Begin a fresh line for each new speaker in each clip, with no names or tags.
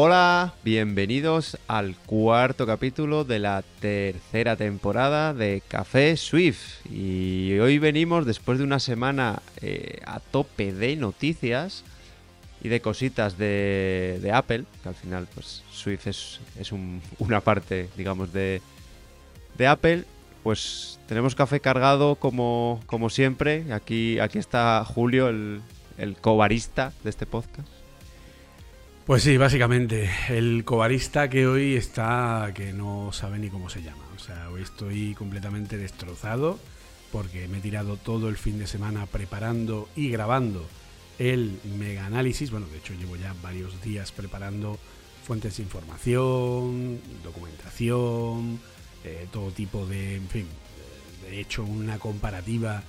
Hola, bienvenidos al cuarto capítulo de la tercera temporada de Café Swift. Y hoy venimos después de una semana eh, a tope de noticias y de cositas de, Apple, que al final pues Swift es, un- una parte, digamos, de, de Apple. Pues tenemos café cargado como, como siempre. Aquí, aquí está Julio, el, el cobarista de este podcast.
Pues sí, básicamente, el cobarista que hoy está que no sabe ni cómo se llama. O sea, hoy estoy completamente destrozado porque me he tirado todo el fin de semana preparando y grabando el mega análisis. Bueno, de hecho llevo ya varios días preparando fuentes de información, documentación, eh, todo tipo de, en fin, de hecho una comparativa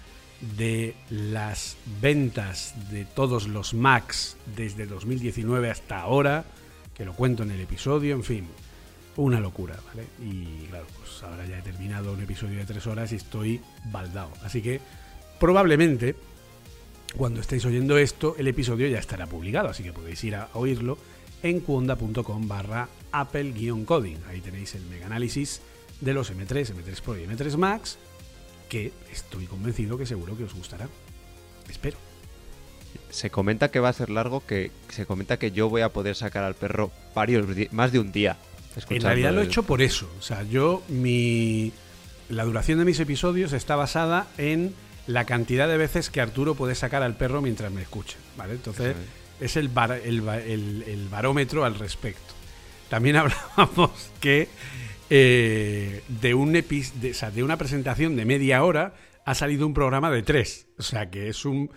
de las ventas de todos los Macs desde 2019 hasta ahora, que lo cuento en el episodio, en fin, una locura, ¿vale? Y claro, pues ahora ya he terminado un episodio de tres horas y estoy baldado. Así que probablemente cuando estéis oyendo esto, el episodio ya estará publicado, así que podéis ir a oírlo en cuonda.com barra Apple-coding. Ahí tenéis el mega análisis de los M3, M3 Pro y M3 Max, que estoy convencido que seguro que os gustará. Espero.
Se comenta que va a ser largo, que se comenta que yo voy a poder sacar al perro varios más de un día.
En realidad lo he hecho por eso. O sea, yo, mi. La duración de mis episodios está basada en la cantidad de veces que Arturo puede sacar al perro mientras me escucha. ¿Vale? Entonces, es el, bar- el, el- el barómetro al respecto. También hablábamos que eh, de, un epis- de, o sea, de una presentación de media hora ha salido un programa de tres. O sea, que es un,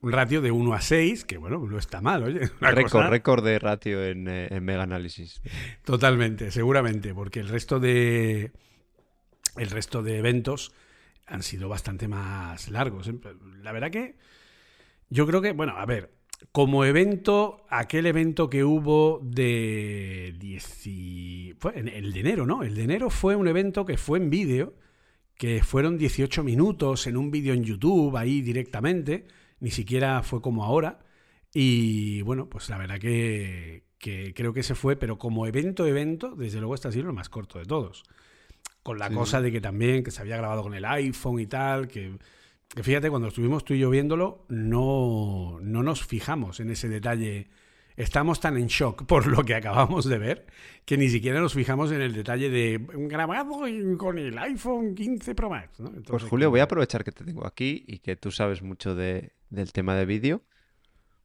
un ratio de 1 a 6, que bueno, no está mal, oye.
Récord, récord de ratio en, eh, en Mega Análisis.
Totalmente, seguramente, porque el resto de el resto de eventos han sido bastante más largos. La verdad que yo creo que, bueno, a ver, como evento, aquel evento que hubo de 10 y- fue el de enero, ¿no? El de enero fue un evento que fue en vídeo, que fueron 18 minutos en un vídeo en YouTube ahí directamente, ni siquiera fue como ahora. Y bueno, pues la verdad que, que creo que se fue, pero como evento, evento, desde luego este ha sido el más corto de todos. Con la
Sí.
cosa de que también, que se había grabado con el iPhone y tal, que fíjate, cuando estuvimos tú y yo viéndolo, no, no nos fijamos en ese detalle. Estamos tan en shock por lo que acabamos de ver que ni siquiera nos fijamos en el detalle de grabado con el iPhone 15 Pro Max. ¿no?
Pues Julio, voy a aprovechar que te tengo aquí y que tú sabes mucho de- del tema de vídeo.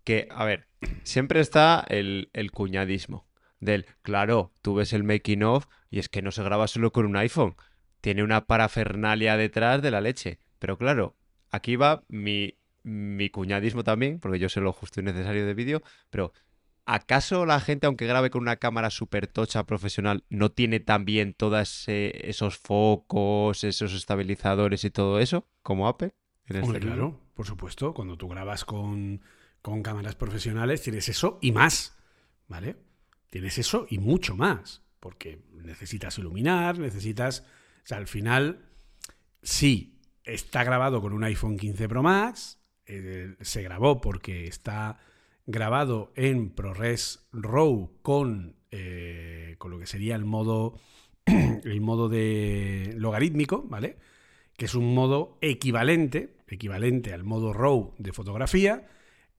Que, a ver, siempre está el, el cuñadismo del, claro, tú ves el making of y es que no se graba solo con un iPhone. Tiene una parafernalia detrás de la leche. Pero claro, aquí va mi, mi cuñadismo también, porque yo sé lo justo y necesario de vídeo, pero ¿acaso la gente, aunque grabe con una cámara súper tocha profesional, no tiene también todos esos focos, esos estabilizadores y todo eso, como Apple? En este
Hombre, claro, por supuesto. Cuando tú grabas con, con cámaras profesionales, tienes eso y más. ¿Vale? Tienes eso y mucho más. Porque necesitas iluminar, necesitas. O sea, al final, sí, está grabado con un iPhone 15 Pro Max. eh, se grabó porque está grabado en ProRes RAW con, eh, con lo que sería el modo, el modo de logarítmico, ¿vale? que es un modo equivalente, equivalente al modo RAW de fotografía,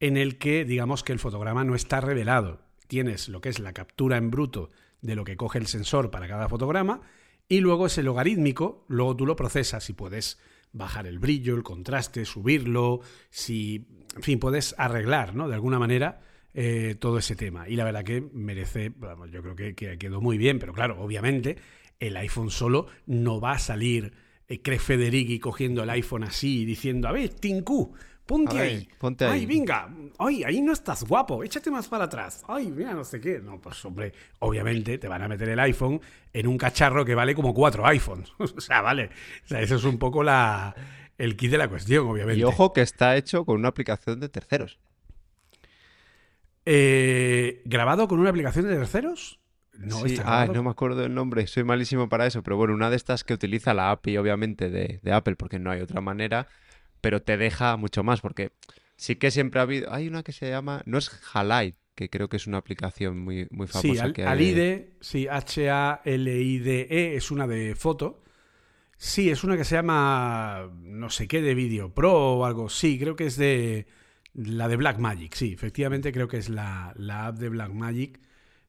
en el que digamos que el fotograma no está revelado. Tienes lo que es la captura en bruto de lo que coge el sensor para cada fotograma y luego ese logarítmico, luego tú lo procesas y puedes bajar el brillo, el contraste, subirlo, si, en fin, puedes arreglar, ¿no? De alguna manera eh, todo ese tema. Y la verdad que merece, yo creo que, quedó muy bien, pero claro, obviamente el iPhone solo no va a salir eh, Federighi cogiendo el iPhone así y diciendo, a ver, Tinku, Ponte ahí.
Ponte ahí.
Ay, venga. Ay, ahí no estás guapo. Échate más para atrás. Ay, mira, no sé qué. No, pues hombre, obviamente te van a meter el iPhone en un cacharro que vale como cuatro iPhones. o sea, vale. O sea, eso es un poco la, el kit de la cuestión, obviamente.
Y ojo que está hecho con una aplicación de terceros.
Eh, ¿Grabado con una aplicación de terceros?
No, sí, ah, no me acuerdo del nombre, soy malísimo para eso, pero bueno, una de estas que utiliza la API, obviamente, de, de Apple, porque no hay otra manera, pero te deja mucho más, porque sí que siempre ha habido. Hay una que se llama. No es Halide, que creo que es una aplicación muy, muy famosa.
Sí,
que
Alide, sí, H-A-L-I-D-E, es una de foto. Sí, es una que se llama no sé qué de Video Pro o algo. Sí, creo que es de la de Blackmagic. Sí, efectivamente creo que es la, la app de Blackmagic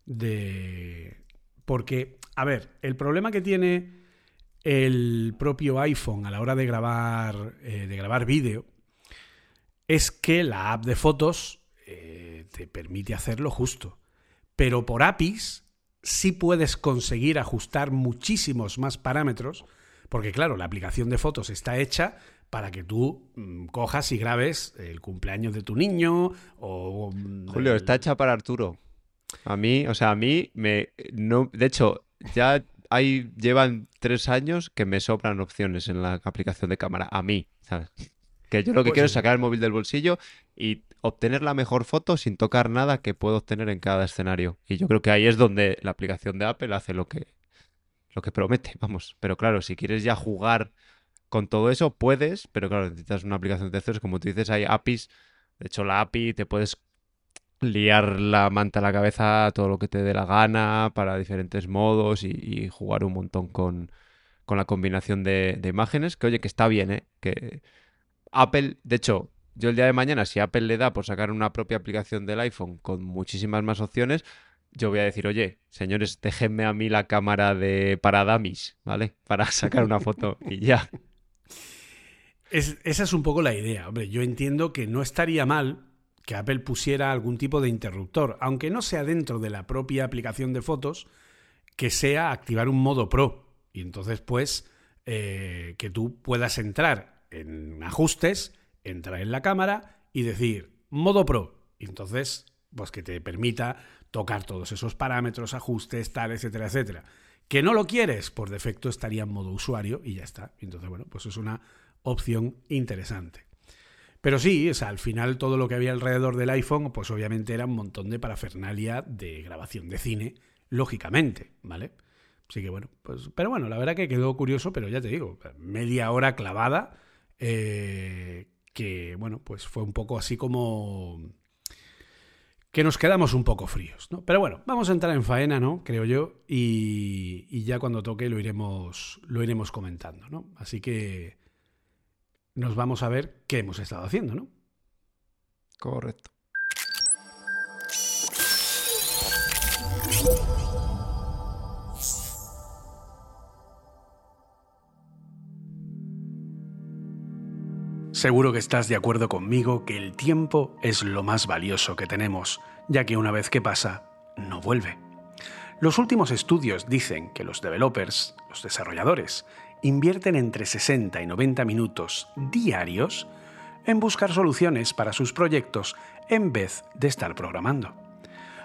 de... Porque, a ver, el problema que tiene el propio iPhone a la hora de grabar, eh, de grabar vídeo es que la app de fotos eh, te permite hacerlo justo. Pero por APIs sí puedes conseguir ajustar muchísimos más parámetros, porque claro, la aplicación de fotos está hecha para que tú mm, cojas y grabes el cumpleaños de tu niño o...
Mm, Julio, está hecha para Arturo. A mí, o sea, a mí me... No, de hecho, ya ahí llevan tres años que me sobran opciones en la aplicación de cámara. A mí, ¿sabes? Que yo lo que pues quiero es sacar el móvil del bolsillo y obtener la mejor foto sin tocar nada que puedo obtener en cada escenario. Y yo creo que ahí es donde la aplicación de Apple hace lo que, lo que promete, vamos. Pero claro, si quieres ya jugar con todo eso, puedes, pero claro, necesitas una aplicación de terceros. Como tú dices, hay APIs. De hecho, la API te puedes liar la manta a la cabeza todo lo que te dé la gana para diferentes modos y, jugar un montón con, la combinación de, imágenes. Que oye, que está bien, ¿eh? Que Apple, de hecho, yo el día de mañana, si Apple le da por sacar una propia aplicación del iPhone con muchísimas más opciones, yo voy a decir, oye, señores, déjenme a mí la cámara de para dummies, ¿vale? Para sacar una foto y ya.
esa es un poco la idea. Hombre, yo entiendo que no estaría mal que Apple pusiera algún tipo de interruptor, aunque no sea dentro de la propia aplicación de fotos, que sea activar un modo pro. Y entonces, pues, eh, que tú puedas entrar en ajustes, entrar en la cámara y decir modo pro. Y entonces, pues que te permita tocar todos esos parámetros, ajustes, tal, etcétera, etcétera. Que no lo quieres, por defecto estaría en modo usuario y ya está. Entonces, bueno, pues es una opción interesante. Pero sí, o al final todo lo que había alrededor del iPhone, pues obviamente era un montón de parafernalia de grabación de cine, lógicamente, ¿vale? Así que bueno, pues, pero bueno, la verdad que quedó curioso, pero ya te digo, media hora clavada, eh, que bueno, pues fue un poco así como que nos quedamos un poco fríos, ¿no? Pero bueno, vamos a entrar en faena, ¿no? Creo yo, y, y ya cuando toque lo iremos, lo iremos comentando, ¿no? Así que nos vamos a ver qué hemos estado haciendo, ¿no?
Correcto.
Seguro que estás de acuerdo conmigo que el tiempo es lo más valioso que tenemos, ya que una vez que pasa, no vuelve. Los últimos estudios dicen que los developers, los desarrolladores, invierten entre 60 y 90 minutos diarios en buscar soluciones para sus proyectos en vez de estar programando.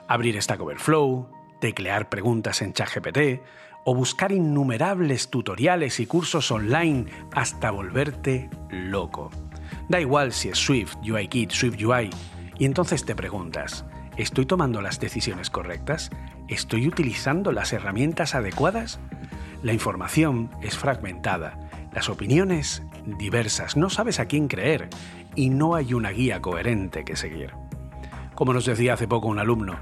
Abrir Stack Overflow, teclear preguntas en ChatGPT o buscar innumerables tutoriales y cursos online hasta volverte loco. Da igual si es Swift, UIKit, Swift UI, y entonces te preguntas, ¿estoy tomando las decisiones correctas? ¿Estoy utilizando las herramientas adecuadas? La información es fragmentada, las opiniones diversas, no sabes a quién creer y no hay una guía coherente que seguir. Como nos decía hace poco un alumno,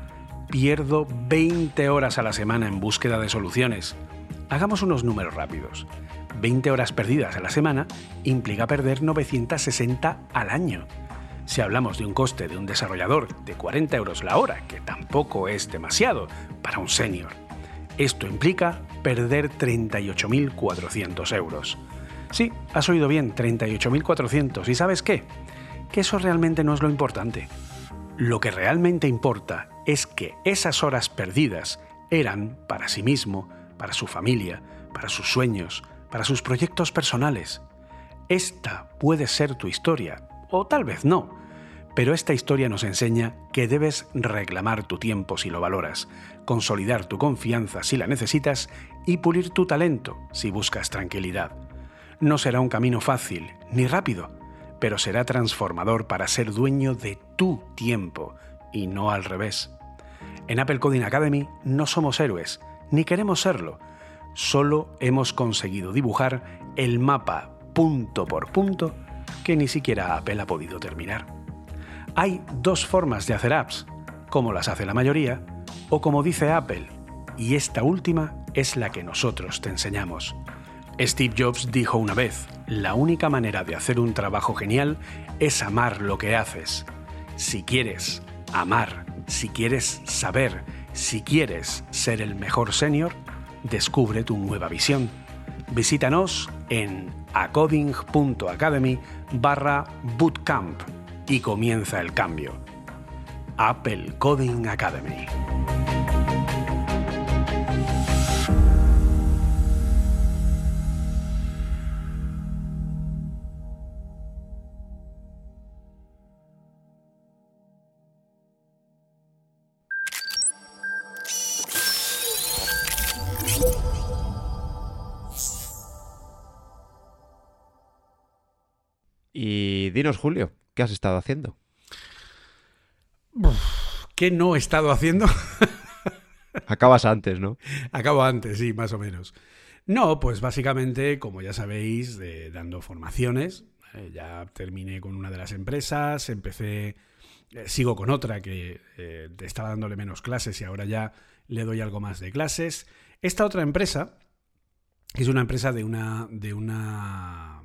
pierdo 20 horas a la semana en búsqueda de soluciones Hagamos unos números rápidos. 20 horas perdidas a la semana implica perder 960 al año. Si hablamos de un coste de un desarrollador de 40 euros la hora, que tampoco es demasiado para un senior, esto implica perder 38.400 euros. Sí, has oído bien, 38.400. ¿Y sabes qué? Que eso realmente no es lo importante. Lo que realmente importa es que esas horas perdidas eran para sí mismo, para su familia, para sus sueños, para sus proyectos personales. Esta puede ser tu historia, o tal vez no, pero esta historia nos enseña que debes reclamar tu tiempo si lo valoras, consolidar tu confianza si la necesitas y pulir tu talento si buscas tranquilidad. No será un camino fácil ni rápido, pero será transformador para ser dueño de tu tiempo y no al revés. En Apple Coding Academy no somos héroes, ni queremos serlo. Solo hemos conseguido dibujar el mapa punto por punto que ni siquiera Apple ha podido terminar. Hay dos formas de hacer apps, como las hace la mayoría, o como dice Apple, y esta última es la que nosotros te enseñamos. Steve Jobs dijo una vez, la única manera de hacer un trabajo genial es amar lo que haces. Si quieres amar, si quieres saber, si quieres ser el mejor senior, descubre tu nueva visión. Visítanos en acoding.academy barra bootcamp y comienza el cambio. Apple Coding Academy.
Y dinos, Julio, ¿qué has estado haciendo?
¿Qué no he estado haciendo?
Acabas antes, ¿no?
Acabo antes, sí, más o menos. No, pues básicamente, como ya sabéis, de, dando formaciones. Eh, ya terminé con una de las empresas, empecé, eh, sigo con otra que eh, estaba dándole menos clases y ahora ya le doy algo más de clases. Esta otra empresa es una empresa de una, de una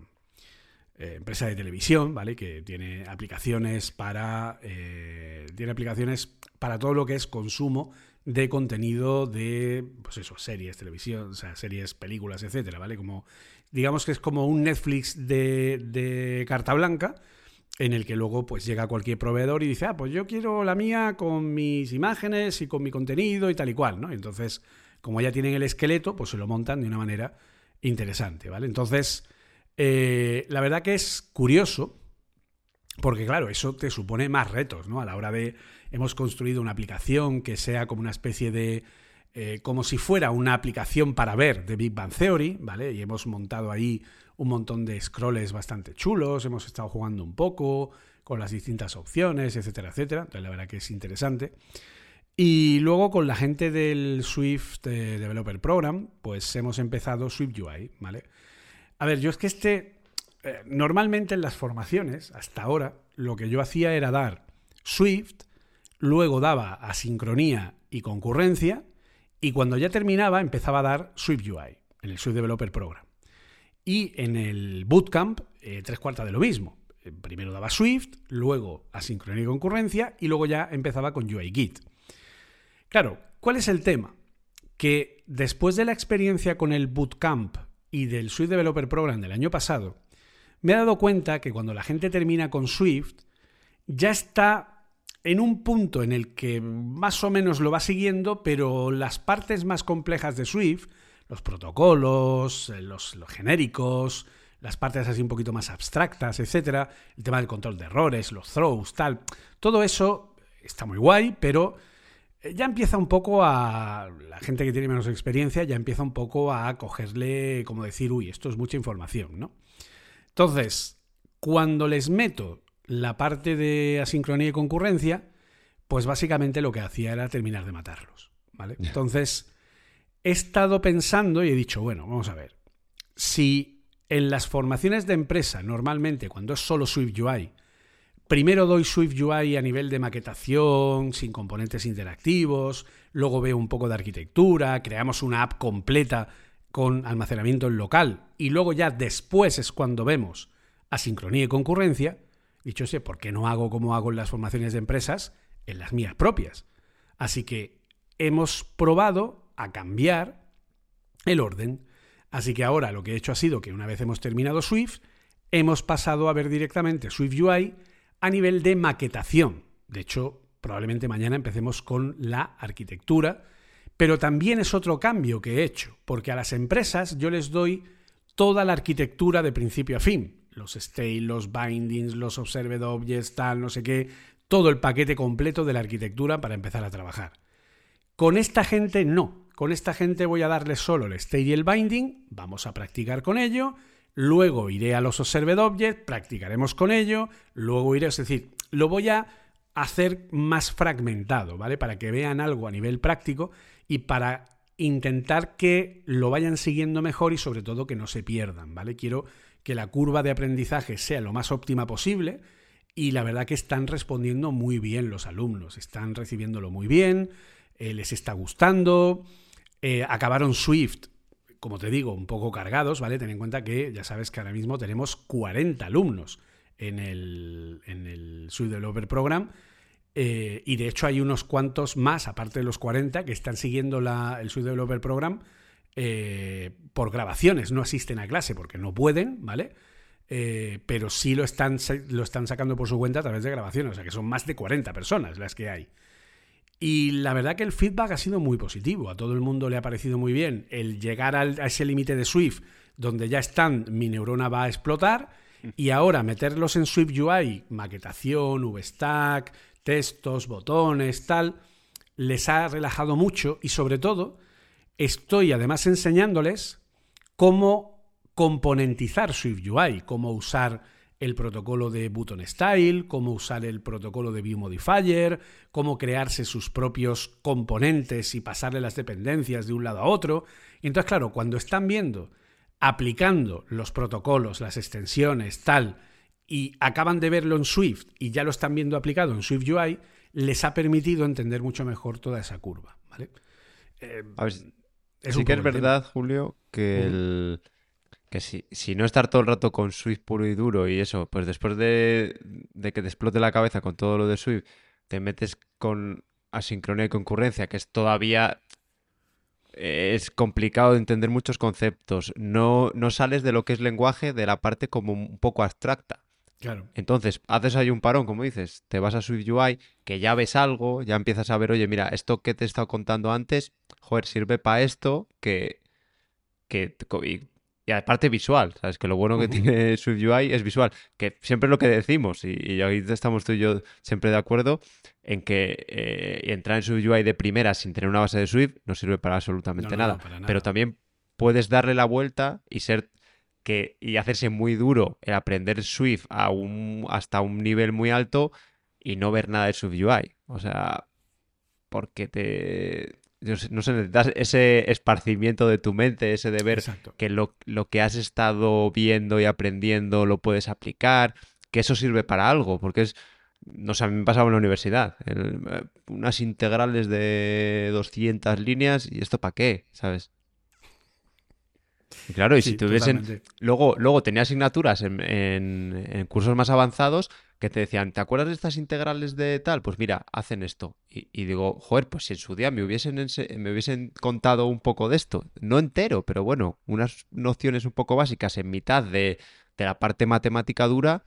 eh, empresa de televisión, ¿vale? Que tiene aplicaciones para. Eh, tiene aplicaciones para todo lo que es consumo de contenido de. Pues eso, series, televisión, o sea, series, películas, etcétera, ¿vale? Como. Digamos que es como un Netflix de, de carta blanca. En el que luego pues llega cualquier proveedor y dice, ah, pues yo quiero la mía con mis imágenes y con mi contenido y tal y cual, ¿no? Entonces, como ya tienen el esqueleto, pues se lo montan de una manera interesante, ¿vale? Entonces, eh, la verdad que es curioso, porque claro, eso te supone más retos, ¿no? A la hora de, hemos construido una aplicación que sea como una especie de, eh, como si fuera una aplicación para ver de Big Bang Theory, ¿vale? Y hemos montado ahí un montón de scrolls bastante chulos, hemos estado jugando un poco con las distintas opciones, etcétera, etcétera. Entonces la verdad que es interesante. Y luego con la gente del Swift eh, Developer Program, pues hemos empezado Swift UI, ¿vale? A ver, yo es que este, eh, normalmente en las formaciones, hasta ahora, lo que yo hacía era dar Swift, luego daba asincronía y concurrencia, y cuando ya terminaba empezaba a dar Swift UI, en el Swift Developer Program. Y en el Bootcamp, eh, tres cuartas de lo mismo. Eh, primero daba Swift, luego asincronía y concurrencia, y luego ya empezaba con UI Git. Claro, ¿cuál es el tema? Que después de la experiencia con el Bootcamp y del Swift Developer Program del año pasado, me he dado cuenta que cuando la gente termina con Swift, ya está en un punto en el que más o menos lo va siguiendo, pero las partes más complejas de Swift, los protocolos, eh, los, los genéricos, las partes así un poquito más abstractas, etcétera, el tema del control de errores, los throws, tal, todo eso está muy guay, pero ya empieza un poco a. La gente que tiene menos experiencia ya empieza un poco a cogerle, como decir, uy, esto es mucha información, ¿no? Entonces, cuando les meto la parte de asincronía y concurrencia, pues básicamente lo que hacía era terminar de matarlos, ¿vale? Entonces, he estado pensando y he dicho, bueno, vamos a ver. Si en las formaciones de empresa, normalmente, cuando es solo Swift UI, Primero doy Swift UI a nivel de maquetación, sin componentes interactivos, luego veo un poco de arquitectura, creamos una app completa con almacenamiento en local y luego ya después es cuando vemos asincronía y concurrencia, dicho sé, ¿por qué no hago como hago en las formaciones de empresas en las mías propias? Así que hemos probado a cambiar el orden. Así que ahora lo que he hecho ha sido que una vez hemos terminado Swift, hemos pasado a ver directamente Swift UI a nivel de maquetación. De hecho, probablemente mañana empecemos con la arquitectura, pero también es otro cambio que he hecho, porque a las empresas yo les doy toda la arquitectura de principio a fin. Los state, los bindings, los observed objects, tal, no sé qué, todo el paquete completo de la arquitectura para empezar a trabajar. Con esta gente no. Con esta gente voy a darles solo el state y el binding, vamos a practicar con ello, luego iré a los observed objects, practicaremos con ello, luego iré, es decir, lo voy a hacer más fragmentado, ¿vale? Para que vean algo a nivel práctico y para intentar que lo vayan siguiendo mejor y sobre todo que no se pierdan, ¿vale? Quiero que la curva de aprendizaje sea lo más óptima posible y la verdad que están respondiendo muy bien los alumnos, están recibiéndolo muy bien, eh, les está gustando, eh, acabaron Swift, como te digo, un poco cargados, ¿vale? Ten en cuenta que ya sabes que ahora mismo tenemos 40 alumnos en el, en el Developer Program eh, y de hecho hay unos cuantos más, aparte de los 40, que están siguiendo el Swift Developer Program eh, por grabaciones. No asisten a clase porque no pueden, ¿vale? Eh, pero sí lo están, lo están sacando por su cuenta a través de grabaciones. O sea que son más de 40 personas las que hay. Y la verdad que el feedback ha sido muy positivo. A todo el mundo le ha parecido muy bien el llegar a ese límite de Swift donde ya están, mi neurona va a explotar. Y ahora meterlos en Swift UI, maquetación, VStack, textos, botones, tal, les ha relajado mucho y sobre todo estoy además enseñándoles cómo componentizar Swift UI, cómo usar el protocolo de Button Style, cómo usar el protocolo de View Modifier, cómo crearse sus propios componentes y pasarle las dependencias de un lado a otro. Y entonces, claro, cuando están viendo, aplicando los protocolos, las extensiones, tal, y acaban de verlo en Swift y ya lo están viendo aplicado en Swift UI, les ha permitido entender mucho mejor toda esa curva. ¿vale?
Eh, a ver, sí que es verdad, Julio, que, el, que si, si, no estar todo el rato con Swift puro y duro y eso, pues después de, de que te explote la cabeza con todo lo de Swift, te metes con asincronía y concurrencia, que es todavía es complicado de entender muchos conceptos. No, no sales de lo que es lenguaje de la parte como un poco abstracta. Entonces, haces ahí un parón, como dices, te vas a SwiftUI, que ya ves algo, ya empiezas a ver, oye, mira, esto que te he estado contando antes, joder, sirve para esto, que, que y, aparte visual, ¿sabes? Que lo bueno que tiene SwiftUI es visual, que siempre es lo que decimos, y, ahí estamos tú y yo siempre de acuerdo, en que eh, entrar en SwiftUI de primera sin tener una base de Swift no sirve para absolutamente nada. Pero también puedes darle la vuelta y ser que, y hacerse muy duro el aprender Swift a un, hasta un nivel muy alto y no ver nada de Swift UI. O sea, porque te... No sé, necesitas ese esparcimiento de tu mente, ese de ver que lo, lo, que has estado viendo y aprendiendo lo puedes aplicar, que eso sirve para algo, porque es, no sé, a mí me pasaba en la universidad, eh, unas integrales de 200 líneas y esto para qué, ¿sabes? Claro, y si tuviesen. Luego, luego tenía asignaturas en, cursos más avanzados que te decían, ¿te acuerdas de estas integrales de tal? Pues mira, hacen esto. Y, digo, joder, pues si en su día me hubiesen, me hubiesen contado un poco de esto, no entero, pero bueno, unas nociones un poco básicas en mitad de, la parte matemática dura,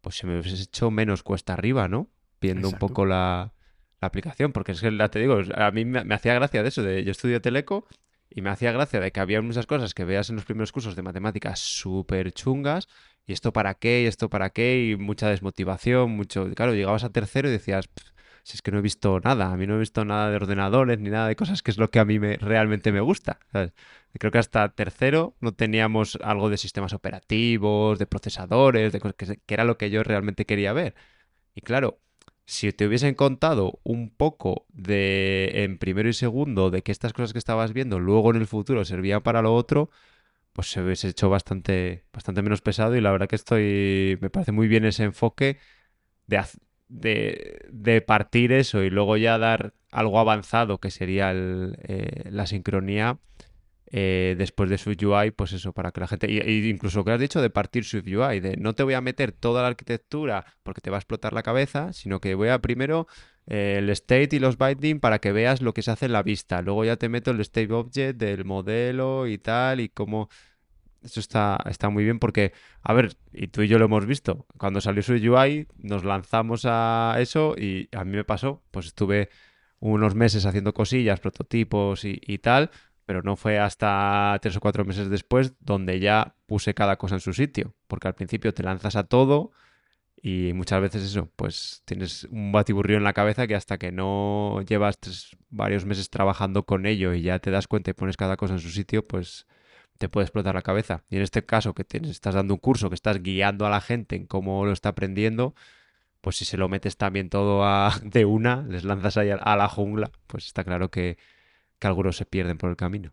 pues se me hubiese hecho menos cuesta arriba, ¿no? Viendo un poco la, aplicación, porque es que, ya te digo, a mí me, me hacía gracia de eso, de yo estudio teleco y me hacía gracia de que había muchas cosas que veas en los primeros cursos de matemáticas súper chungas. ¿Y esto para qué? ¿Y esto para qué? Y mucha desmotivación, mucho... Claro, llegabas a tercero y decías, si es que no he visto nada, a mí no he visto nada de ordenadores ni nada de cosas que es lo que a mí me, realmente me gusta. Creo que hasta tercero no teníamos algo de sistemas operativos, de procesadores, de cosas que, que era lo que yo realmente quería ver. Y claro, si te hubiesen contado un poco de en primero y segundo de que estas cosas que estabas viendo luego en el futuro servían para lo otro, pues se hubiese hecho bastante, bastante menos pesado y la verdad que estoy, me parece muy bien ese enfoque de, de, de partir eso y luego ya dar algo avanzado que sería eh, la sincronía, eh, después de Swift UI, pues eso, para que la gente, y, incluso lo que has dicho de partir Swift UI, de no te voy a meter toda la arquitectura porque te va a explotar la cabeza, sino que voy a primero el state y los binding para que veas lo que se hace en la vista. Luego ya te meto el state object del modelo y tal, y cómo... Eso está, está muy bien porque, a ver, y tú y yo lo hemos visto, cuando salió Swift UI nos lanzamos a eso y a mí me pasó, pues estuve unos meses haciendo cosillas, prototipos y tal, pero no fue hasta tres o cuatro meses después donde ya puse cada cosa en su sitio, porque al principio te lanzas a todo y muchas veces eso, pues tienes un batiburrillo en la cabeza que hasta que no llevas varios meses trabajando con ello y ya te das cuenta y pones cada cosa en su sitio, pues te puede explotar la cabeza. Y en este caso que tienes, estás dando un curso, que estás guiando a la gente en cómo lo está aprendiendo, pues si se lo metes también todo a, de una, les lanzas ahí a la jungla, pues está claro que, que algunos se pierden por el camino.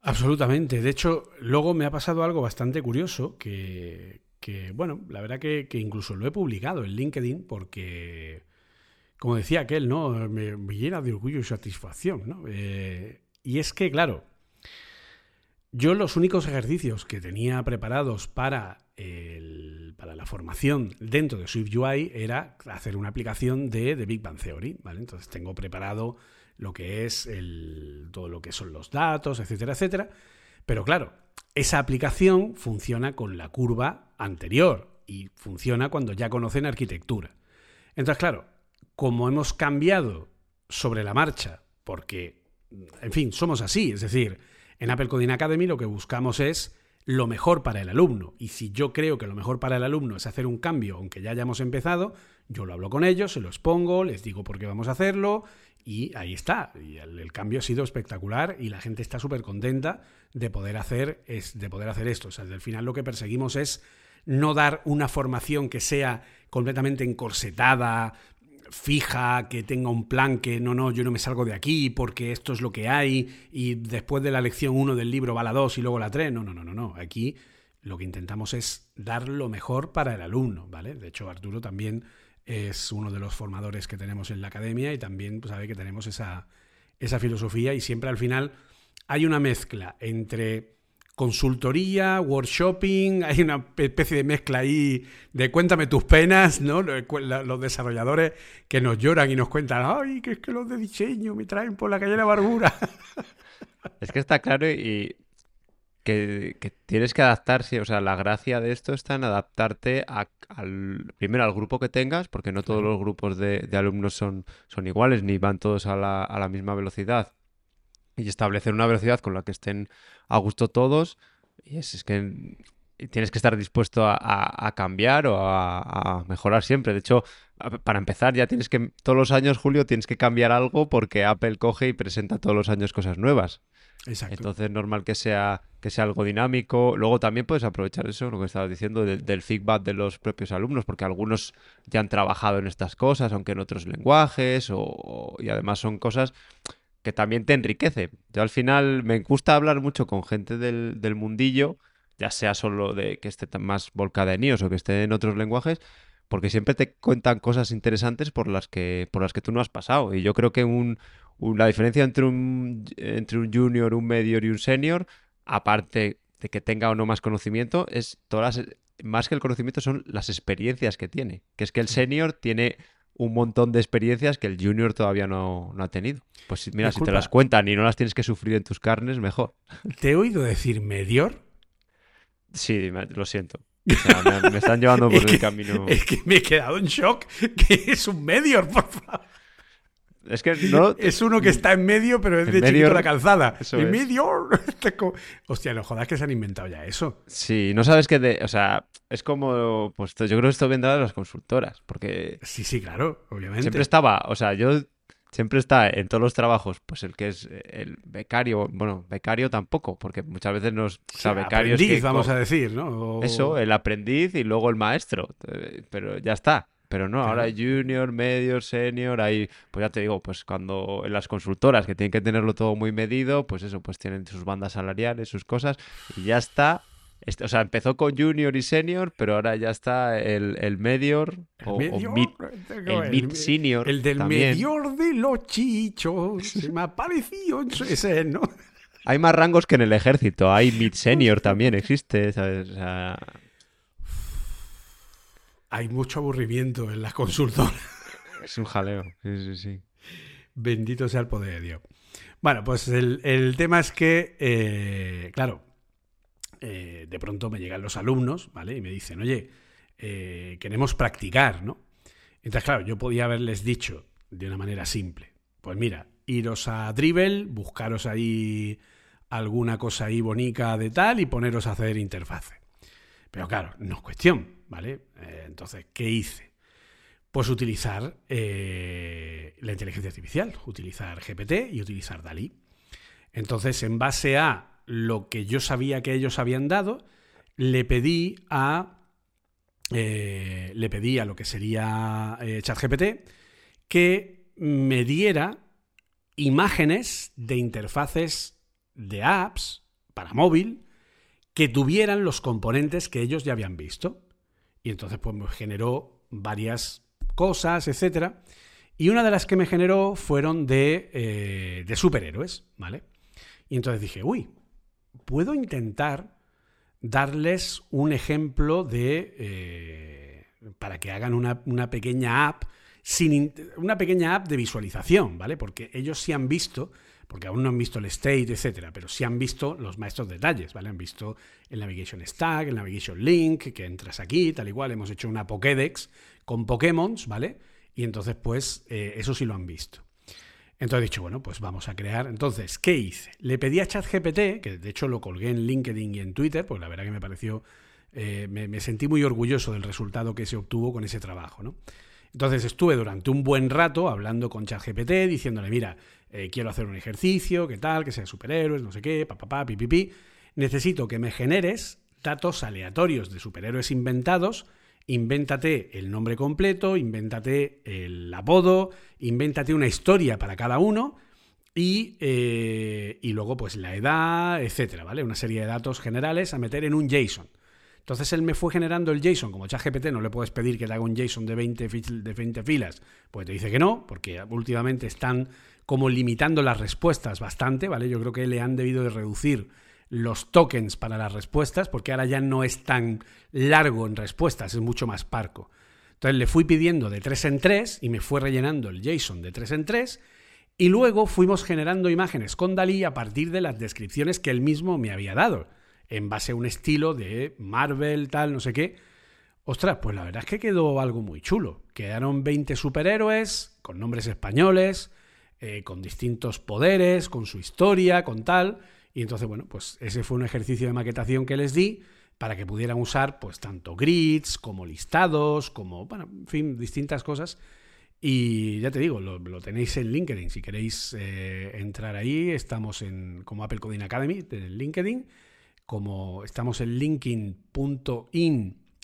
Absolutamente. De hecho, luego me ha pasado algo bastante curioso que, bueno, la verdad que, incluso lo he publicado en LinkedIn porque, como decía aquel, ¿no? Me, llena de orgullo y satisfacción, ¿no? Eh, y es que, claro, yo los únicos ejercicios que tenía preparados para, para la formación dentro de SwiftUI era hacer una aplicación de, de Big Bang Theory, ¿vale? Entonces tengo preparado lo que es el, todo lo que son los datos, etcétera, etcétera. Pero claro, esa aplicación funciona con la curva anterior y funciona cuando ya conocen arquitectura. Entonces, claro, como hemos cambiado sobre la marcha, porque, en fin, somos así, es decir, en Apple Coding Academy lo que buscamos es lo mejor para el alumno. Y si yo creo que lo mejor para el alumno es hacer un cambio, aunque ya hayamos empezado, yo lo hablo con ellos, se lo expongo, les digo por qué vamos a hacerlo y ahí está. Y el, cambio ha sido espectacular y la gente está súper contenta de poder hacer es, de poder hacer esto. O sea, al final lo que perseguimos es no dar una formación que sea completamente encorsetada, fija, que tenga un plan que no, no, yo no me salgo de aquí porque esto es lo que hay y después de la lección 1 del libro va la 2 y luego la 3. No, no, no, no, no. Aquí lo que intentamos es dar lo mejor para el alumno, ¿vale? De hecho, Arturo también es uno de los formadores que tenemos en la academia y también pues, sabe que tenemos esa, esa filosofía y siempre al final hay una mezcla entre consultoría, workshopping, hay una especie de mezcla ahí de cuéntame tus penas, ¿no? Los desarrolladores que nos lloran y nos cuentan, ay, que es que los de diseño me traen por la calle de la barbura.
Es que está claro y que, tienes que adaptarse, o sea, la gracia de esto está en adaptarte al, primero al grupo que tengas, porque no todos los grupos de, alumnos son, son iguales, ni van todos a la, a la misma velocidad, y establecer una velocidad con la que estén a gusto todos, y es, que tienes que estar dispuesto a, cambiar o a, mejorar siempre. De hecho, para empezar, ya tienes que, todos los años, Julio, tienes que cambiar algo porque Apple coge y presenta todos los años cosas nuevas.
Exacto.
Entonces, normal que sea que sea algo dinámico. Luego también puedes aprovechar eso, lo que estabas diciendo, del feedback de los propios alumnos, porque algunos ya han trabajado en estas cosas, aunque en otros lenguajes, o, y además son cosas que también te enriquecen. Yo al final me gusta hablar mucho con gente del, del mundillo, ya sea solo de que esté más volcada en iOS o que esté en otros lenguajes, porque siempre te cuentan cosas interesantes por las que, por las que tú no has pasado. Y yo creo que un, la diferencia entre un, entre un junior, un medior y un senior aparte de que tenga o no más conocimiento, es todas más que el conocimiento son las experiencias que tiene. Que es que el senior tiene un montón de experiencias que el junior todavía no, ha tenido. Pues mira, si te las cuentan y no las tienes que sufrir en tus carnes, mejor.
¿Te he oído decir medior?
Sí, lo siento. me, están llevando por el camino.
Es que me he quedado en shock que es un medior, por favor.
Es que no.
Es uno que está en medio, pero es de chiquito la calzada. en medio. Hostia, no jodas que se han inventado ya eso.
Sí, no sabes que. O sea, es como. Pues yo creo que esto vendrá de las consultoras. Porque.
Sí, sí, claro, obviamente.
Siempre estaba. O sea, yo. Siempre está en todos los trabajos, pues el que es el becario, bueno, becario tampoco, porque muchas veces nos, o sea, becarios
aprendiz, vamos a decir, ¿no?
Eso, el aprendiz y luego el maestro, eh, pero ya está. Pero no, ahora hay junior, medio, senior, hay, pues ya te digo, pues cuando en las consultoras que tienen que tenerlo todo muy medido, pues eso, pues tienen sus bandas salariales, sus cosas, y ya está. Este, o sea, empezó con junior y senior, pero ahora ya está el, el medior o, mid, el mid senior.
El del medior de los chichos. Se me ha parecido ese, ¿no?
hay más rangos que en el ejército. Hay mid senior también, existe, ¿sabes? O sea,
Hay mucho aburrimiento en las consultoras.
es un jaleo. Sí, sí, sí.
Bendito sea el poder de Dios. Bueno, pues el, el tema es que, eh, claro, eh, de pronto me llegan los alumnos, ¿vale? Y me dicen, oye, eh, queremos practicar, ¿no? Entonces, claro, yo podía haberles dicho de una manera simple, pues mira, iros a Dribble, buscaros ahí alguna cosa ahí bonita de tal y poneros a hacer interfase. Pero claro, no es cuestión, ¿vale? Eh, entonces, ¿qué hice? Pues utilizar eh, la inteligencia artificial, utilizar GPT y utilizar Dalí. Entonces, en base a lo que yo sabía que ellos habían dado, le pedí a eh, le pedí a lo que sería ChatGPT que me diera imágenes de interfaces de apps para móvil que tuvieran los componentes que ellos ya habían visto. Y entonces pues me generó varias cosas, etcétera. Y una de las que me generó fueron de, eh, de superhéroes, ¿vale? Y entonces dije, uy, puedo intentar darles un ejemplo de... eh, para que hagan una, una pequeña app, sin in- una pequeña app de visualización, ¿vale? Porque ellos sí han visto, porque aún no han visto el state, etcétera, pero sí han visto los maestros detalles, ¿vale? Han visto el navigation stack, el navigation link, que entras aquí, tal igual. Hemos hecho una Pokédex con Pokémon, ¿vale? Y entonces, pues, eh, eso sí lo han visto. Entonces he dicho, bueno, pues vamos a crear. Entonces, ¿qué hice? Le pedí a ChatGPT, que de hecho lo colgué en LinkedIn y en Twitter, pues la verdad que me pareció, eh, me, me sentí muy orgulloso del resultado que se obtuvo con ese trabajo, ¿no? Entonces estuve durante un buen rato hablando con ChatGPT, diciéndole, mira, eh, quiero hacer un ejercicio, qué tal, que sea superhéroes, no sé qué, papá, pi, pi, pi. Necesito que me generes datos aleatorios de superhéroes inventados invéntate el nombre completo, invéntate el apodo, invéntate una historia para cada uno y, eh, y luego pues la edad, etcétera, ¿vale? Una serie de datos generales a meter en un JSON. Entonces él me fue generando el JSON, como ChatGPT no le puedes pedir que te haga un JSON de 20, fil- de 20 filas, pues te dice que no, porque últimamente están como limitando las respuestas bastante, ¿vale? Yo creo que le han debido de reducir los tokens para las respuestas, porque ahora ya no es tan largo en respuestas, es mucho más parco. Entonces le fui pidiendo de 3 en 3 y me fue rellenando el JSON de 3 en 3 y luego fuimos generando imágenes con Dalí a partir de las descripciones que él mismo me había dado, en base a un estilo de Marvel, tal, no sé qué. Ostras, pues la verdad es que quedó algo muy chulo. Quedaron 20 superhéroes con nombres españoles, eh, con distintos poderes, con su historia, con tal. Y entonces, bueno, pues ese fue un ejercicio de maquetación que les di para que pudieran usar pues tanto grids como listados, como, bueno, en fin, distintas cosas. Y ya te digo, lo, tenéis en LinkedIn. Si queréis eh, entrar ahí, estamos en como Apple Coding Academy en LinkedIn, como estamos en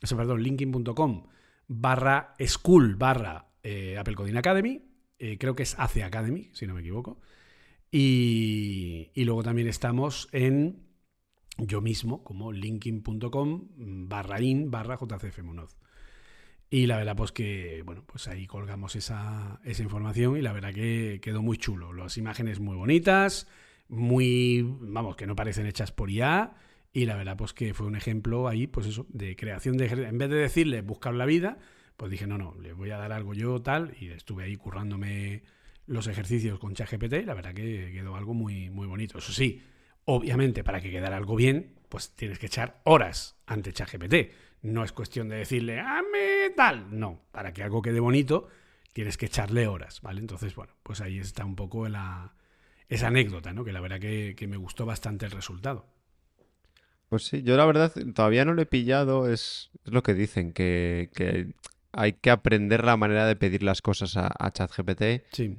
sea, perdón, linkin.com barra school barra eh, Apple Coding Academy. Eh, creo que es AC Academy, si no me equivoco. Y, y luego también estamos en yo mismo, como linkin.com barra in barra. Y la verdad, pues que, bueno, pues ahí colgamos esa, esa información y la verdad que quedó muy chulo. Las imágenes muy bonitas, muy, vamos, que no parecen hechas por IA. Y la verdad, pues que fue un ejemplo ahí, pues eso, de creación de En vez de decirle buscar la vida, pues dije, no, no, le voy a dar algo yo tal. Y estuve ahí currándome los ejercicios con ChatGPT y la verdad que quedó algo muy, muy bonito. Eso sí, obviamente, para que quedara algo bien, pues tienes que echar horas ante ChatGPT. No es cuestión de decirle, ¡ame tal! No, para que algo quede bonito, tienes que echarle horas, ¿vale? Entonces, bueno, pues ahí está un poco la, esa anécdota, ¿no? Que la verdad que, me gustó bastante el resultado.
Pues sí, yo la verdad todavía no lo he pillado, es, lo que dicen, que hay que aprender la manera de pedir las cosas a, a ChatGPT.
Sí.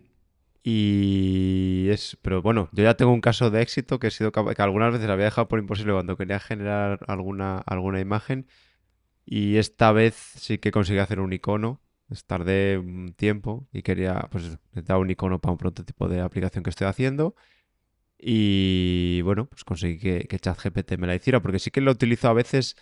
y es, pero bueno, yo ya tengo un caso de éxito que he sido que algunas veces había dejado por imposible cuando quería generar alguna, alguna imagen. Y esta vez sí que conseguí hacer un icono, tardé un tiempo y quería, pues necesitaba un icono para un prototipo de aplicación que estoy haciendo. Y bueno, pues conseguí que, que ChatGPT me la hiciera, porque sí que lo utilizo a veces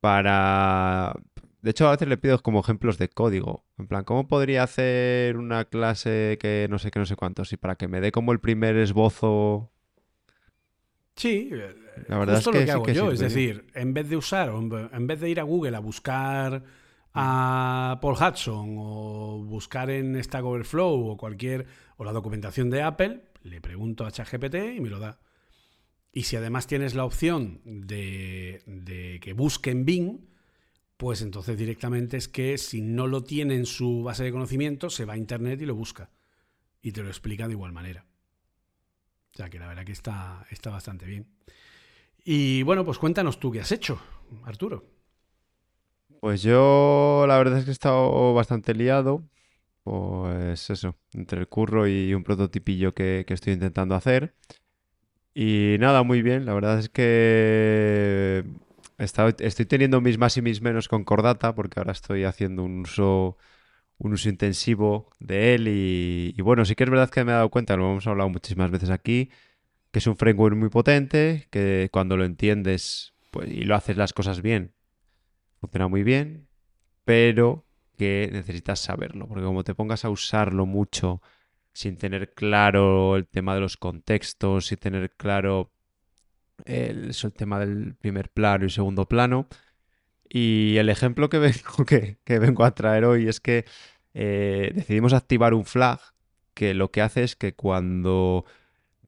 para... De hecho, a veces le pido como ejemplos de código. En plan, ¿cómo podría hacer una clase que no sé qué, no sé cuántos? Y para que me dé como el primer esbozo
Sí, la verdad es que lo que hago yo. Es decir, en vez de usar, en vez de ir a Google a buscar a Paul Hudson o buscar en Stack Overflow o cualquier o la documentación de Apple, le pregunto a ChatGPT y me lo da. Y si además tienes la opción de, de, que busque en Bing, pues entonces directamente es que si no lo tiene en su base de conocimiento, se va a Internet y lo busca. Y te lo explica de igual manera. O sea que la verdad que está, está bastante bien. Y bueno, pues cuéntanos tú qué has hecho, Arturo.
Pues yo la verdad es que he estado bastante liado. Pues eso, entre el curro y un prototipillo que, estoy intentando hacer. Y nada, muy bien. La verdad es que estoy teniendo mis más y mis menos con Cordata porque ahora estoy haciendo un uso, un uso intensivo de él. Y, bueno, sí que es verdad que me he dado cuenta, lo hemos hablado muchísimas veces aquí, que es un framework muy potente, que cuando lo entiendes pues, y lo haces las cosas bien, funciona muy bien, pero que necesitas saberlo, porque como te pongas a usarlo mucho sin tener claro el tema de los contextos, sin tener claro el, el tema del primer plano y segundo plano, y el ejemplo que vengo, que, vengo a traer hoy es que eh, decidimos activar un flag que lo que hace es que cuando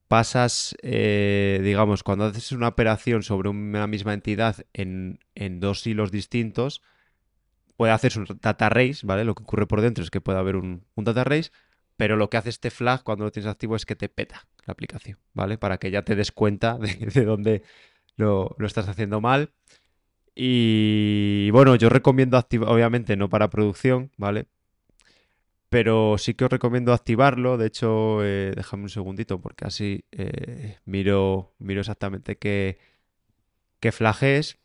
pasas, eh, digamos, cuando haces una operación sobre una misma entidad en, dos hilos distintos, puede hacerse un data race, ¿vale? Lo que ocurre por dentro es que puede haber un, data race, pero lo que hace este flag cuando lo tienes activo es que te peta la aplicación, ¿vale? Para que ya te des cuenta de, de dónde lo, lo, estás haciendo mal. Y bueno, yo recomiendo activar, obviamente no para producción, ¿vale? pero sí que os recomiendo activarlo. De hecho, eh, déjame un segundito porque así eh, miro, miro exactamente qué, qué flag es.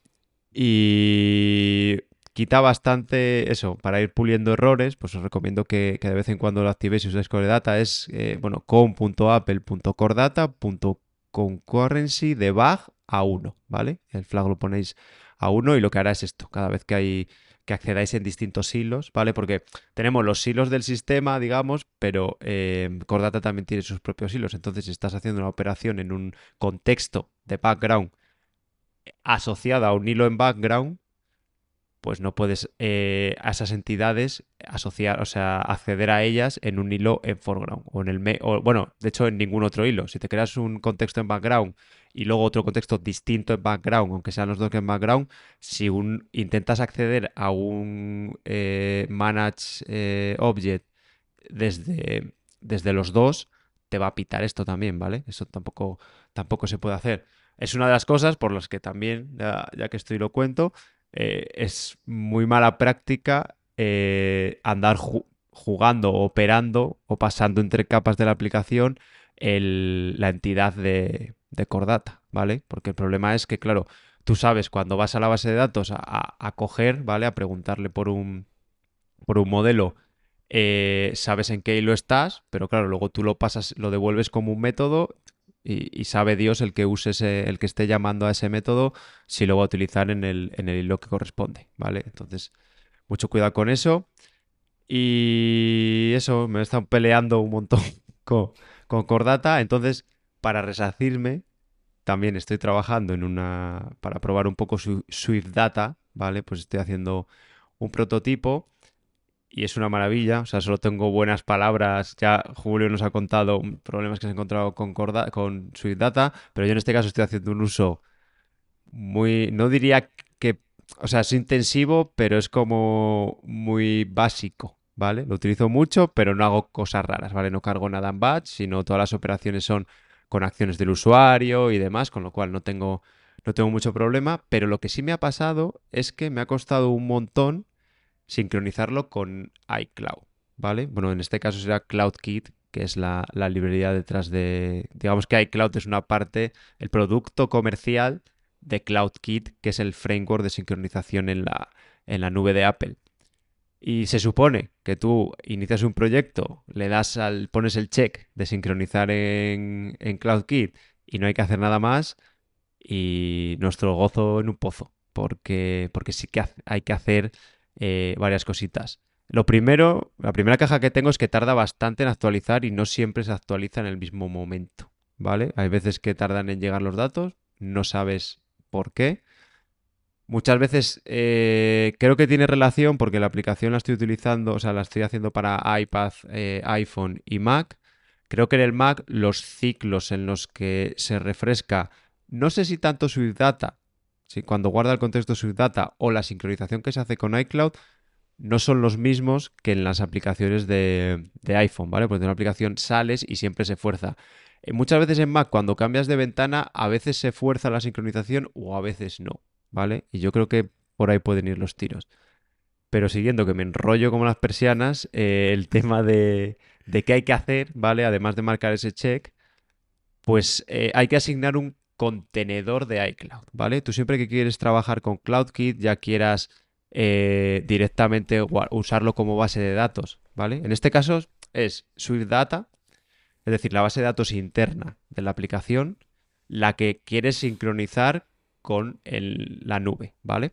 Y quita bastante eso, para ir puliendo errores, pues os recomiendo que, de vez en cuando lo activéis y usáis Data. Es, eh, bueno, com.apple.cordata.concurrency debug a 1, ¿vale? El flag lo ponéis a 1 y lo que hará es esto. Cada vez que hay que accedáis en distintos hilos, ¿vale? Porque tenemos los hilos del sistema, digamos, pero eh, Cordata también tiene sus propios hilos. Entonces, si estás haciendo una operación en un contexto de background asociada a un hilo en background, pues no puedes eh, a esas entidades asociar, o sea, acceder a ellas en un hilo en foreground o en el o, bueno, de hecho en ningún otro hilo. Si te creas un contexto en background y luego otro contexto distinto en background, aunque sean los dos que en background, si un, intentas acceder a un eh, manage eh, object desde, desde los dos, te va a pitar esto también, ¿vale? Eso tampoco, tampoco se puede hacer. Es una de las cosas por las que también, ya, que estoy lo cuento, eh, es muy mala práctica andar jugando, operando o pasando entre capas de la aplicación la entidad de, de Cordata, ¿vale? Porque el problema es que, claro, tú sabes cuando vas a la base de datos a, coger, ¿vale? A preguntarle por un, por un modelo, eh, sabes en qué hilo estás, pero claro, luego tú lo pasas, lo devuelves como un método y, sabe Dios el que use el que esté llamando a ese método, si lo va a utilizar en el, en el hilo que corresponde, ¿vale? Entonces, mucho cuidado con eso. Y eso, me estado peleando un montón con, con Cordata, entonces para resarcirme, también estoy trabajando en una. para probar un poco su Swift Data, ¿vale? Pues estoy haciendo un prototipo y es una maravilla. O sea, solo tengo buenas palabras. Ya Julio nos ha contado problemas que se ha encontrado con, con Swift Data, pero yo en este caso estoy haciendo un uso muy. no diría que. O sea, es intensivo, pero es como muy básico, ¿vale? Lo utilizo mucho, pero no hago cosas raras, ¿vale? No cargo nada en batch, sino todas las operaciones son con acciones del usuario y demás, con lo cual no tengo, no tengo mucho problema, pero lo que sí me ha pasado es que me ha costado un montón sincronizarlo con iCloud, ¿vale? Bueno, en este caso será CloudKit, que es la, librería detrás de, digamos que iCloud es una parte, el producto comercial de CloudKit, que es el framework de sincronización en la, en la nube de Apple. Y se supone que tú inicias un proyecto, le das al, pones el check de sincronizar en, en CloudKit y no hay que hacer nada más y nuestro gozo en un pozo, porque, porque sí que hay que hacer eh, varias cositas. Lo primero, la primera caja que tengo es que tarda bastante en actualizar y no siempre se actualiza en el mismo momento, ¿vale? Hay veces que tardan en llegar los datos, no sabes por qué. Muchas veces eh, creo que tiene relación porque la aplicación la estoy utilizando, o sea, la estoy haciendo para iPad, eh, iPhone y Mac. Creo que en el Mac los ciclos en los que se refresca, no sé si tanto Swift Data, si cuando guarda el contexto Swift Data o la sincronización que se hace con iCloud, no son los mismos que en las aplicaciones de, iPhone, ¿vale? Porque en una aplicación sales y siempre se fuerza. Eh, muchas veces en Mac, cuando cambias de ventana, a veces se fuerza la sincronización o a veces no, ¿vale? Y yo creo que por ahí pueden ir los tiros. Pero siguiendo que me enrollo como las persianas, eh, el tema de, de, qué hay que hacer, ¿vale? Además de marcar ese check, pues eh, hay que asignar un contenedor de iCloud, ¿vale? Tú siempre que quieres trabajar con CloudKit, ya quieras directamente usarlo como base de datos, ¿vale? En este caso es Swift Data, es decir, la base de datos interna de la aplicación, la que quieres sincronizar con la nube, ¿vale?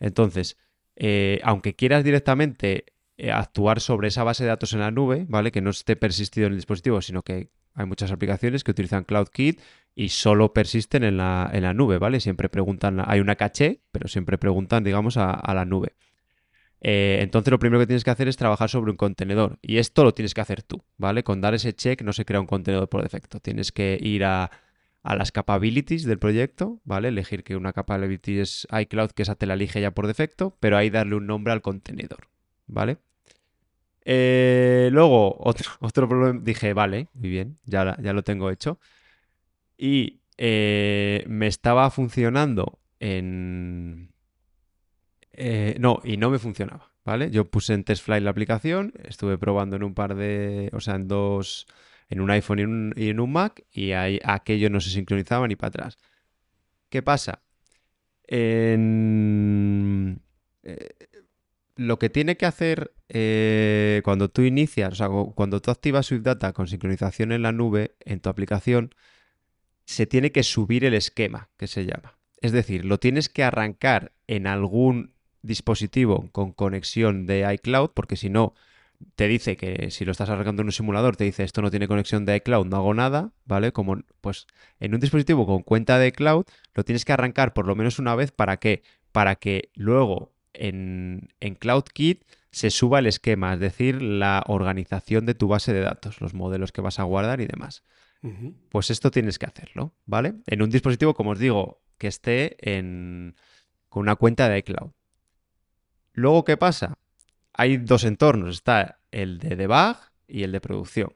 Entonces, eh, aunque quieras directamente eh, actuar sobre esa base de datos en la nube, ¿vale? Que no esté persistido en el dispositivo, sino que hay muchas aplicaciones que utilizan CloudKit y solo persisten en la, en la nube, ¿vale? Siempre preguntan, hay una caché, pero siempre preguntan, digamos, a la nube. Eh, entonces lo primero que tienes que hacer es trabajar sobre un contenedor y esto lo tienes que hacer tú, ¿vale? Con dar ese check no se crea un contenedor por defecto. Tienes que ir a, las capabilities del proyecto, ¿vale? Elegir que una capability es iCloud, que esa te la elige ya por defecto, pero ahí darle un nombre al contenedor, ¿vale? Eh, luego, otro, otro problema, dije, vale, muy bien, ya, ya lo tengo hecho. Y eh, me estaba funcionando en, eh, no, y no me funcionaba, ¿vale? Yo puse en TestFlight la aplicación, estuve probando en un par de, o sea, en dos, en un iPhone y en un, Mac, y aquello no se sincronizaba ni para atrás. ¿Qué pasa? En... Lo que tiene que hacer eh, cuando tú inicias, o sea, cuando tú activas Data con sincronización en la nube, en tu aplicación, se tiene que subir el esquema, que se llama. Es decir, lo tienes que arrancar en algún dispositivo con conexión de iCloud, porque si no, te dice que si lo estás arrancando en un simulador, te dice esto no tiene conexión de iCloud, no hago nada, ¿vale? Como pues en un dispositivo con cuenta de iCloud, lo tienes que arrancar por lo menos una vez para que para que luego en, en CloudKit se suba el esquema, es decir, la organización de tu base de datos, los modelos que vas a guardar y demás. Pues esto tienes que hacerlo, ¿vale? En un dispositivo, como os digo, que esté en, con una cuenta de iCloud. Luego, ¿qué pasa? Hay dos entornos, está el de debug y el de producción.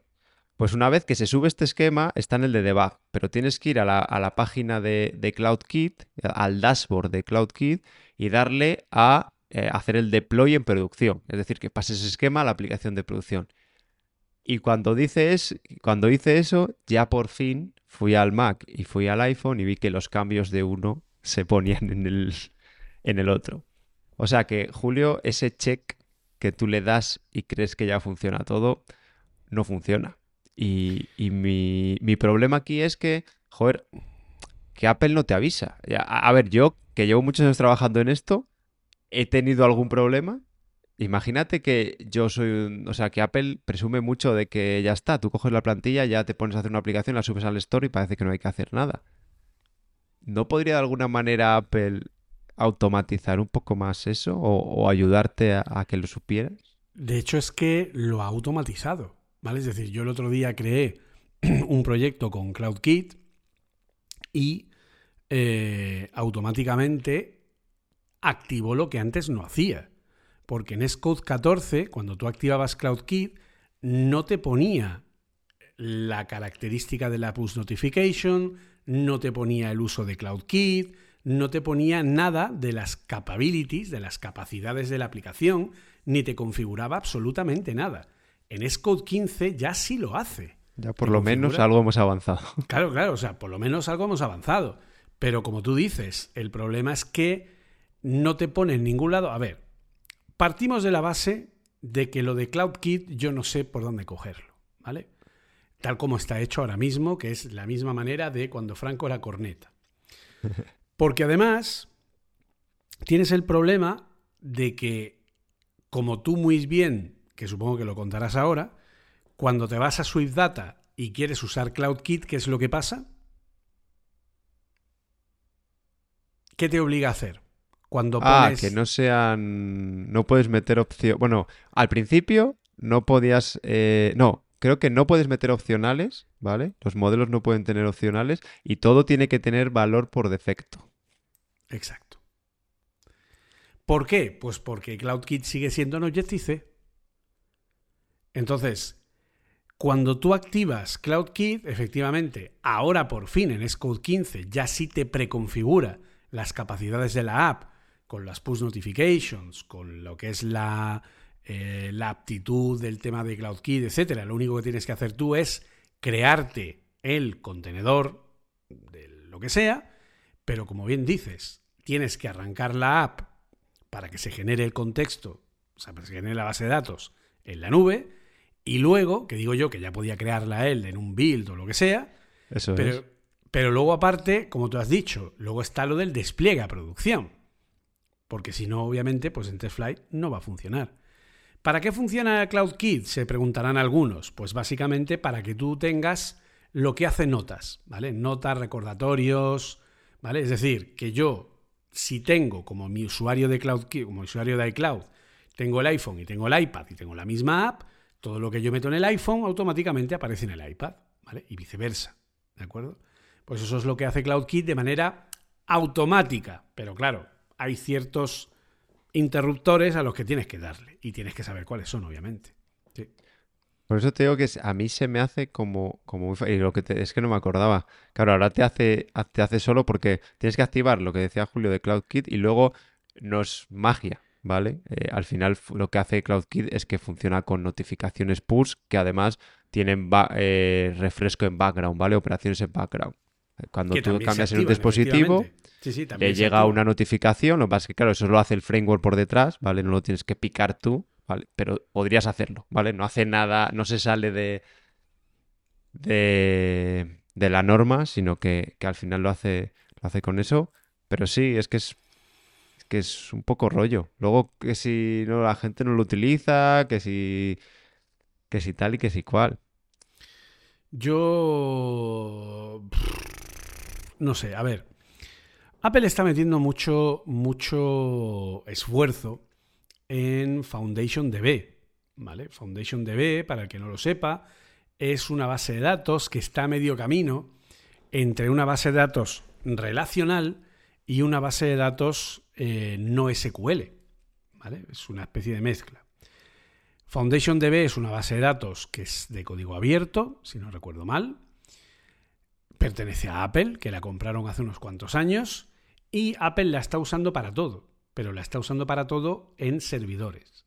Pues una vez que se sube este esquema, está en el de debug, pero tienes que ir a la, página de, CloudKit, al dashboard de CloudKit y darle a eh, hacer el deploy en producción. Es decir, que pases ese esquema a la aplicación de producción. Y cuando, cuando hice eso, ya por fin fui al Mac y fui al iPhone y vi que los cambios de uno se ponían en el, en el otro. O sea que, Julio, ese check que tú le das y crees que ya funciona todo, no funciona. Y, mi, problema aquí es que, joder, que Apple no te avisa. A, ver, yo que llevo muchos años trabajando en esto, he tenido algún problema. Imagínate que yo soy o sea, que Apple presume mucho de que ya está, tú coges la plantilla, ya te pones a hacer una aplicación, la subes al store y parece que no hay que hacer nada. ¿No podría de alguna manera Apple automatizar un poco más eso o, ayudarte a, que lo supieras?
De hecho, es que lo ha automatizado, ¿vale? Es decir, yo el otro día creé un proyecto con CloudKit y eh, automáticamente activó lo que antes no hacía. Porque en Xcode 14, cuando tú activabas CloudKit, no te ponía la característica de la push notification, no te ponía el uso de CloudKit, no te ponía nada de las capabilities, de las capacidades de la aplicación, ni te configuraba absolutamente nada. En Xcode 15 ya sí lo hace.
Ya por lo menos algo hemos avanzado.
Claro, claro, o sea, por lo menos algo hemos avanzado. Pero como tú dices, el problema es que no te pone en ningún lado. A ver, partimos de la base de que lo de CloudKit yo no sé por dónde cogerlo, ¿vale? Tal como está hecho ahora mismo, que es la misma manera de cuando Franco era corneta. Porque además tienes el problema de que, como tú muy bien, que supongo que lo contarás ahora, cuando te vas a Swift Data y quieres usar CloudKit, ¿qué es lo que pasa? ¿Qué te obliga a hacer? Cuando
Ah,
pones...
que no sean. No puedes meter opción. Bueno, al principio no podías. eh, No, creo que no puedes meter opcionales, ¿vale? Los modelos no pueden tener opcionales y todo tiene que tener valor por defecto.
Exacto. ¿Por qué? Pues porque CloudKit sigue siendo en Objective-C. Entonces, cuando tú activas CloudKit, efectivamente, ahora por fin en Xcode 15 ya sí te preconfigura las capacidades de la app con las push notifications, con lo que es la, eh, la aptitud del tema de CloudKit, etcétera. Lo único que tienes que hacer tú es crearte el contenedor de lo que sea, pero como bien dices, tienes que arrancar la app para que se genere el contexto, o sea, para que se genere la base de datos en la nube, y luego, que digo yo que ya podía crearla él en un build o lo que sea,
Eso es.
pero luego aparte, como tú has dicho, luego está lo del despliegue a producción. Porque si no, obviamente, pues en TestFlight no va a funcionar. ¿Para qué funciona CloudKit? Se preguntarán algunos. Pues básicamente para que tú tengas lo que hace notas, ¿vale? Notas, recordatorios, ¿vale? Es decir, que yo, si tengo como mi usuario de CloudKit, como usuario de iCloud, tengo el iPhone y tengo el iPad y tengo la misma app, todo lo que yo meto en el iPhone automáticamente aparece en el iPad, ¿vale? Y viceversa, ¿de acuerdo? Pues eso es lo que hace CloudKit de manera automática. Pero claro, hay ciertos interruptores a los que tienes que darle y tienes que saber cuáles son, obviamente.
Por eso te digo que a mí se me hace como, como muy y lo que te- es que no me acordaba. Claro, ahora te hace, ha- te hace solo porque tienes que activar lo que decía Julio de CloudKit y luego no es magia, ¿vale? Eh, al final lo que hace CloudKit es que funciona con notificaciones push que además tienen eh, refresco en background, ¿vale? Operaciones en background. Eh, Cuando
Que
tú cambias en un
activan,
dispositivo,
efectivamente. Sí, sí,
le
se
llega una notificación, lo que pasa es que, claro, eso lo hace el framework por detrás, ¿vale? No lo tienes que picar tú, ¿vale? Pero podrías hacerlo, ¿vale? No hace nada, no se sale de, de, de la norma, sino que, que al final lo hace, lo hace con eso. Pero sí, es que es, es que es un poco rollo. Luego que si no, la gente no lo utiliza, que si, que si tal y que si cual.
Yo. No sé, a ver. Apple está metiendo mucho, mucho esfuerzo en Foundation DB. ¿Vale? Foundation DB, para el que no lo sepa, es una base de datos que está a medio camino entre una base de datos relacional y una base de datos eh, no SQL. ¿Vale? Es una especie de mezcla. Foundation DB es una base de datos que es de código abierto, si no recuerdo mal. Pertenece a Apple, que la compraron hace unos cuantos años, y Apple la está usando para todo, pero la está usando para todo en servidores.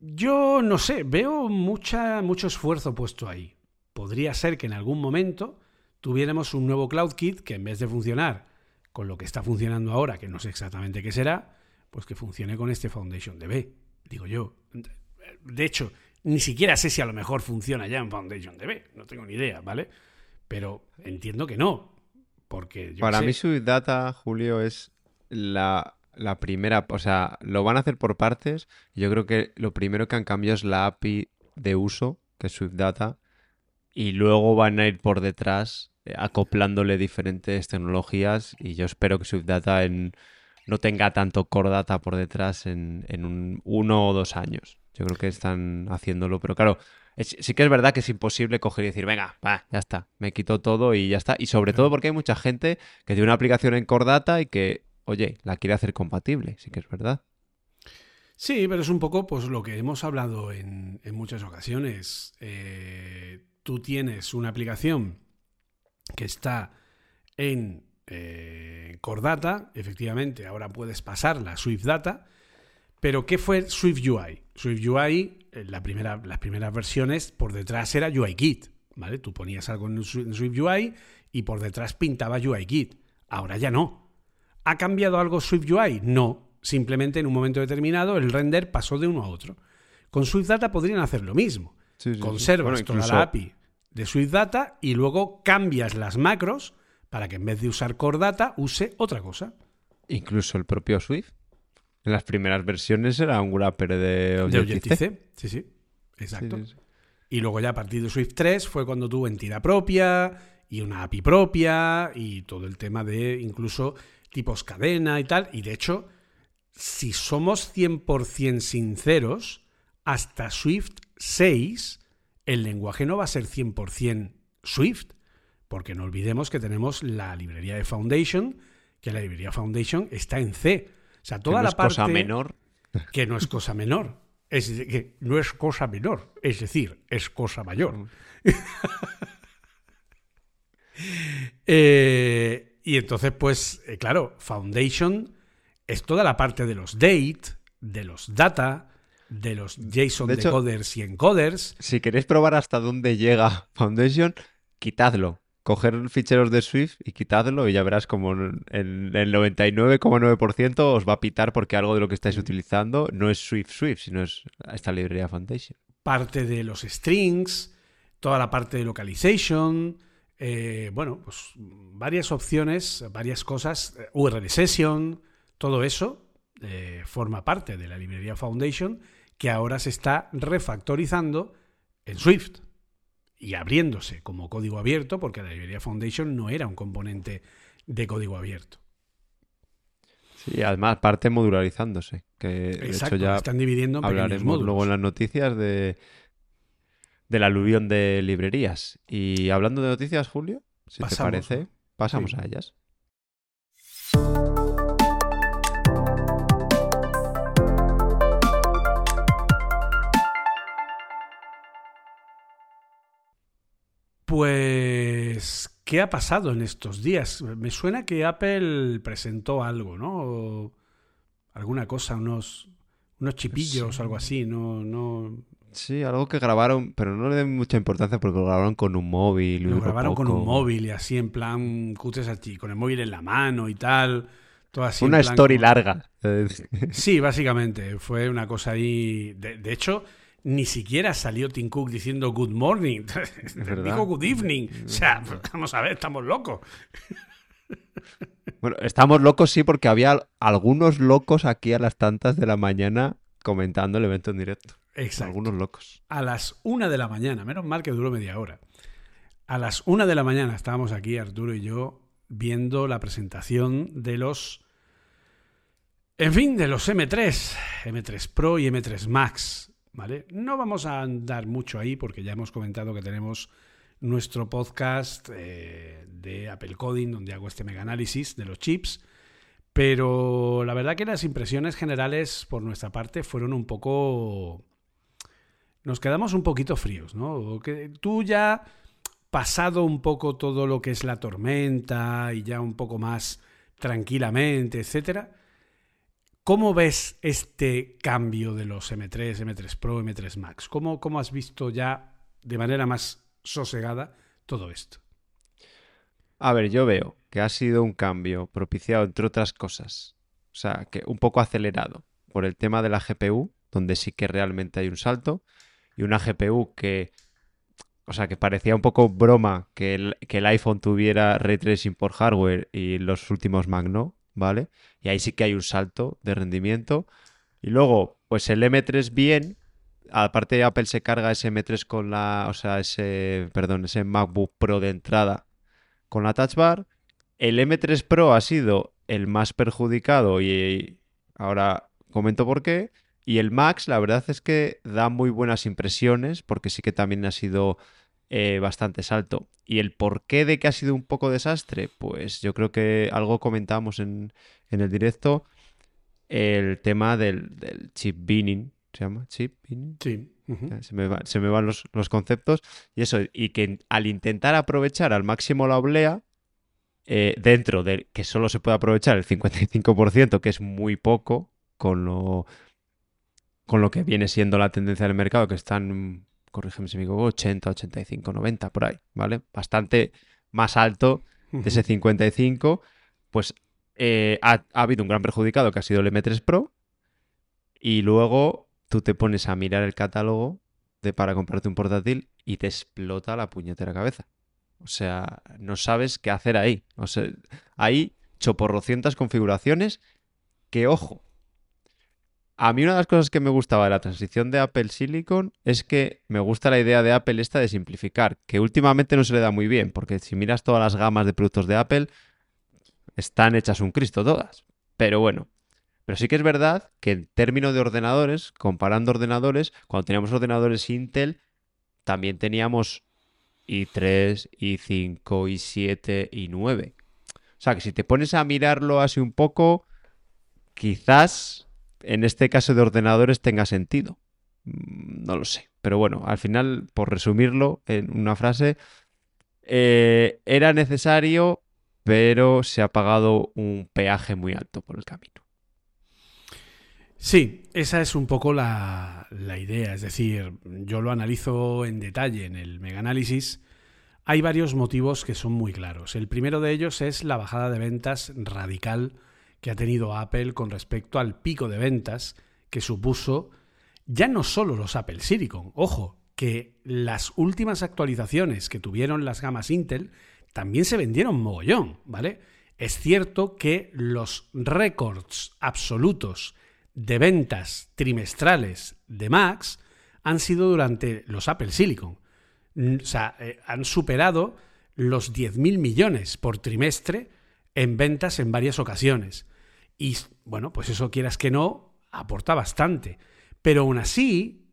Yo no sé, veo mucha, mucho esfuerzo puesto ahí. Podría ser que en algún momento tuviéramos un nuevo CloudKit que en vez de funcionar con lo que está funcionando ahora, que no sé exactamente qué será, pues que funcione con este Foundation DB, digo yo. De hecho, ni siquiera sé si a lo mejor funciona ya en Foundation DB, no tengo ni idea, ¿vale? Pero entiendo que no, porque yo
Para mí Swift Data, Julio, es la, la primera, o sea, lo van a hacer por partes. Yo creo que lo primero que han cambiado es la API de uso, que es Swift Data, y luego van a ir por detrás eh, acoplándole diferentes tecnologías y yo espero que Swift Data en, no tenga tanto Core Data por detrás en, en un uno o dos años. Yo creo que están haciéndolo, pero claro, es- sí que es verdad que es imposible coger y decir, venga, va, ya está, me quito todo y ya está. Y sobre todo porque hay mucha gente que tiene una aplicación en Core Data y que, oye, la quiere hacer compatible, sí que es verdad.
Sí, pero es un poco pues lo que hemos hablado en, en muchas ocasiones. Eh, tú tienes una aplicación que está en eh, Core Data, efectivamente, ahora puedes pasarla a Swift Data, pero ¿qué fue Swift UI? Swift UI, eh, la primera, las primeras versiones, por detrás era UIKit, ¿vale? Tú ponías algo en Swi- en Swift UI y por detrás pintaba UIKit. Ahora ya no. ¿Ha cambiado algo Swift UI? No. Simplemente en un momento determinado el render pasó de uno a otro. Con Swift Data podrían hacer lo mismo.
Sí, sí, sí.
Conservas toda la API de Swift Data y luego cambias las macros para que en vez de usar Core Data use otra cosa.
Incluso el propio Swift. En las primeras versiones era un wrapper de
De
Objective-C.
Sí, sí. Exacto.
Sí, sí, sí.
Y luego ya a partir de Swift 3 fue cuando tuvo entidad propia y una API propia y todo el tema de incluso tipos cadena y tal. Y de hecho, si somos 100% sinceros, hasta Swift 6 el lenguaje no va a ser 100% Swift, porque no olvidemos que tenemos la librería de Foundation, que la librería Foundation está en C. O sea, toda
que no
la
es
parte
cosa menor.
que no es cosa menor. Es decir, que no es cosa menor, es decir, es cosa mayor.
Mm.
Eh, y entonces, pues, eh, claro, Foundation es toda la parte de los date, de los data, de los JSON
De
decoders y encoders.
Si queréis probar hasta dónde llega Foundation, quitadlo. Coger ficheros de Swift y quitadlo y ya verás como en el 99,9% os va a pitar porque algo de lo que estáis utilizando no es Swift Swift, sino es esta librería Foundation.
parte de los strings, toda la parte de localization, eh, bueno, pues varias opciones, varias cosas, eh, URL session, todo eso eh, forma parte de la librería Foundation que ahora se está refactorizando en Swift y abriéndose como código abierto porque la librería Foundation no era un componente de código abierto.
Sí, además parte modularizándose, que de hecho ya
están dividiendo en
hablaremos luego en las noticias de del aluvión de librerías. Y hablando de noticias, Julio, si te parece, pasamos
Sí.
a ellas.
Pues, ¿qué ha pasado en estos días? Me suena que Apple presentó algo, ¿no? Alguna cosa, unos, unos chipillos
Sí.
o algo así, no, no.
Sí, algo que grabaron, pero no le den mucha importancia porque lo grabaron con un móvil.
Lo grabaron con un móvil y así en plan cutres así, con el móvil en la mano y tal. Todo así en
Una
plan
story
como-
larga.
Sí, básicamente. Fue una cosa ahí. De, de hecho, ni siquiera salió Tim Cook diciendo good morning. Dijo good evening. O sea, vamos a ver, estamos locos.
Bueno, estamos locos, sí, porque había algunos locos aquí a las tantas de la mañana comentando el evento en directo.
Exacto.
Algunos locos.
a las una de la mañana, menos mal que duró media hora. A las una de la mañana estábamos aquí, Arturo y yo, viendo la presentación de los. En fin, de los M3, M3 Pro y M3 Max. ¿Vale? No vamos a andar mucho ahí porque ya hemos comentado que tenemos nuestro podcast eh, de Apple Coding, donde hago este mega análisis de los chips. Pero la verdad que las impresiones generales por nuestra parte fueron un poco nos quedamos un poquito fríos, ¿no? Que tú ya pasado un poco todo lo que es la tormenta y ya un poco más tranquilamente, etcétera. ¿Cómo ves este cambio de los M3, M3 Pro, M3 Max? ¿Cómo, has visto ya de manera más sosegada todo esto?
A ver, yo veo que ha sido un cambio propiciado, entre otras cosas, o sea, que un poco acelerado por el tema de la GPU, donde sí que realmente hay un salto, y una GPU que, o sea, que parecía un poco broma que el, que el iPhone tuviera ray tracing por hardware y los últimos Mac no, ¿vale? Y ahí sí que hay un salto de rendimiento. Y luego, pues el M3 bien, aparte Apple se carga ese M3 con la, o sea, ese, perdón, ese MacBook Pro de entrada con la Touch Bar. El M3 Pro ha sido el más perjudicado y ahora comento por qué. Y el Max, la verdad es que da muy buenas impresiones porque sí que también ha sido eh, bastante salto. Y el porqué de que ha sido un poco desastre, pues yo creo que algo comentamos en, en el directo, el tema del, del chip binning, ¿se llama? Chip binning.
Sí.
Eh, Se me, va- se me van los, los conceptos. Y eso, y que al intentar aprovechar al máximo la oblea, eh, dentro de que solo se puede aprovechar el 55%, que es muy poco, con lo, con lo que viene siendo la tendencia del mercado, que están, corrígeme si me equivoco, 80, 85, 90, por ahí, ¿vale? Bastante más alto de ese 55, pues eh, ha, ha habido un gran perjudicado que ha sido el M3 Pro. Y luego tú te pones a mirar el catálogo de para comprarte un portátil y te explota la puñetera cabeza. O sea, no sabes qué hacer ahí. O sea, hay choporrocientas configuraciones que, ojo, A mí una de las cosas que me gustaba de la transición de Apple Silicon es que me gusta la idea de Apple esta de simplificar, que últimamente no se le da muy bien, porque si miras todas las gamas de productos de Apple, están hechas un Cristo todas. Pero bueno, pero sí que es verdad que en términos de ordenadores, comparando ordenadores, cuando teníamos ordenadores Intel, también teníamos i3, i5, i7, i9. O sea que si te pones a mirarlo así un poco, quizás en este caso de ordenadores tenga sentido. Mm, no lo sé. Pero bueno, al final, por resumirlo en una frase, eh, era necesario, pero se ha pagado un peaje muy alto por el camino.
Sí, esa es un poco la, la, idea. Es decir, yo lo analizo en detalle en el mega análisis. Hay varios motivos que son muy claros. El primero de ellos es la bajada de ventas radical que ha tenido Apple con respecto al pico de ventas que supuso ya no solo los Apple Silicon, ojo, que las últimas actualizaciones que tuvieron las gamas Intel también se vendieron mogollón, ¿vale? Es cierto que los récords absolutos de ventas trimestrales de Macs han sido durante los Apple Silicon. O sea, eh, han superado los 10.000 millones por trimestre en ventas en varias ocasiones. Y bueno, pues eso quieras que no, aporta bastante. Pero aún así,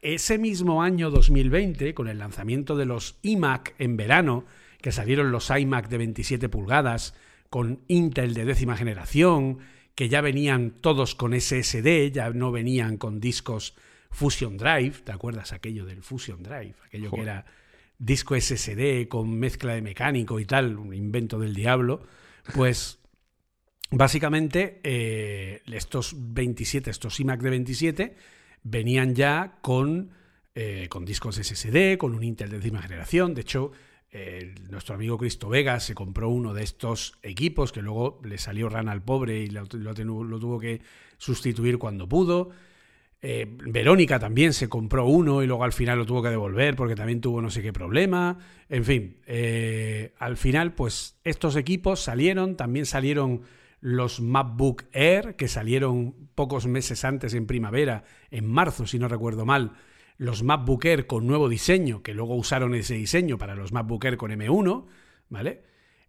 ese mismo año 2020, con el lanzamiento de los iMac en verano, que salieron los iMac de 27 pulgadas, con Intel de décima generación, que ya venían todos con SSD, ya no venían con discos Fusion Drive, ¿te acuerdas aquello del Fusion Drive? Aquello que era disco SSD con mezcla de mecánico y tal, un invento del diablo, pues básicamente eh, estos 27, estos iMac de 27, venían ya con, eh, con discos SSD, con un Intel de décima generación. De hecho, nuestro amigo Cristo Vega se compró uno de estos equipos que luego le salió rana al pobre y lo, tuvo que sustituir cuando pudo. Eh, Verónica también se compró uno y luego al final lo tuvo que devolver porque también tuvo no sé qué problema. En fin, al final pues estos equipos salieron, también salieron los MacBook Air, que salieron pocos meses antes en primavera, en marzo, si no recuerdo mal, los MacBook Air con nuevo diseño, que luego usaron ese diseño para los MacBook Air con M1, ¿vale?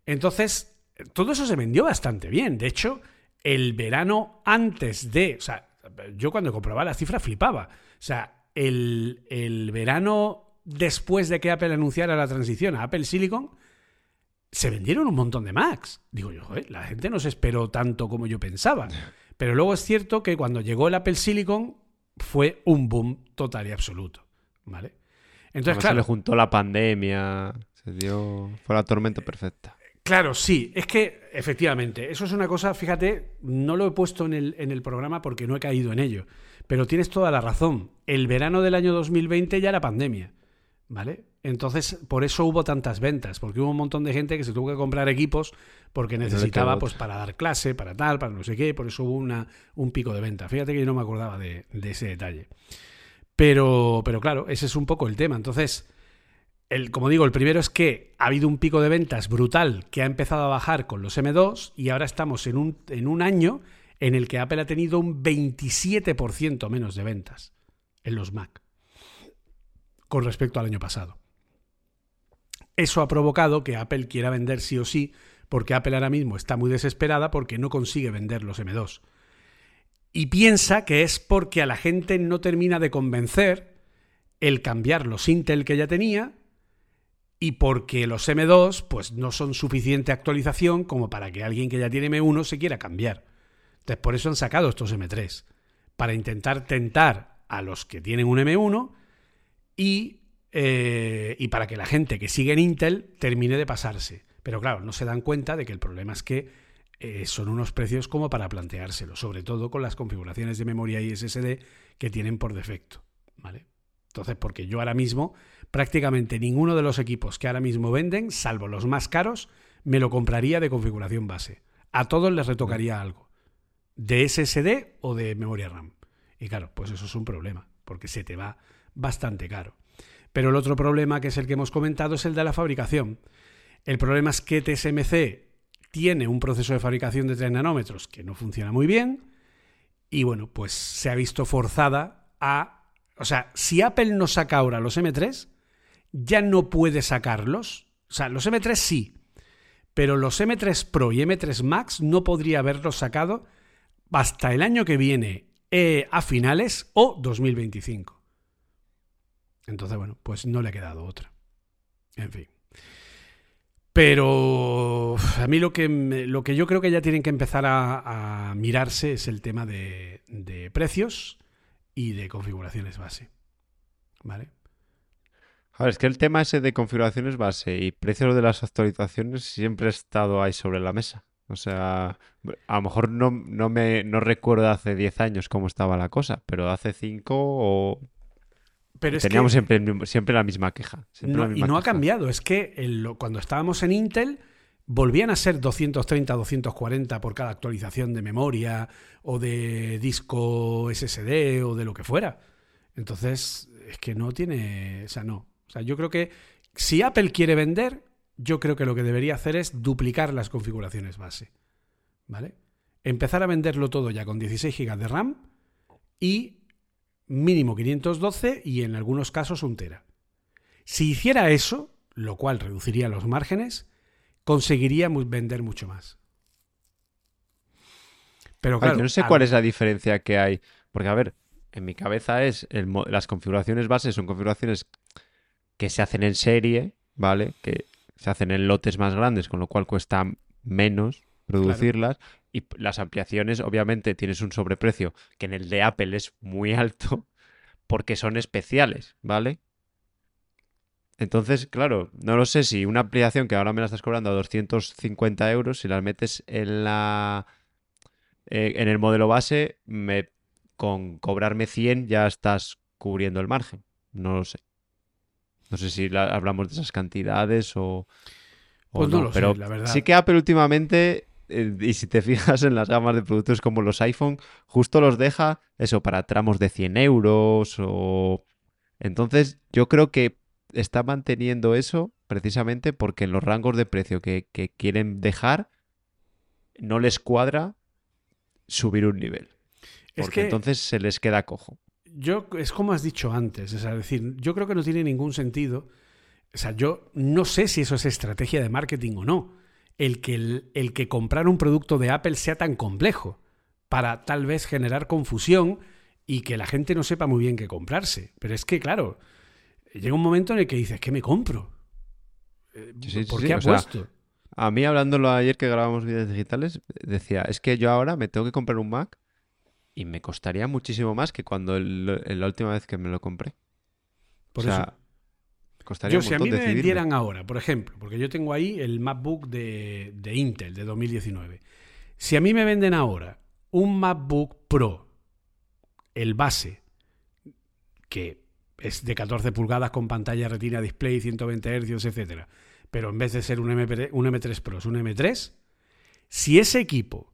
Entonces, todo eso se vendió bastante bien. De hecho, el verano antes de, o sea, yo cuando comprobaba la cifra flipaba. O sea, el, el verano después de que Apple anunciara la transición a Apple Silicon, se vendieron un montón de Macs. Digo yo, la gente no se esperó tanto como yo pensaba. Pero luego es cierto que cuando llegó el Apple Silicon fue un boom total y absoluto. ¿Vale?
Entonces, claro. Se le juntó la pandemia, se dio. Fue la tormenta perfecta.
Claro, sí, es que efectivamente, eso es una cosa, fíjate, no lo he puesto en el, en el programa porque no he caído en ello, pero tienes toda la razón. El verano del año 2020 ya era pandemia, ¿vale? Entonces, por eso hubo tantas ventas, porque hubo un montón de gente que se tuvo que comprar equipos porque necesitaba, pues, para dar clase, para tal, para no sé qué, por eso hubo una, un pico de venta. Fíjate que yo no me acordaba de, ese detalle. Pero, pero claro, ese es un poco el tema. Entonces, el, como digo, el primero es que ha habido un pico de ventas brutal que ha empezado a bajar con los M2 y ahora estamos en un, en un año en el que Apple ha tenido un 27% menos de ventas en los Mac con respecto al año pasado. Eso ha provocado que Apple quiera vender sí o sí, porque Apple ahora mismo está muy desesperada porque no consigue vender los M2. Y piensa que es porque a la gente no termina de convencer el cambiar los Intel que ya tenía y porque los M2 pues no son suficiente actualización como para que alguien que ya tiene M1 se quiera cambiar. Entonces por eso han sacado estos M3, para intentar tentar a los que tienen un M1 y eh, y para que la gente que sigue en Intel termine de pasarse. Pero claro, no se dan cuenta de que el problema es que eh, son unos precios como para planteárselo, sobre todo con las configuraciones de memoria y SSD que tienen por defecto. ¿vale? Entonces, porque yo ahora mismo, prácticamente ninguno de los equipos que ahora mismo venden, salvo los más caros, me lo compraría de configuración base. A todos les retocaría algo. De SSD o de memoria RAM. Y claro, pues eso es un problema, porque se te va bastante caro. Pero el otro problema, que es el que hemos comentado, es el de la fabricación. El problema es que TSMC tiene un proceso de fabricación de 3 nanómetros que no funciona muy bien Y bueno, pues se ha visto forzada a... O sea, si Apple no saca ahora los M3, ya no puede sacarlos. O sea, los M3 sí, pero los M3 Pro y M3 Max no podría haberlos sacado hasta el año que viene, eh, a finales o 2025. Entonces, bueno, pues no le ha quedado otra. En fin. Pero a mí lo que, lo que yo creo que ya tienen que empezar a, mirarse es el tema de, precios y de configuraciones base. ¿Vale?
A ver, es que el tema ese de configuraciones base y precios de las actualizaciones siempre ha estado ahí sobre la mesa. O sea, a lo mejor no, no me no recuerdo hace 10 años cómo estaba la cosa, pero hace 5 o Teníamos siempre, siempre la misma queja. y
no ha cambiado. Es que cuando estábamos en Intel volvían a ser 230, 240 por cada actualización de memoria o de disco SSD o de lo que fuera. Entonces, es que no tiene... O sea, no. O sea, yo creo que si Apple quiere vender, yo creo que lo que debería hacer es duplicar las configuraciones base. ¿Vale? Empezar a venderlo todo ya con 16 GB de RAM y mínimo 512 y en algunos casos un tera. Si hiciera eso, lo cual reduciría los márgenes, conseguiría vender mucho más.
Pero claro, no sé cuál es la diferencia que hay, porque a ver, en mi cabeza es las configuraciones bases son configuraciones que se hacen en serie, ¿vale? Que se hacen en lotes más grandes, con lo cual cuesta menos producirlas. Y las ampliaciones, obviamente, tienes un sobreprecio que en el de Apple es muy alto porque son especiales, ¿vale? Entonces, claro, no lo sé si una ampliación que ahora me la estás cobrando a 250 euros, si las metes en la eh, en el modelo base, me, con cobrarme 100 ya estás cubriendo el margen. No lo sé. No sé si hablamos de esas cantidades o,
pues no, lo pero sé, la verdad.
Sí que Apple últimamente eh, y si te fijas en las gamas de productos como los iPhone, justo los deja eso para tramos de 100 euros o... Entonces yo creo que está manteniendo eso precisamente porque en los rangos de precio que, quieren dejar no les cuadra subir un nivel. Porque entonces se les queda cojo.
Yo, es como has dicho antes, es decir, yo creo que no tiene ningún sentido. O sea, yo no sé si eso es estrategia de marketing o no el que, el, que comprar un producto de Apple sea tan complejo para tal vez generar confusión y que la gente no sepa muy bien qué comprarse. Pero es que, claro, llega un momento en el que dices, ¿qué me compro? ¿Por qué apuesto?
a mí, hablándolo ayer que grabamos vídeos digitales, decía, es que yo ahora me tengo que comprar un Mac y me costaría muchísimo más que cuando la última vez que me lo compré.
Por eso yo, si a mí me vendieran ahora, por ejemplo, porque yo tengo ahí el MacBook de, de Intel de 2019. Si a mí me venden ahora un MacBook Pro, el base, que es de 14 pulgadas con pantalla retina display, 120 Hz, etc. Pero en vez de ser un, MP, un M3 Pro, es un M3. Si ese equipo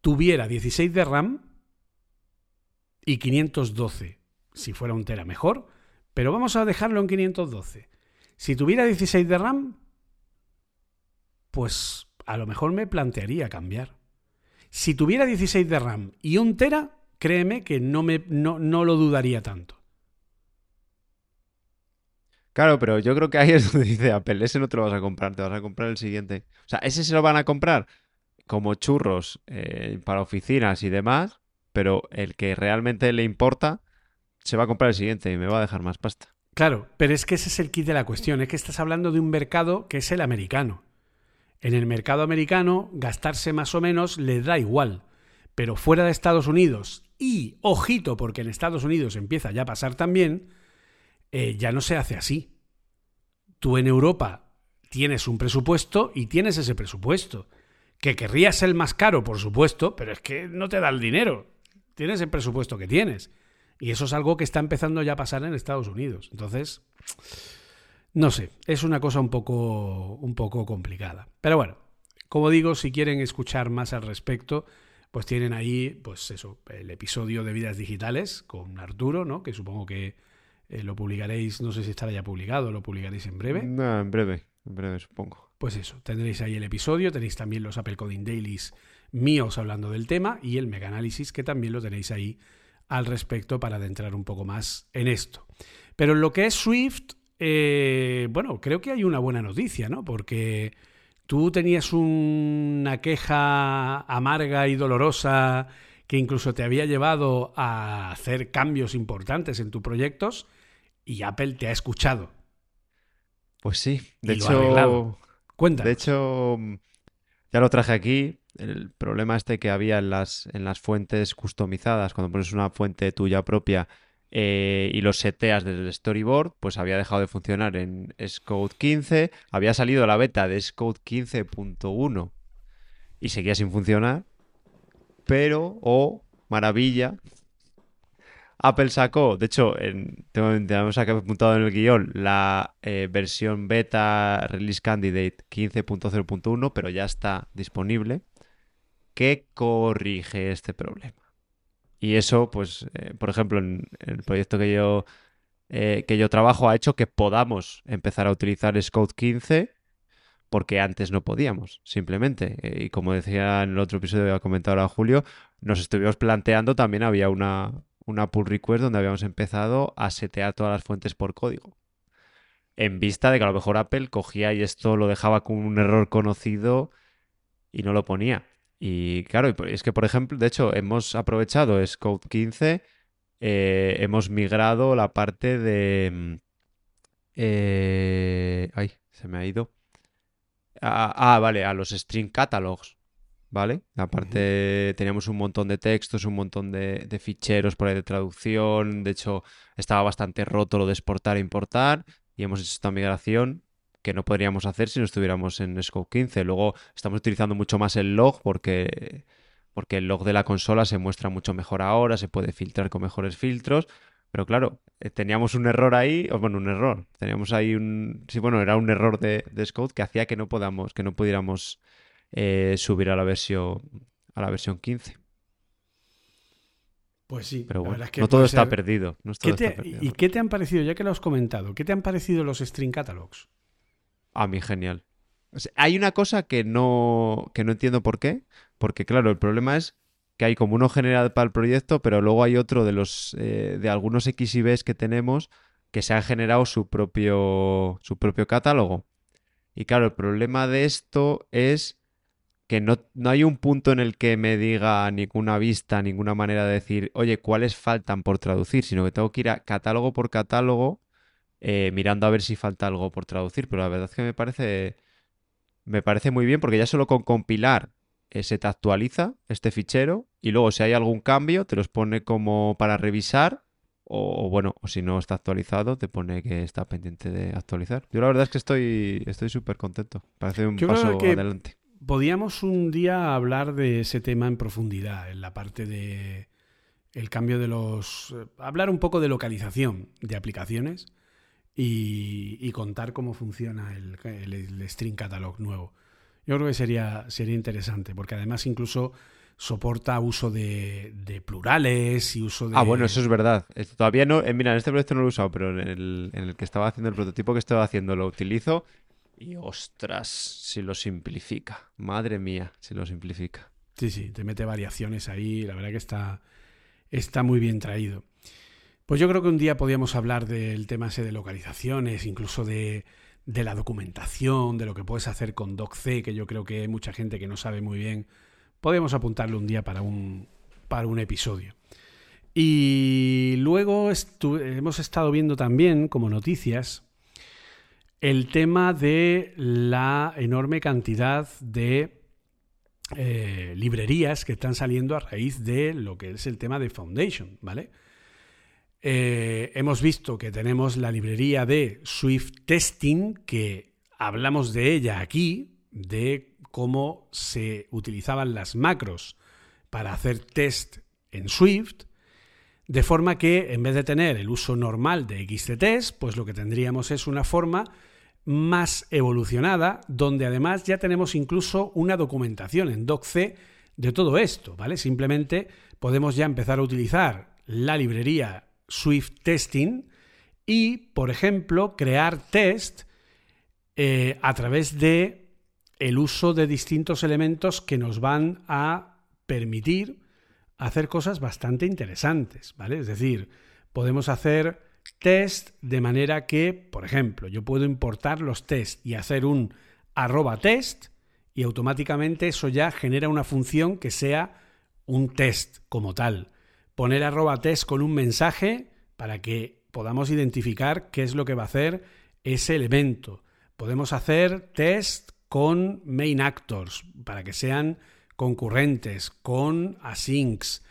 tuviera 16 de RAM y 512, si fuera un Tera mejor, pero vamos a dejarlo en 512. Si tuviera 16 de RAM, pues a lo mejor me plantearía cambiar. Si tuviera 16 de RAM y un tera, créeme que no, me, no, no lo dudaría tanto.
Claro, pero yo creo que ahí es donde dice Apple, ese no te lo vas a comprar, te vas a comprar el siguiente. O sea, ese se lo van a comprar como churros eh, para oficinas y demás, pero el que realmente le importa se va a comprar el siguiente y me va a dejar más pasta.
Claro, pero es que ese es el kit de la cuestión, es que estás hablando de un mercado que es el americano. En el mercado americano, gastarse más o menos le da igual, pero fuera de Estados Unidos, y ojito, porque en Estados Unidos empieza ya a pasar también, eh, ya no se hace así. Tú en Europa tienes un presupuesto y tienes ese presupuesto. Que querrías el más caro, por supuesto, pero es que no te da el dinero. Tienes el presupuesto que tienes. Y eso es algo que está empezando ya a pasar en Estados Unidos. Entonces, no sé, es una cosa un poco, un poco complicada. Pero bueno, como digo, si quieren escuchar más al respecto, pues tienen ahí, pues eso, el episodio de Vidas Digitales con Arturo, ¿no? Que supongo que eh, lo publicaréis, no sé si estará ya publicado, lo publicaréis en breve.
No, en breve. en breve supongo.
Pues eso, tendréis ahí el episodio, tenéis también los Apple Coding Dailies míos hablando del tema y el Mega Análisis que también lo tenéis ahí al respecto para adentrar un poco más en esto. Pero en lo que es Swift, eh, bueno, creo que hay una buena noticia, ¿no? Porque tú tenías una queja amarga y dolorosa que incluso te había llevado a hacer cambios importantes en tus proyectos y Apple te ha escuchado.
Pues sí, de hecho,
Cuéntanos.
de hecho, ya lo traje aquí. El problema este que había en las, en las fuentes customizadas, cuando pones una fuente tuya propia eh, y los seteas desde el storyboard, pues había dejado de funcionar en Xcode 15, había salido la beta de Xcode 15.1 y seguía sin funcionar, pero, oh, maravilla, Apple sacó, de hecho, en, tenemos aquí apuntado en el guion, la eh, versión beta Release Candidate 15.0.1, pero ya está disponible, que corrige este problema. Y eso, pues, eh, por ejemplo, en, el proyecto que yo, eh, que yo trabajo ha hecho que podamos empezar a utilizar Xcode 15 porque antes no podíamos, simplemente. Eh, y como decía en el otro episodio que ha comentado ahora Julio, nos estuvimos planteando, también había una, una pull request donde habíamos empezado a setear todas las fuentes por código. En vista de que a lo mejor Apple cogía y esto lo dejaba con un error conocido y no lo ponía. Y claro, es que por ejemplo, de hecho, hemos aprovechado Xcode 15, eh, hemos migrado la parte de... mm, eh, ay, se me ha ido. Ah, ah, vale, a los string catalogs, ¿vale? La parte, teníamos un montón de textos, un montón de, de ficheros por ahí de traducción, de hecho estaba bastante roto lo de exportar e importar y hemos hecho esta migración que no podríamos hacer si no estuviéramos en Scope 15. Luego estamos utilizando mucho más el log porque, porque el log de la consola se muestra mucho mejor ahora, se puede filtrar con mejores filtros. Pero claro, eh, teníamos un error ahí, o bueno, un error. Teníamos ahí un. Sí, bueno, era un error de, de Scout que hacía que no podamos, que no pudiéramos eh, subir a la versión a la versión 15.
Pues sí,
Pero bueno,
verdad es que
no todo está perdido. No
¿Qué
todo
te-
está perdido.
¿Y qué te han parecido, ya que lo has comentado, qué te han parecido los string catalogs?
A mí genial. Hay una cosa que no, que no entiendo por qué, porque claro, el problema es que hay como uno general para el proyecto, pero luego hay otro de los eh, de algunos X y Bs que tenemos que se han generado su propio su propio catálogo. Y claro, el problema de esto es que no, no hay un punto en el que me diga ninguna vista, ninguna manera de decir, oye, ¿cuáles faltan por traducir? Sino que tengo que ir a catálogo por catálogo eh, mirando a ver si falta algo por traducir. Pero la verdad es que me parece, me parece muy bien porque ya solo con compilar eh, se te actualiza este fichero y luego si hay algún cambio te los pone como para revisar o, o bueno, o si no está actualizado te pone que está pendiente de actualizar. Yo la verdad es que estoy estoy súper contento. Parece un
Yo
paso
que-
adelante.
Podíamos un día hablar de ese tema en profundidad, en la parte de el cambio de los... eh, hablar un poco de localización de aplicaciones y, y contar cómo funciona el, el- el string catalog nuevo. Yo creo que sería, sería interesante, porque además incluso soporta uso de, de plurales y uso de...
Ah, bueno, eso es verdad. Todavía no, eh, mira, en este proyecto no lo he usado, pero en el, en el que estaba haciendo el prototipo que estaba haciendo lo utilizo y ostras, si lo simplifica. Madre mía, si lo simplifica.
Sí, sí, te mete variaciones ahí, la verdad que está, está muy bien traído. Pues yo creo que un día podíamos hablar del tema ese de localizaciones, incluso de, la documentación, de lo que puedes hacer con DocC, que yo creo que hay mucha gente que no sabe muy bien. Podemos apuntarlo un día para un, para un episodio. Y luego hemos estado viendo también, como noticias, el tema de la enorme cantidad de eh, librerías que están saliendo a raíz de lo que es el tema de Foundation, ¿vale? Eh, hemos visto que tenemos la librería de Swift Testing, que hablamos de ella aquí, de cómo se utilizaban las macros para hacer test en Swift, de forma que en vez de tener el uso normal de XCTest, pues lo que tendríamos es una forma más evolucionada, donde además ya tenemos incluso una documentación en DocC de todo esto, ¿vale? Simplemente podemos ya empezar a utilizar la librería Swift Testing y, por ejemplo, crear test eh, a través de el uso de distintos elementos que nos van a permitir hacer cosas bastante interesantes, ¿vale? Es decir, podemos hacer test de manera que, por ejemplo, yo puedo importar los test y hacer un arroba test y automáticamente eso ya genera una función que sea un test como tal. Poner arroba test con un mensaje para que podamos identificar qué es lo que va a hacer ese elemento. Podemos hacer test con main actors para que sean concurrentes, con asyncs.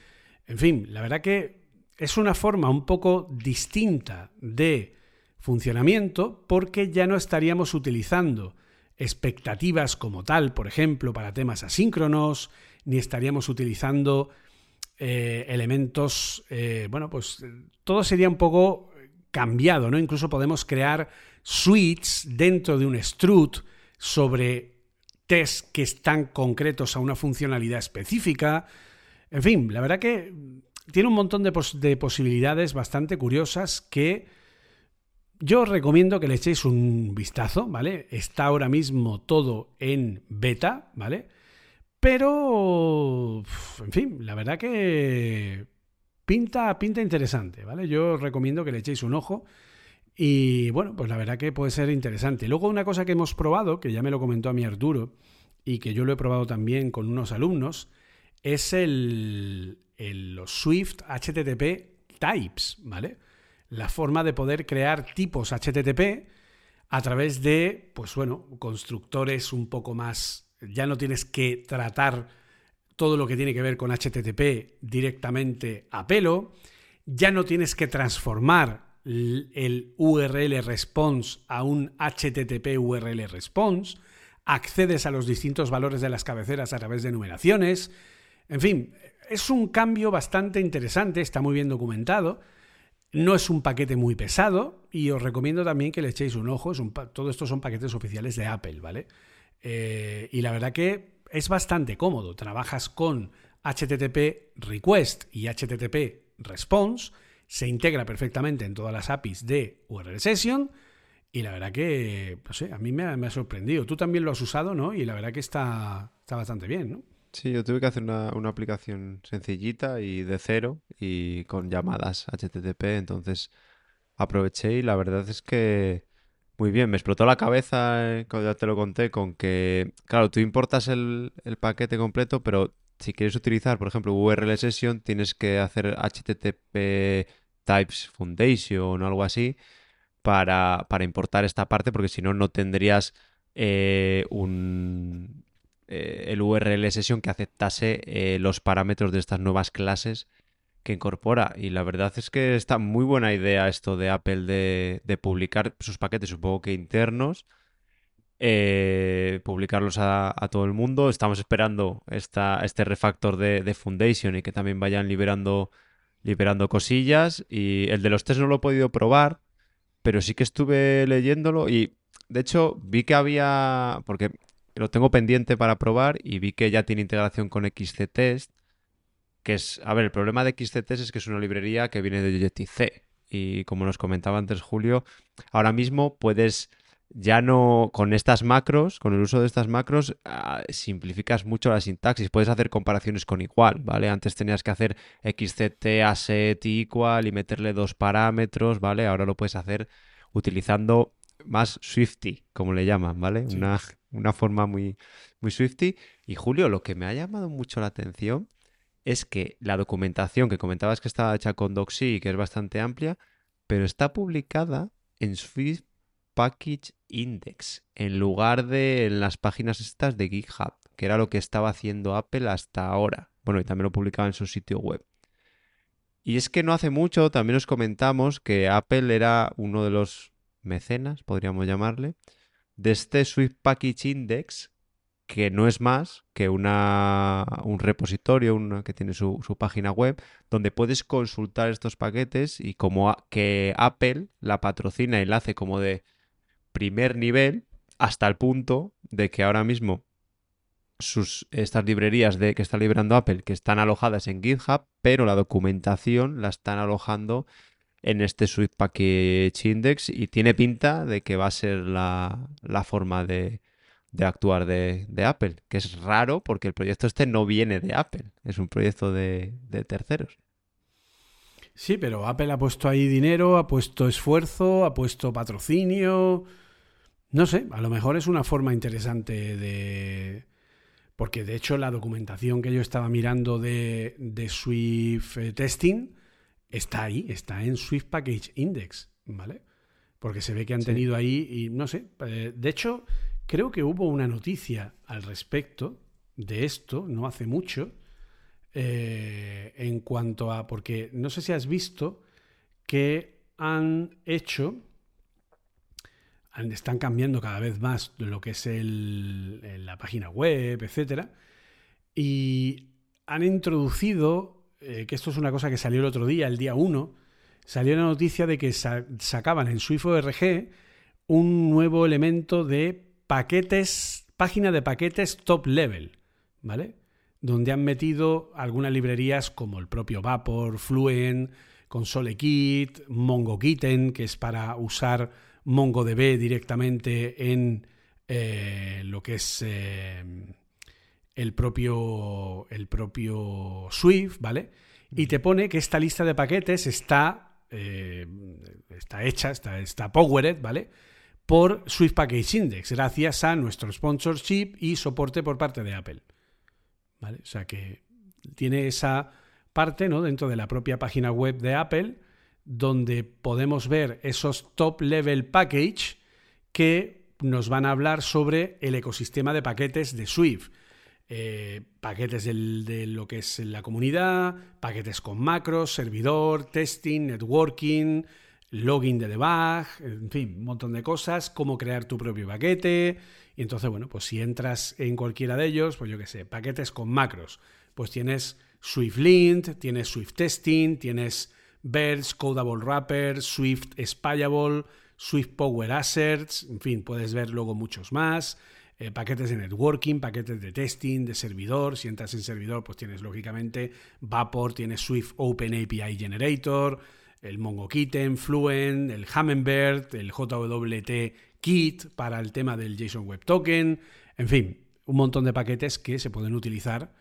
En fin, la verdad que es una forma un poco distinta de funcionamiento porque ya no estaríamos utilizando expectativas como tal, por ejemplo, para temas asíncronos, ni estaríamos utilizando eh, elementos, eh, bueno, pues todo sería un poco cambiado, ¿no? Incluso podemos crear suites dentro de un strut sobre tests que están concretos a una funcionalidad específica. En fin, la verdad que tiene un montón de, de posibilidades bastante curiosas que yo os recomiendo que le echéis un vistazo, ¿vale? Está ahora mismo todo en beta, ¿vale? Pero, en fin, la verdad que pinta, pinta interesante, ¿vale? Yo os recomiendo que le echéis un ojo. Y bueno, pues la verdad que puede ser interesante. Luego una cosa que hemos probado, que ya me lo comentó a mi Arturo, y que yo lo he probado también con unos alumnos, es el, el los Swift HTTP Types, ¿vale? la forma de poder crear tipos HTTP a través de, pues bueno, constructores un poco más, ya no tienes que tratar todo lo que tiene que ver con HTTP directamente a pelo, ya no tienes que transformar el URL response a un HTTP URL response, accedes a los distintos valores de las cabeceras a través de numeraciones, en fin, es un cambio bastante interesante, está muy bien documentado no es un paquete muy pesado y os recomiendo también que le echéis un ojo. Es todo esto son paquetes oficiales de Apple, ¿vale? Eh, y la verdad que es bastante cómodo. Trabajas con HTTP Request y HTTP Response. Se integra perfectamente en todas las APIs de URL Session. Y la verdad que, no sé, a mí me ha, me ha sorprendido. Tú también lo has usado, ¿no? Y la verdad que está, está bastante bien, ¿no?
Sí, yo tuve que hacer una, aplicación sencillita y de cero y con llamadas HTTP, entonces aproveché y la verdad es que muy bien, me explotó la cabeza, eh, cuando ya te lo conté, con que, claro, tú importas el, paquete completo, pero si quieres utilizar, por ejemplo, URL Session, tienes que hacer HTTP Types Foundation o algo así para, importar esta parte, porque si no, no tendrías eh, un, eh, el URL session que aceptase los parámetros de estas nuevas clases que incorpora. Y la verdad es que está muy buena idea esto de Apple de, publicar sus paquetes, supongo que internos, eh, publicarlos a, todo el mundo. Estamos esperando esta, este refactor de, Foundation y que también vayan liberando, liberando cosillas. Y el de los test no lo he podido probar, pero sí que estuve leyéndolo y de hecho vi que había, porque lo tengo pendiente para probar y vi que ya tiene integración con XCTest, que es, a ver, el problema de XCTest es que es una librería que viene de C y como nos comentaba antes Julio, ahora mismo puedes ya no con estas macros, con el uso de estas macros, ah, simplificas mucho la sintaxis. Puedes hacer comparaciones con igual, ¿vale? Antes tenías que hacer xct aset equal y meterle dos parámetros, ¿vale? Ahora lo puedes hacer utilizando más Swifty, como le llaman, ¿vale? Una, una, forma muy, muy Swifty. Y Julio, lo que me ha llamado mucho la atención es que la documentación que comentabas que estaba hecha con Doxy que es bastante amplia, pero está publicada en Swift Package Index, en lugar de en las páginas estas de GitHub, que era lo que estaba haciendo Apple hasta ahora. Bueno, y también lo publicaba en su sitio web. Y es que no hace mucho también os comentamos que Apple era uno de los mecenas, podríamos llamarle, de este Swift Package Index, que no es más que una, un repositorio una, que tiene su, página web, donde puedes consultar estos paquetes y como que Apple la patrocina y la hace como de primer nivel, hasta el punto de que ahora mismo sus, estas librerías de, que está liberando Apple, que están alojadas en GitHub, pero la documentación la están alojando en este Swift Package Index y tiene pinta de que va a ser la, forma de, actuar de, Apple, que es raro porque el proyecto este no viene de Apple, es un proyecto de, de terceros.
Sí, pero Apple ha puesto ahí dinero, ha puesto esfuerzo, ha puesto patrocinio. No sé, a lo mejor es una forma interesante de, porque de hecho la documentación que yo estaba mirando de, Swift eh, Testing está ahí, está en Swift Package Index, ¿vale? Porque se ve que han tenido ahí, y no sé, eh, de hecho creo que hubo una noticia al respecto de esto, no hace mucho, eh, en cuanto a, porque no sé si has visto que han hecho están cambiando cada vez más lo que es la página web, etcétera, y han introducido, eh, que esto es una cosa que salió el otro día, el día 1, salió la noticia de que sacaban en SwiftORG un nuevo elemento de paquetes, página de paquetes top level, ¿vale? Donde han metido algunas librerías como el propio Vapor, Fluent, ConsoleKit, MongoKitten, que es para usar MongoDB directamente en eh, lo que es eh, el, propio, el propio Swift, ¿vale? Y te pone que esta lista de paquetes está, eh, está hecha, está, está powered, ¿vale? Por Swift Package Index, gracias a nuestro sponsorship y soporte por parte de Apple. ¿Vale? O sea que tiene esa parte, ¿no? Dentro de la propia página web de Apple donde podemos ver esos top level package que nos van a hablar sobre el ecosistema de paquetes de Swift. Eh, paquetes de lo que es la comunidad, paquetes con macros, servidor, testing, networking, login de debug, en fin, un montón de cosas, cómo crear tu propio paquete. Y entonces, bueno, pues si entras en cualquiera de ellos, pues yo qué sé, paquetes con macros, pues tienes Swift Lint, tienes Swift Testing, tienes Verge, Codable Wrapper, Swift Spyable, Swift Power Assets, en fin, puedes ver luego muchos más. Eh, paquetes de networking, paquetes de testing, de servidor. Si entras en servidor, pues tienes lógicamente Vapor, tienes Swift Open API Generator, el MongoKitten, Fluent, el Hummingbird, el JWT Kit para el tema del JSON Web Token. En fin, un montón de paquetes que se pueden utilizar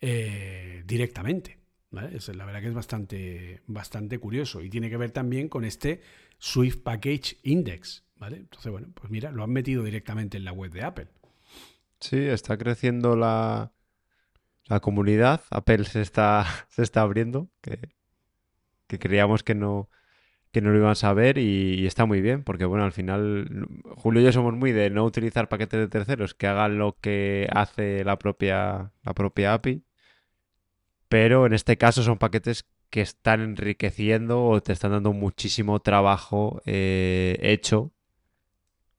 eh, directamente la verdad que es bastante, bastante curioso y tiene que ver también con este Swift Package Index. ¿vale? Entonces, bueno, pues mira, lo han metido directamente en la web de Apple.
Sí, está creciendo la, la comunidad. Apple se está, se está abriendo, que creíamos que no, que no lo iban a saber y, está muy bien, porque bueno, al final Julio y yo somos muy de no utilizar paquetes de terceros que hagan lo que hace la propia, la propia API pero en este caso son paquetes que están enriqueciendo o te están dando muchísimo trabajo eh, hecho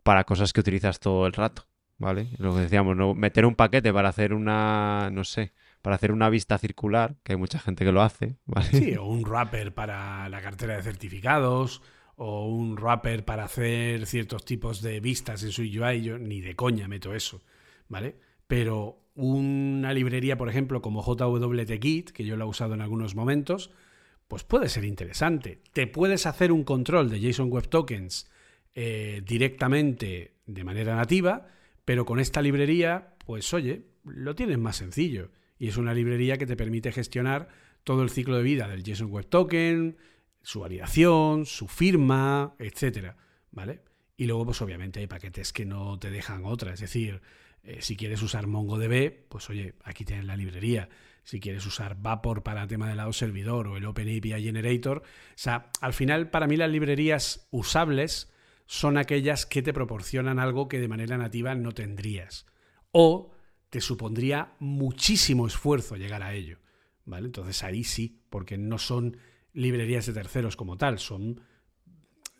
para cosas que utilizas todo el rato, ¿vale? Lo que decíamos, ¿no? meter un paquete para hacer una, no sé, para hacer una vista circular, que hay mucha gente que lo hace, ¿vale?
Sí, o un wrapper para la cartera de certificados, o un wrapper para hacer ciertos tipos de vistas en su UI, yo ni de coña meto eso, ¿vale? Pero una librería, por ejemplo, como JWT que yo lo he usado en algunos momentos, pues puede ser interesante. Te puedes hacer un control de JSON Web Tokens eh, directamente de manera nativa, pero con esta librería, pues oye, lo tienes más sencillo. Y es una librería que te permite gestionar todo el ciclo de vida del JSON Web Token, su validación, su firma, etcétera, ¿vale? Y luego, pues obviamente hay paquetes que no te dejan otra, es decir, eh, si quieres usar MongoDB, pues oye, aquí tienes la librería. Si quieres usar Vapor para tema del lado servidor o el OpenAPI Generator. O sea, al final, para mí las librerías usables son aquellas que te proporcionan algo que de manera nativa no tendrías. O te supondría muchísimo esfuerzo llegar a ello. ¿Vale? Entonces ahí sí, porque no son librerías de terceros como tal, son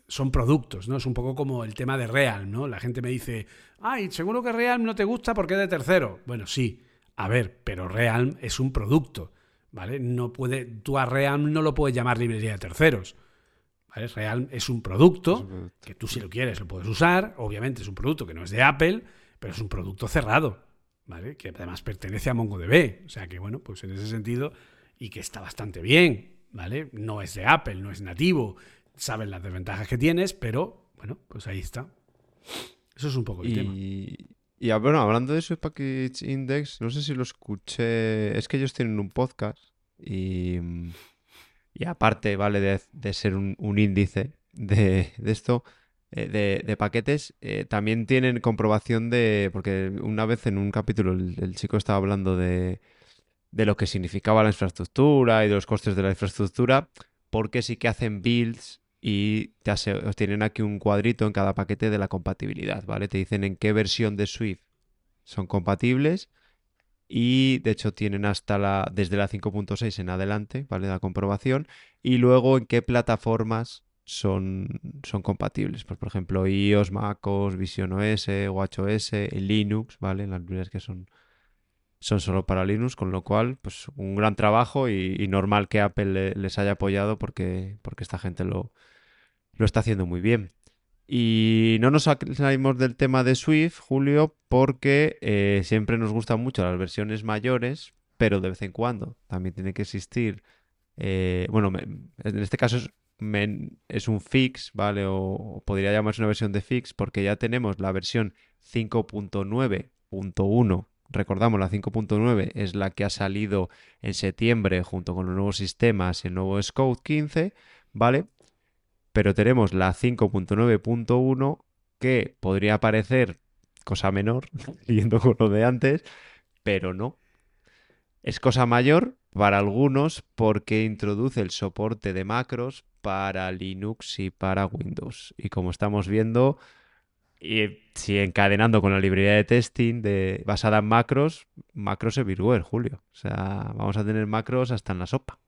son productos, ¿no? Es un poco como el tema de Realm, ¿no? La gente me dice, ay, seguro que Realm no te gusta porque es de tercero. Bueno, sí, a ver, pero Realm es un producto, ¿vale? No puede, tú a Realm no lo puedes llamar librería de terceros. ¿vale? Realm es un producto que tú si lo quieres lo puedes usar, obviamente es un producto que no es de Apple, pero es un producto cerrado, ¿vale? Que además pertenece a MongoDB, o sea que bueno, pues en ese sentido y que está bastante bien, ¿vale? No es de Apple, no es nativo, sabes las desventajas que tienes, pero bueno, pues ahí está. Eso es un poco el tema.
Y, ah, bueno, hablando de su Package Index, no sé si lo escuché. Es que ellos tienen un podcast y, y aparte, ¿vale? De, de ser un, un índice de, de esto, de, de paquetes, eh, también tienen comprobación de. Porque una vez en un capítulo el, chico estaba hablando de, de lo que significaba la infraestructura y de los costes de la infraestructura, porque sí que hacen builds y te tienen aquí un cuadrito en cada paquete de la compatibilidad, ¿vale? Te dicen en qué versión de Swift son compatibles y de hecho tienen hasta la desde la 5.6 en adelante, ¿vale? La comprobación y luego en qué plataformas son, son compatibles. Pues por ejemplo, iOS, MacOS, Vision OS, WatchOS, Linux, ¿vale? Las librerías que son son solo para Linux, con lo cual, pues un gran trabajo y, normal que Apple le- les haya apoyado porque, porque esta gente lo, lo está haciendo muy bien. Y no nos salimos del tema de Swift, Julio, porque eh, siempre nos gustan mucho las versiones mayores, pero de vez en cuando también tiene que existir. eh, bueno, en este caso es, es un fix, ¿vale? O, o podría llamarse una versión de fix, porque ya tenemos la versión 5.9.1. Recordamos, la 5.9 es la que ha salido en septiembre junto con los nuevos sistemas y el nuevo Scout 15, ¿vale? pero tenemos la 5.9.1 que podría parecer cosa menor, siguiendo con lo de antes, pero no. Es cosa mayor para algunos porque introduce el soporte de macros para Linux y para Windows. Y como estamos viendo, y si encadenando con la librería de testing basada en macros, macros everywhere, Julio. O sea, vamos a tener macros hasta en la sopa.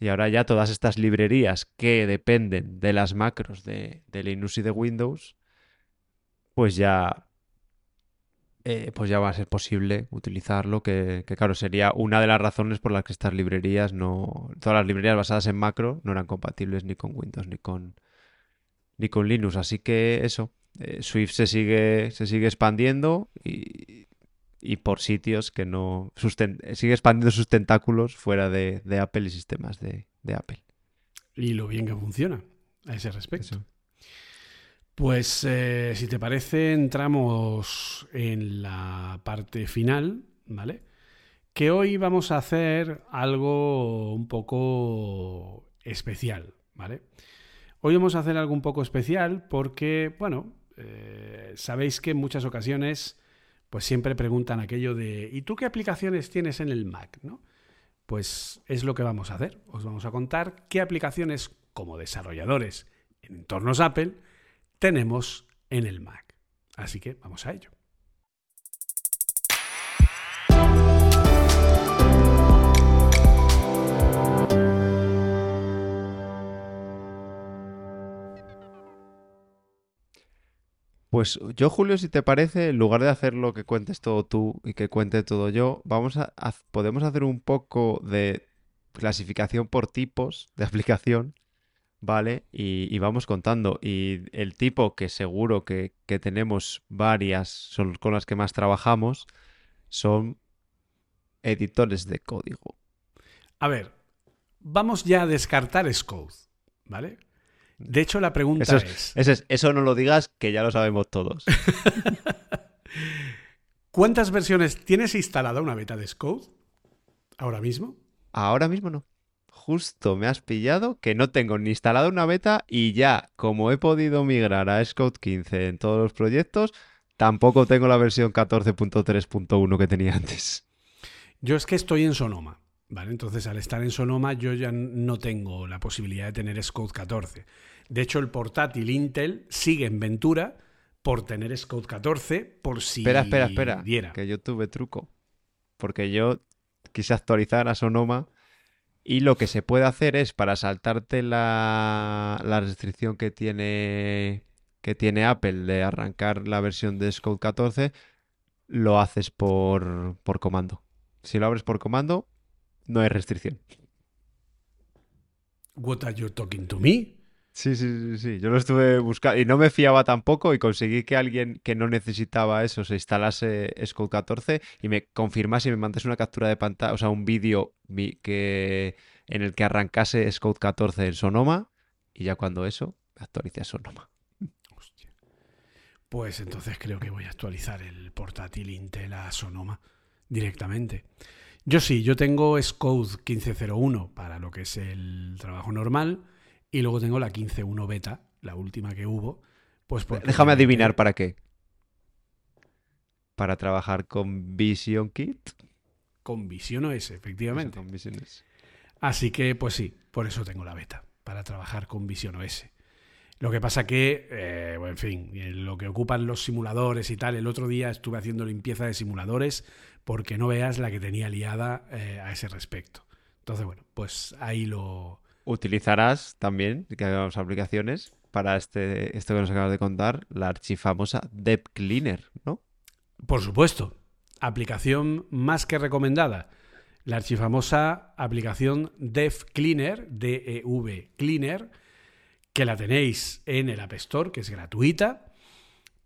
Y ahora ya todas estas librerías que dependen de las macros de Linux y de Windows, pues ya, eh, pues ya va a ser posible utilizarlo, que, que claro, sería una de las razones por las que estas librerías no, todas las librerías basadas en macro no eran compatibles ni con Windows ni con, ni con Linux. Así que eso, eh, Swift se sigue, se sigue expandiendo y, y por sitios que no susten- sigue expandiendo sus tentáculos fuera de, de Apple y sistemas de, de Apple.
Y lo bien que funciona a ese respecto.
Eso.
Pues eh, si te parece, entramos en la parte final, ¿vale? Que hoy vamos a hacer algo un poco especial, ¿vale? Hoy vamos a hacer algo un poco especial porque, bueno, eh, sabéis que en muchas ocasiones, pues siempre preguntan aquello de ¿y tú qué aplicaciones tienes en el Mac? ¿no? Pues es lo que vamos a hacer. Os vamos a contar qué aplicaciones como desarrolladores en entornos Apple tenemos en el Mac. Así que vamos a ello.
Pues yo, Julio, si te parece, en lugar de hacer lo que cuentes todo tú y que cuente todo yo, podemos hacer un poco de clasificación por tipos de aplicación, ¿vale? Y, y vamos contando. Y el tipo que seguro que, que tenemos varias, son con las que más trabajamos, son editores de código.
A ver, vamos ya a descartar Scode, ¿vale? De hecho, la pregunta
Eso
es,
es- Ese es- eso no lo digas, que ya lo sabemos todos.
¿cuántas versiones tienes instalada una beta de Scode ahora mismo?
Ahora mismo no. Justo me has pillado que no tengo ni instalado una beta y ya, como he podido migrar a Scout 15 en todos los proyectos, tampoco tengo la versión 14.3.1 que tenía antes.
Yo es que estoy en Sonoma, ¿vale? Entonces, al estar en Sonoma, yo ya no tengo la posibilidad de tener Scode 14. De hecho, el portátil Intel sigue en Ventura por tener Scode 14, por si
Espera, espera, espera,
diera.
que yo tuve truco. Porque yo quise actualizar a Sonoma y lo que se puede hacer es para saltarte la, la restricción que tiene, que tiene Apple de arrancar la versión de Scout 14, lo haces por, por comando. Si lo abres por comando, no hay restricción.
What are you talking to me?
Sí, sí, sí, sí. Yo lo estuve buscando y no me fiaba tampoco y conseguí que alguien que no necesitaba eso se instalase Scout 14 y me confirmase y me mandase una captura de pantalla, o sea, un vídeo que en el que arrancase Scout 14 en Sonoma y ya cuando eso, actualice a Sonoma.
Hostia. Pues entonces creo que voy a actualizar el portátil Intel a Sonoma directamente. Yo sí, yo tengo Scout 1501 para lo que es el trabajo normal y luego tengo la 15.1 beta, la última que hubo. Pues
Déjame adivinar para qué. Para trabajar con Vision Kit.
Con Vision OS, efectivamente.
Con Vision S.
Así que, pues sí, por eso tengo la beta, para trabajar con Vision OS. Lo que pasa que, eh, bueno, en fin, en lo que ocupan los simuladores y tal, el otro día estuve haciendo limpieza de simuladores porque no veas la que tenía liada eh, a ese respecto. Entonces, bueno, pues ahí lo...
Utilizarás también, que hagamos aplicaciones, para este, esto que nos acabas de contar, la archifamosa Dev Cleaner, ¿no?
Por supuesto, aplicación más que recomendada. La archifamosa aplicación Dev Cleaner, D-E-V Cleaner, que la tenéis en el App Store, que es gratuita,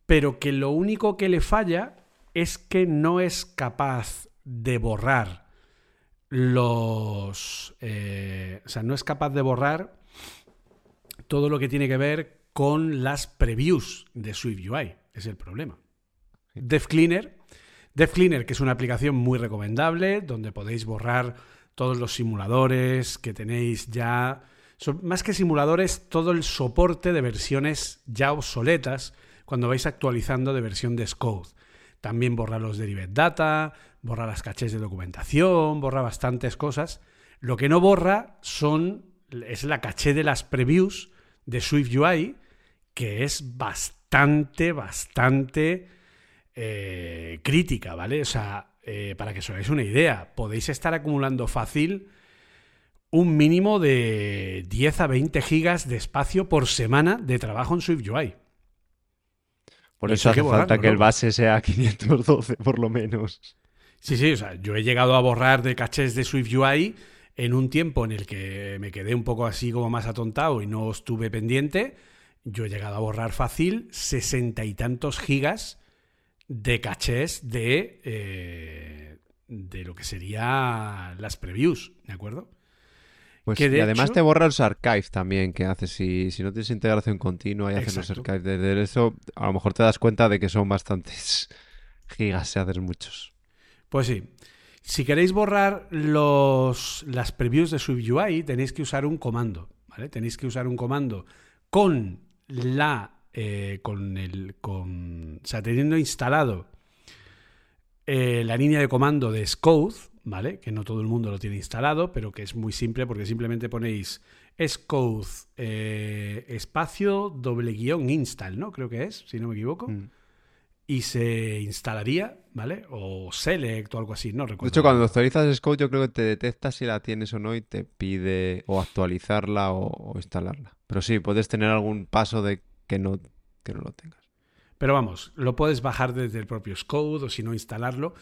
pero que lo único que le falla es que no es capaz de borrar los... eh, o sea, no es capaz de borrar todo lo que tiene que ver con las previews de SwiftUI. Es el problema. DevCleaner. DevCleaner, que es una aplicación muy recomendable, donde podéis borrar todos los simuladores que tenéis ya. Son, más que simuladores, todo el soporte de versiones ya obsoletas cuando vais actualizando de versión de Scout. También borra los Derived Data, borra las cachés de documentación, borra bastantes cosas. Lo que no borra son, es la caché de las previews de SwiftUI, que es bastante, bastante eh, crítica, ¿vale? O sea, eh, para que os hagáis una idea, podéis estar acumulando fácil un mínimo de 10 a 20 gigas de espacio por semana de trabajo en SwiftUI.
Por eso
que
hace falta que el base sea 512, por lo menos.
Sí, sí, o sea, yo he llegado a borrar de cachés de SwiftUI en un tiempo en el que me quedé un poco así como más atontado y no estuve pendiente. Yo he llegado a borrar fácil sesenta y tantos gigas de cachés de, eh, de lo que sería las previews, ¿de acuerdo?
Pues,
Que
y además
hecho-
te borra los archives también que haces. Si, si no tienes integración continua y haces los archives desde eso, a lo mejor te das cuenta de que son bastantes gigas si haces muchos.
Pues sí. Si queréis borrar los, las previews de SwiftUI, tenéis que usar un comando, ¿vale? Tenéis que usar un comando con la eh, con el con o sea, teniendo instalado eh, la línea de comando de Scout, ¿vale? Que no todo el mundo lo tiene instalado, pero que es muy simple porque simplemente ponéis Scout eh, espacio doble guion install, ¿no? Creo que es, si no me equivoco.
Mm.
Y se instalaría, ¿vale? O select o algo así, no
De
recuerdo.
hecho, cuando actualizas Scout, yo creo que te detecta si la tienes o no y te pide o actualizarla o, o instalarla. Pero sí, puedes tener algún paso de que no, que no lo tengas.
Pero vamos, lo puedes bajar desde el propio Scout o si no instalarlo.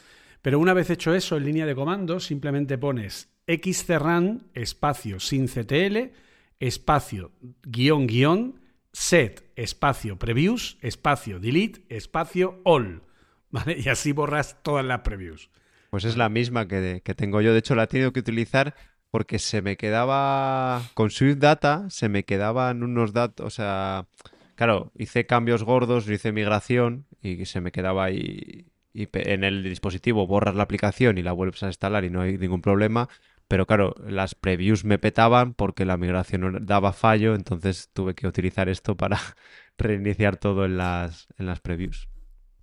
Pero una vez hecho eso en línea de comandos, simplemente pones xcerran espacio sin ctl espacio guion guion set espacio previews espacio delete espacio all. ¿Vale? Y así borras todas las previews.
Pues es la misma que, que tengo yo. De hecho, la he tenido que utilizar porque se me quedaba. Con Swift Data se me quedaban unos datos. O sea, claro, hice cambios gordos, hice migración y se me quedaba ahí. Y en el dispositivo borras la aplicación y la vuelves a instalar y no hay ningún problema. Pero claro, las previews me petaban porque la migración daba fallo, entonces tuve que utilizar esto para reiniciar todo en las, en las previews.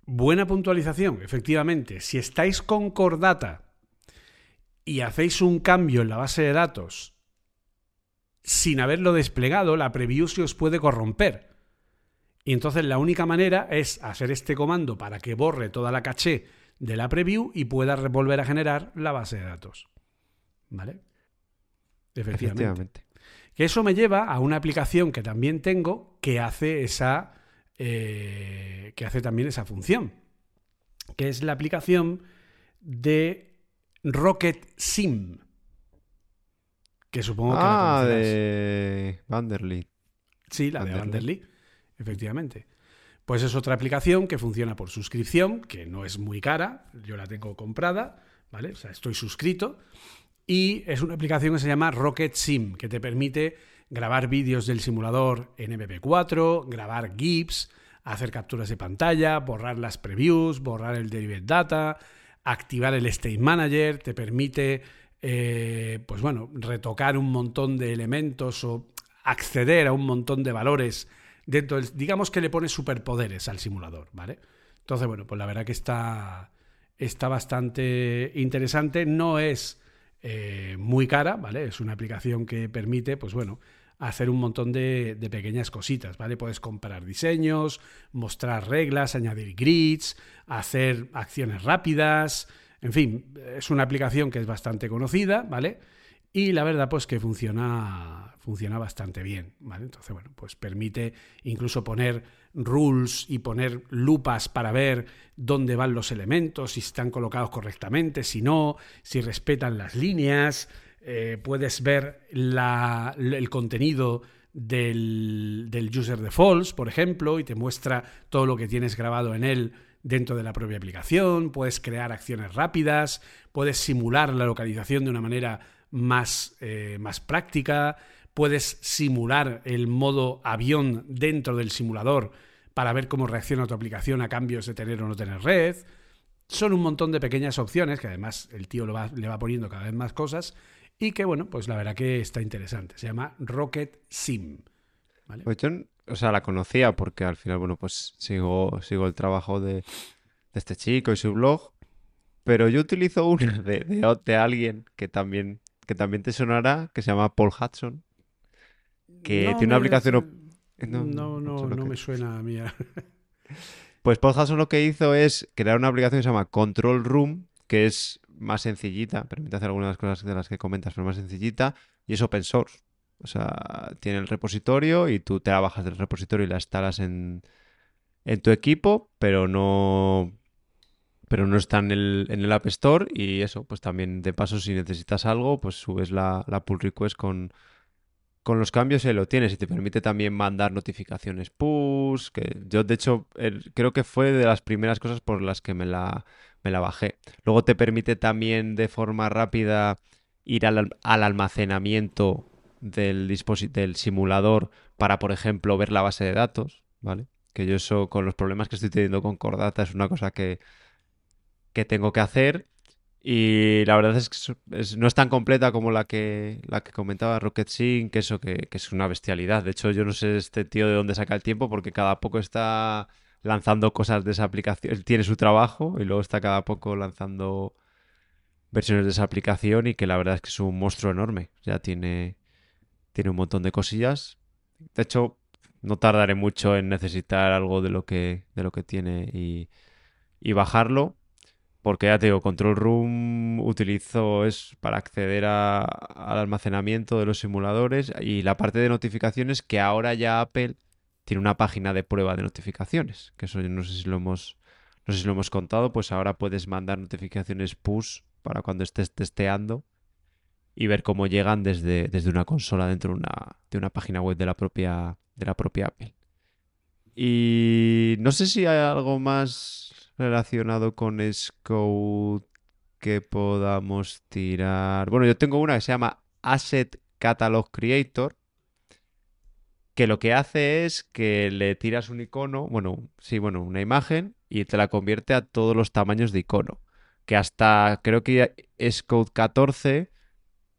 Buena puntualización, efectivamente. Si estáis con Core Data y hacéis un cambio en la base de datos sin haberlo desplegado, la preview se os puede corromper. Y entonces la única manera es hacer este comando para que borre toda la caché de la preview y pueda volver a generar la base de datos. ¿Vale? Efectivamente.
Efectivamente.
Que eso me lleva a una aplicación que también tengo que hace esa. eh, que hace también esa función. Que es la aplicación de Rocket Sim. Que supongo que la
Ah,
conocerás.
de Vanderly.
Sí, la de
Vanderlei.
Efectivamente. Pues es otra aplicación que funciona por suscripción, que no es muy cara, yo la tengo comprada, ¿vale? O sea, estoy suscrito Y es una aplicación que se llama Rocket Sim, que te permite grabar vídeos del simulador en MP4, grabar GIFs, hacer capturas de pantalla, borrar las previews, borrar el derived data, activar el State Manager, te permite, eh, pues bueno, retocar un montón de elementos o acceder a un montón de valores dentro digamos que le pone superpoderes al simulador, ¿vale? Entonces, bueno, pues la verdad que está, está bastante interesante, no es eh, muy cara, ¿vale? Es una aplicación que permite, pues bueno, hacer un montón de, pequeñas cositas, ¿vale? Puedes comparar diseños, mostrar reglas, añadir grids, hacer acciones rápidas, en fin, es una aplicación que es bastante conocida, ¿vale? Y la verdad, pues que funciona, funciona bastante bien, ¿vale? Entonces, bueno, pues permite incluso poner rules y poner lupas para ver dónde van los elementos, si están colocados correctamente, si no, si respetan las líneas, eh, puedes ver el contenido del, del user defaults, por ejemplo, y te muestra todo lo que tienes grabado en él dentro de la propia aplicación, puedes crear acciones rápidas, puedes simular la localización de una manera más, eh, más práctica, puedes simular el modo avión dentro del simulador para ver cómo reacciona tu aplicación a cambios de tener o no tener red. Son un montón de pequeñas opciones que además el tío le va poniendo cada vez más cosas y que, bueno, pues la verdad que está interesante. Se llama Rocket Sim.
Pues o sea, la conocía porque al final, bueno, pues sigo, sigo el trabajo de, este chico y su blog, pero yo utilizo una de, de, alguien que también, que también te sonará, que se llama Paul Hudson, que tiene una aplicación...
No, no, no, me suena a mí.
pues Hudson lo que hizo es crear una aplicación que se llama Control Room, que es más sencillita, permite hacer algunas cosas de las que comentas, pero más sencillita, y es open source. O sea, tiene el repositorio y tú te la bajas del repositorio y la instalas en, en tu equipo, pero no pero no está en el, en el App Store y eso, pues también de paso si necesitas algo, pues subes la, la pull request con, con los cambios y lo tienes y te permite también mandar notificaciones push, que yo de hecho creo que fue de las primeras cosas por las que me la, me la bajé. Luego te permite también de forma rápida ir al, almacenamiento del, del simulador para, por ejemplo, ver la base de datos, ¿vale? Que yo eso, con los problemas que estoy teniendo con Cordata, es una cosa que, que tengo que hacer. Y la verdad es que no es tan completa como la que, la que comentaba Rocket Sync, que eso que, es una bestialidad. De hecho, yo no sé este tío de dónde saca el tiempo porque cada poco está lanzando cosas de esa aplicación. Tiene su trabajo y luego está cada poco lanzando versiones de esa aplicación y que la verdad es que es un monstruo enorme. Ya tiene, tiene un montón de cosillas. De hecho, no tardaré mucho en necesitar algo de lo que, de lo que tiene y bajarlo. Porque ya te digo, Control Room utilizo es para acceder al almacenamiento de los simuladores y la parte de notificaciones que ahora ya Apple tiene una página de prueba de notificaciones, que eso no sé si lo hemos, no sé si lo hemos contado, pues ahora puedes mandar notificaciones push para cuando estés testeando y ver cómo llegan desde, desde una consola dentro de una, de una página web de la propia, de la propia Apple. Y no sé si hay algo más relacionado con Xcode que podamos tirar. Bueno, yo tengo una que se llama Asset Catalog Creator, que lo que hace es que le tiras un icono, bueno, sí, bueno, una imagen y te la convierte a todos los tamaños de icono. Que hasta creo que es Code 14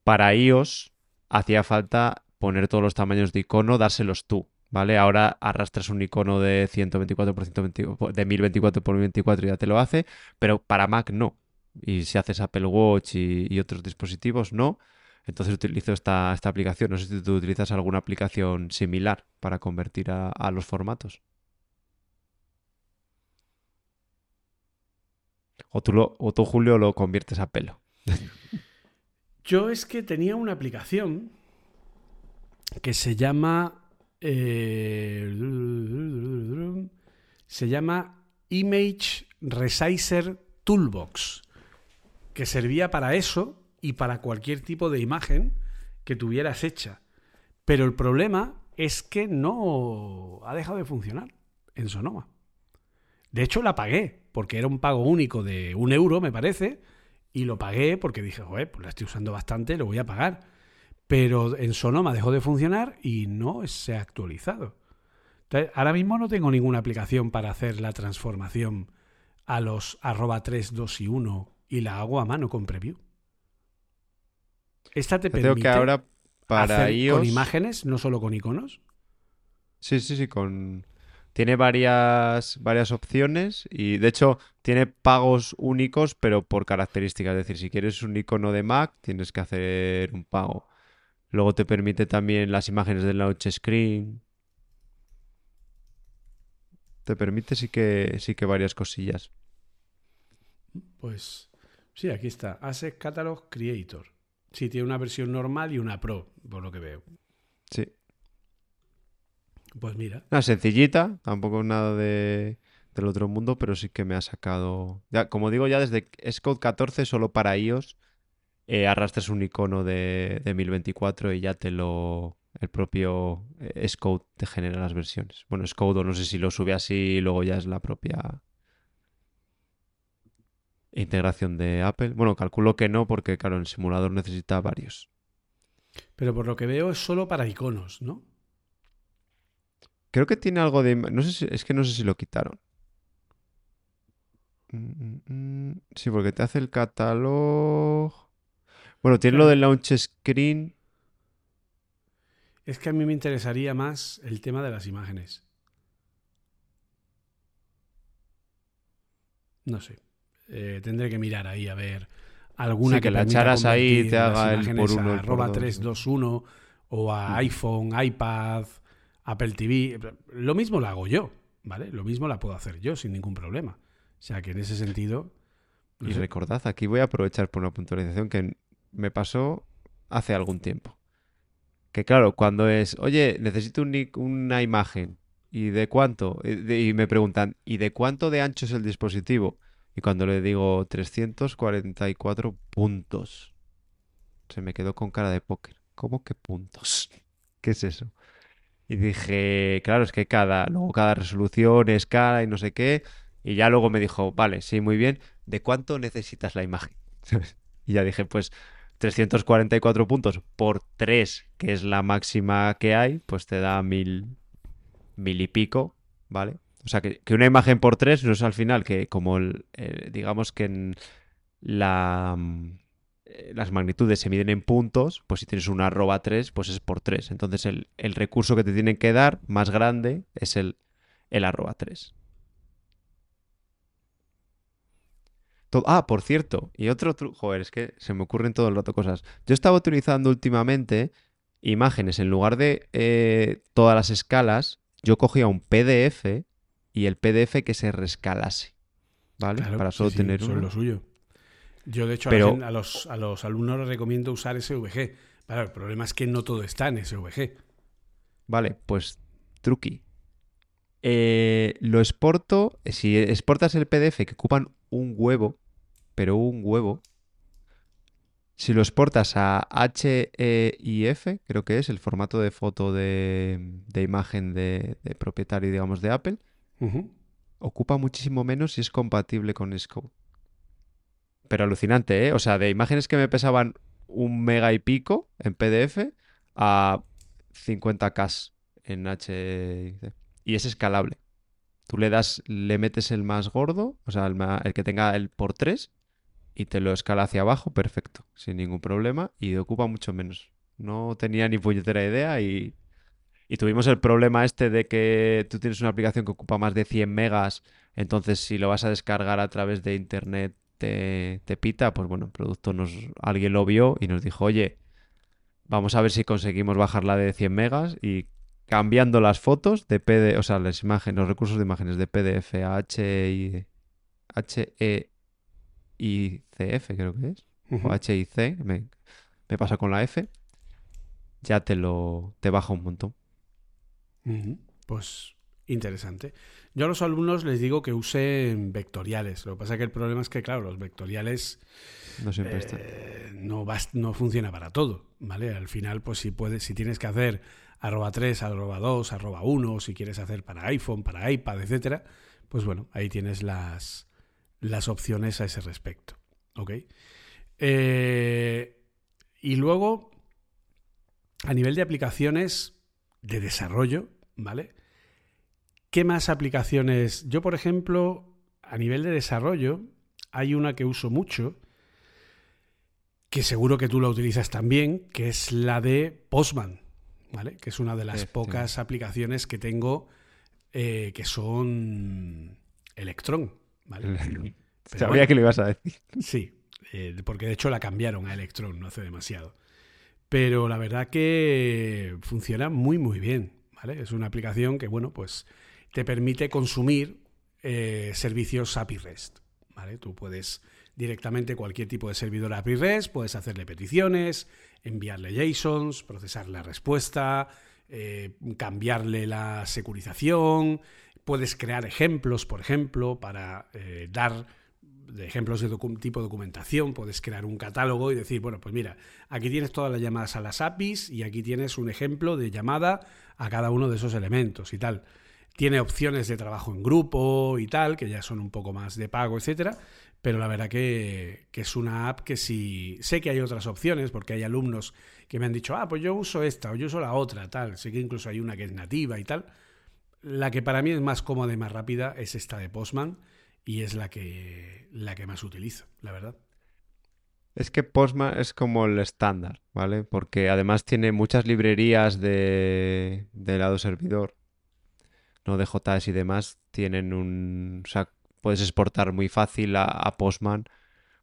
para iOS hacía falta poner todos los tamaños de icono, dárselos tú, ¿vale? Ahora arrastras un icono de 124 por 124, de 1024 por 1024 y ya te lo hace, pero para Mac no. Y si haces Apple Watch y otros dispositivos, no. Entonces utilizo esta, esta aplicación. No sé si tú utilizas alguna aplicación similar para convertir a, los formatos. O tú, lo, o tú, Julio, lo conviertes a pelo.
Yo es que tenía una aplicación que se llama. Eh, se llama Image Resizer Toolbox. Que servía para eso y para cualquier tipo de imagen que tuvieras hecha. Pero el problema es que no ha dejado de funcionar en Sonoma. De hecho, la pagué, porque era un pago único de un euro, me parece, Y lo pagué porque dije, joder, pues la estoy usando bastante, lo voy a pagar. Pero en Sonoma dejó de funcionar y no se ha actualizado. Entonces, ahora mismo no tengo ninguna aplicación para hacer la transformación a los arroba 3, 2 y 1 y la hago a mano con preview. Esta te permite
que ahora para
hacer con imágenes, no solo con iconos.
Sí, sí, sí, con tiene varias, varias opciones y de hecho tiene pagos únicos, pero por características. Es decir, si quieres un icono de Mac, tienes que hacer un pago. Luego te permite también las imágenes del launch screen. Te permite sí que, sí que varias cosillas.
Pues sí, aquí está. Asset Catalog Creator. Sí, tiene una versión normal y una Pro, por lo que veo.
Sí.
Pues mira.
Una sencillita, tampoco nada de, del otro mundo, pero sí que me ha sacado. Ya, como digo, ya desde Xcode 14, solo para iOS, eh, arrastras un icono de, de 1024 y ya te lo. El propio eh, Xcode te genera las versiones. Bueno, Xcode, no sé si lo sube así y luego ya es la propia integración de Apple. Bueno, calculo que no, porque claro, el simulador necesita varios.
Pero por lo que veo es solo para iconos, ¿no?
Creo que tiene algo de... No sé si... Es que no sé si lo quitaron. Mm, mm, mm. Sí, porque te hace el catálogo... Bueno, tiene lo del launch screen.
Es que a mí me interesaría más el tema de las imágenes. No sé. Eh, tendré que mirar ahí a ver alguna
sí, que, la echaras ahí te haga el por uno.
A arroba 321 o a iPhone, iPad, Apple TV. Lo mismo lo hago yo, ¿vale? Lo mismo la puedo hacer yo sin ningún problema. O sea que en ese sentido.
y recordad, aquí voy a aprovechar por una puntualización que me pasó hace algún tiempo. Que claro, cuando es, oye, necesito una imagen. ¿Y de cuánto? Y me preguntan, ¿y de cuánto de ancho es el dispositivo? Y cuando le digo 344 puntos, se me quedó con cara de póker. ¿Cómo que puntos? ¿Qué es eso? Y dije, claro, es que cada, luego cada resolución es cara y no sé qué. Y ya luego me dijo, vale, sí, muy bien, ¿de cuánto necesitas la imagen? y ya dije, pues 344 puntos por 3, que es la máxima que hay, pues te da mil, mil y pico, ¿vale? O sea, que, una imagen por 3 no es al final que como, el, digamos que en la eh, las magnitudes se miden en puntos, pues si tienes una arroba 3, pues es por 3. Entonces el, recurso que te tienen que dar más grande es el, el arroba 3. Ah, por cierto, y otro truco, joder, es que se me ocurren todo el rato cosas. Yo estaba utilizando últimamente imágenes, en lugar de eh, todas las escalas, yo cogía un PDF y el PDF que se rescalase. ¿Vale? Para solo tener uno.
lo suyo. Yo, de hecho, a, los, a, los, alumnos les recomiendo usar SVG. Pero el problema es que no todo está en SVG.
Vale, pues truqui. Eh, lo exporto. Si exportas el PDF que ocupan un huevo, pero un huevo. Si lo exportas a HEIF, creo que es el formato de foto de, imagen de, propietario, digamos, de Apple, ocupa muchísimo menos si es compatible con Xcode. Pero alucinante, ¿eh? O sea, de imágenes que me pesaban un mega y pico en PDF a 50K en H. Y es escalable. Tú le das, le metes el más gordo, o sea, el, que tenga el por 3 y te lo escala hacia abajo, perfecto, sin ningún problema y ocupa mucho menos. No tenía ni puñetera idea y, y tuvimos el problema este de que tú tienes una aplicación que ocupa más de 100 megas, entonces si lo vas a descargar a través de internet te, pita, pues bueno, el producto nos, alguien lo vio y nos dijo, oye, vamos a ver si conseguimos bajarla de 100 megas y cambiando las fotos de PDF, o sea, las imágenes, los recursos de imágenes de PDF a H y H E CF creo que es, o H I C, me, me, pasa con la F, ya te lo te baja un montón.
Pues interesante. Yo a los alumnos les digo que usen vectoriales. Lo que pasa es que el problema es que, claro, los vectoriales
no siempre
eh, no, no funciona para todo, ¿vale? Al final, pues si puedes, si tienes que hacer arroba 3, arroba 2, arroba 1, si quieres hacer para iPhone, para iPad, etcétera, pues bueno, ahí tienes las, las opciones a ese respecto. ¿Ok? Eh, y luego, a nivel de aplicaciones de desarrollo, ¿vale? ¿Qué más aplicaciones? Yo, por ejemplo, a nivel de desarrollo, hay una que uso mucho, que seguro que tú la utilizas también, que es la de Postman, ¿vale? Que es una de las pocas aplicaciones que tengo eh, que son Electron, ¿vale?
Sabía que lo ibas a decir.
Sí, eh, porque de hecho la cambiaron a Electron no hace demasiado. Pero la verdad que funciona muy muy bien, ¿vale? Es una aplicación que, bueno, pues te permite consumir eh, servicios API REST, ¿vale? Tú puedes directamente cualquier tipo de servidor API REST, puedes hacerle peticiones, enviarle JSONs, procesar la respuesta, eh, cambiarle la securización, puedes crear ejemplos, por ejemplo, para dar de ejemplos de tipo documentación, puedes crear un catálogo y decir, bueno, pues mira, aquí tienes todas las llamadas a las APIs y aquí tienes un ejemplo de llamada a cada uno de esos elementos y tal. Tiene opciones de trabajo en grupo y tal, que ya son un poco más de pago, etcétera, pero la verdad que, que es una app que sí, sé que hay otras opciones, porque hay alumnos que me han dicho, ah, pues yo uso esta o yo uso la otra, tal, sé que incluso hay una que es nativa y tal. La que para mí es más cómoda y más rápida es esta de Postman y es la que, la que más utilizo, la verdad.
Es que Postman es como el estándar, ¿vale? Porque además tiene muchas librerías de, lado servidor, no de JS y demás, tienen un... O puedes exportar muy fácil a, Postman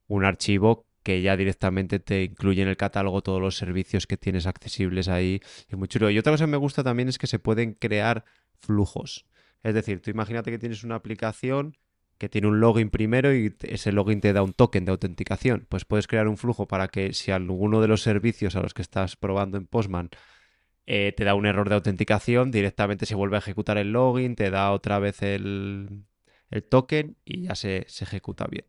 un archivo que ya directamente te incluye en el catálogo todos los servicios que tienes accesibles ahí. Es muy chulo. Y otra cosa que me gusta también es que se pueden crear flujos. Es decir, tú imagínate que tienes una aplicación que tiene un login primero y ese login te da un token de autenticación. Pues puedes crear un flujo para que si alguno de los servicios a los que estás probando en Postman eh, te da un error de autenticación, directamente se vuelve a ejecutar el login, te da otra vez el, token y ya se, ejecuta bien.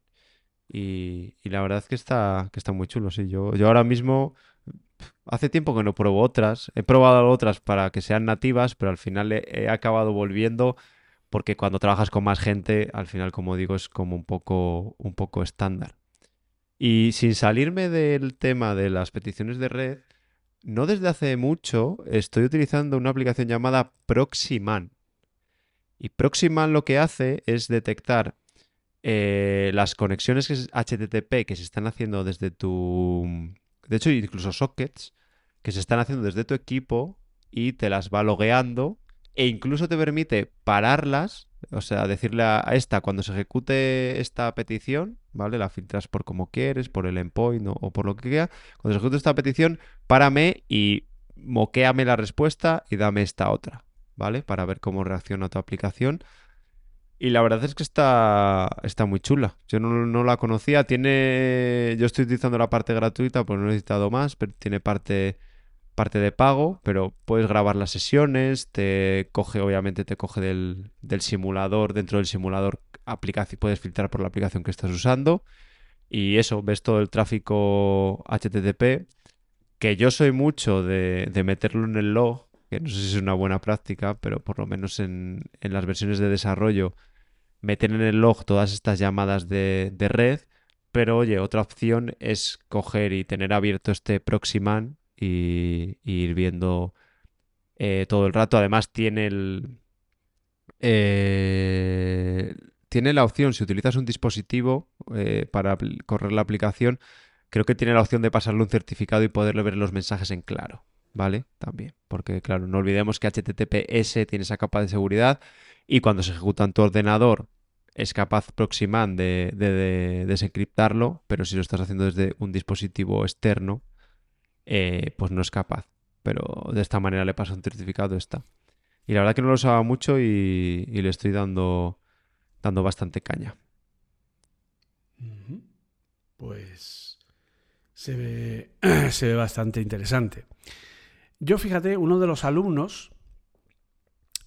Y, la verdad es que está, que está muy chulo, sí. Yo, yo ahora mismo hace tiempo que no pruebo otras. He probado otras para que sean nativas, pero al final he acabado volviendo porque cuando trabajas con más gente, al final, como digo, es como un poco, un poco estándar. Y sin salirme del tema de las peticiones de red, no desde hace mucho estoy utilizando una aplicación llamada Proxyman. Y Proxyman lo que hace es detectar eh, las conexiones HTTP que se están haciendo desde tu... De hecho, incluso sockets que se están haciendo desde tu equipo y te las va logueando e incluso te permite pararlas, o sea, decirle a, esta cuando se ejecute esta petición, ¿vale? La filtras por como quieres, por el endpoint o, por lo que quiera. Cuando se ejecute esta petición, párame y moquéame la respuesta y dame esta otra, ¿vale? Para ver cómo reacciona tu aplicación. Y la verdad es que está, está muy chula. Yo no, no, la conocía. Tiene. Yo estoy utilizando la parte gratuita, pues no he necesitado más, pero tiene parte parte de pago, pero puedes grabar las sesiones, te coge, obviamente te coge del, simulador, dentro del simulador puedes filtrar por la aplicación que estás usando y eso, ves todo el tráfico HTTP, que yo soy mucho de, meterlo en el log, que no sé si es una buena práctica, pero por lo menos en, las versiones de desarrollo, meter en el log todas estas llamadas de, de red, pero oye, otra opción es coger y tener abierto este Proxyman y, ir viendo eh, todo el rato. Además tiene el... Eh, tiene la opción, si utilizas un dispositivo eh, para correr la aplicación, creo que tiene la opción de pasarle un certificado y poderle ver los mensajes en claro. ¿Vale? También. Porque, claro, no olvidemos que HTTPS tiene esa capa de seguridad y cuando se ejecuta en tu ordenador es capaz Proxyman de, de desencriptarlo, pero si lo estás haciendo desde un dispositivo externo, eh, pues no es capaz. Pero de esta manera le pasa un certificado esta. Y la verdad que no lo usaba mucho y, le estoy dando, dando bastante caña.
Pues se ve, se ve bastante interesante. Yo fíjate, uno de los alumnos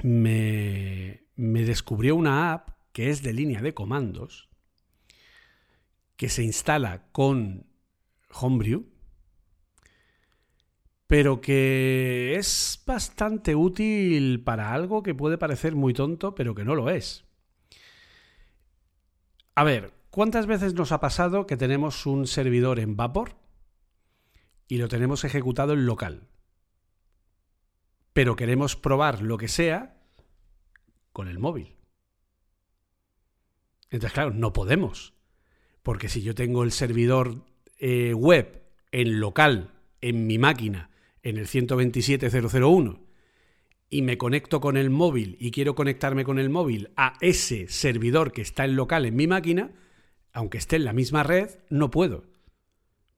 me, me descubrió una app que es de línea de comandos, que se instala con Homebrew pero que es bastante útil para algo que puede parecer muy tonto, pero que no lo es. A ver, ¿Cuántas veces nos ha pasado que tenemos un servidor en Vapor y lo tenemos ejecutado en local? Pero queremos probar lo que sea con el móvil. Entonces, claro, no podemos. Porque si yo tengo el servidor eh, web en local, en mi máquina, en el 127.001, y me conecto con el móvil y quiero conectarme con el móvil a ese servidor que está en local en mi máquina, aunque esté en la misma red, no puedo.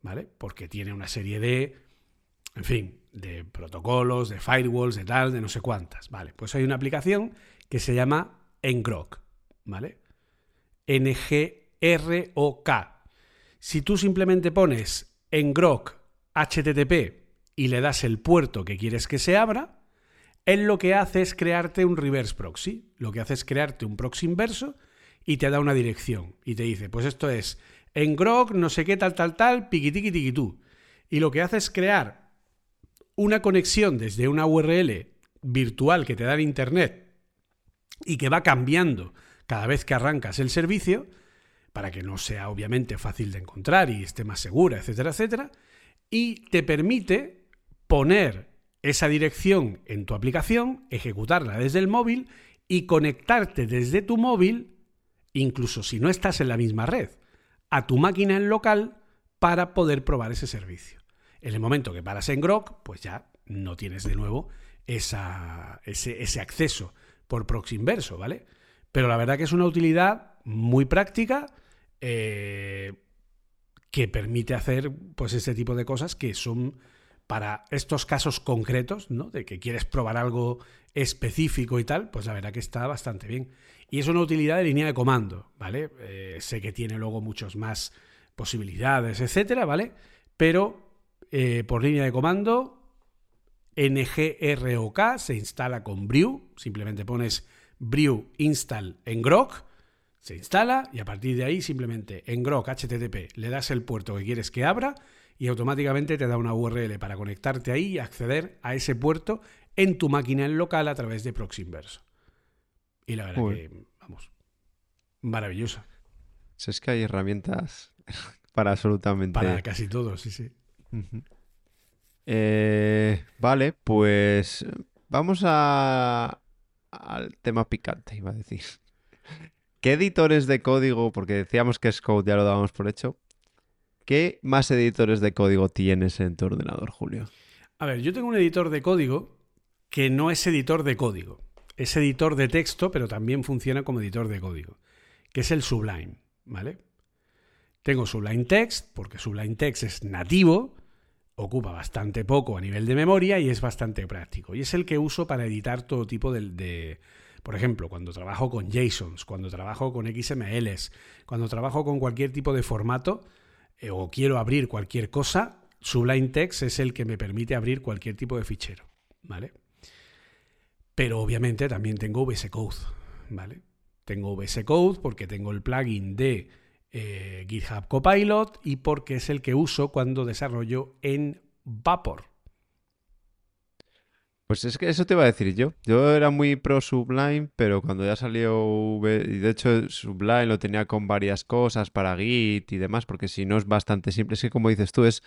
¿Vale? Porque tiene una serie de, en fin, de protocolos, de firewalls, de tal, de no sé cuántas. Vale, pues hay una aplicación que se llama Ngrok, ¿vale? N-G-R-O-K. Si tú simplemente pones Ngrok HTTP y le das el puerto que quieres que se abra, él lo que hace es crearte un reverse proxy. Lo que hace es crearte un proxy inverso y te da una dirección. Y te dice, pues esto es en grok, no sé qué, tal, tal, tal, piquitiqui, tiquitú. Y lo que hace es crear una conexión desde una URL virtual que te da en Internet y que va cambiando cada vez que arrancas el servicio, para que no sea obviamente fácil de encontrar y esté más segura, etcétera, etcétera, y te permite poner esa dirección en tu aplicación, ejecutarla desde el móvil y conectarte desde tu móvil, incluso si no estás en la misma red, a tu máquina en local para poder probar ese servicio. En el momento que paras en Grok, pues ya no tienes de nuevo ese, acceso por proxy inverso, ¿vale? Pero la verdad que es una utilidad muy práctica eh, que permite hacer pues este tipo de cosas que son para estos casos concretos, ¿no? De que quieres probar algo específico y tal, pues la verdad que está bastante bien. Y es una utilidad de línea de comando, ¿vale? Eh, sé que tiene luego muchas más posibilidades, etcétera, ¿vale? Pero eh, por línea de comando, NGROK se instala con Brew, simplemente pones Brew install en Grok, se instala y a partir de ahí simplemente en Grok HTTP le das el puerto que quieres que abra y automáticamente te da una URL para conectarte ahí y acceder a ese puerto en tu máquina en local a través de Proxy Inverso. Y la verdad que, vamos, maravillosa.
es que hay herramientas para absolutamente...
Para casi todo, sí, sí.
Eh, vale, pues vamos a... al tema picante, iba a decir. ¿Qué editores de código, porque decíamos que Code ya lo dábamos por hecho, ¿Qué más editores de código tienes en tu ordenador, Julio?
A ver, yo tengo un editor de código que no es editor de código. Es editor de texto, pero también funciona como editor de código, que es el Sublime, ¿vale? Tengo Sublime Text, porque Sublime Text es nativo, ocupa bastante poco a nivel de memoria y es bastante práctico. Y es el que uso para editar todo tipo de, por ejemplo, cuando trabajo con JSONs, cuando trabajo con XMLs, cuando trabajo con cualquier tipo de formato, eh, o quiero abrir cualquier cosa, Sublime Text es el que me permite abrir cualquier tipo de fichero, ¿vale? Pero obviamente también tengo VS Code, ¿vale? Tengo VS Code porque tengo el plugin de eh, GitHub Copilot y porque es el que uso cuando desarrollo en Vapor.
Pues es que eso te iba a decir yo. Yo era muy pro Sublime, pero cuando ya salió y de hecho Sublime lo tenía con varias cosas para Git y demás, porque si no es bastante simple, es que como dices tú, es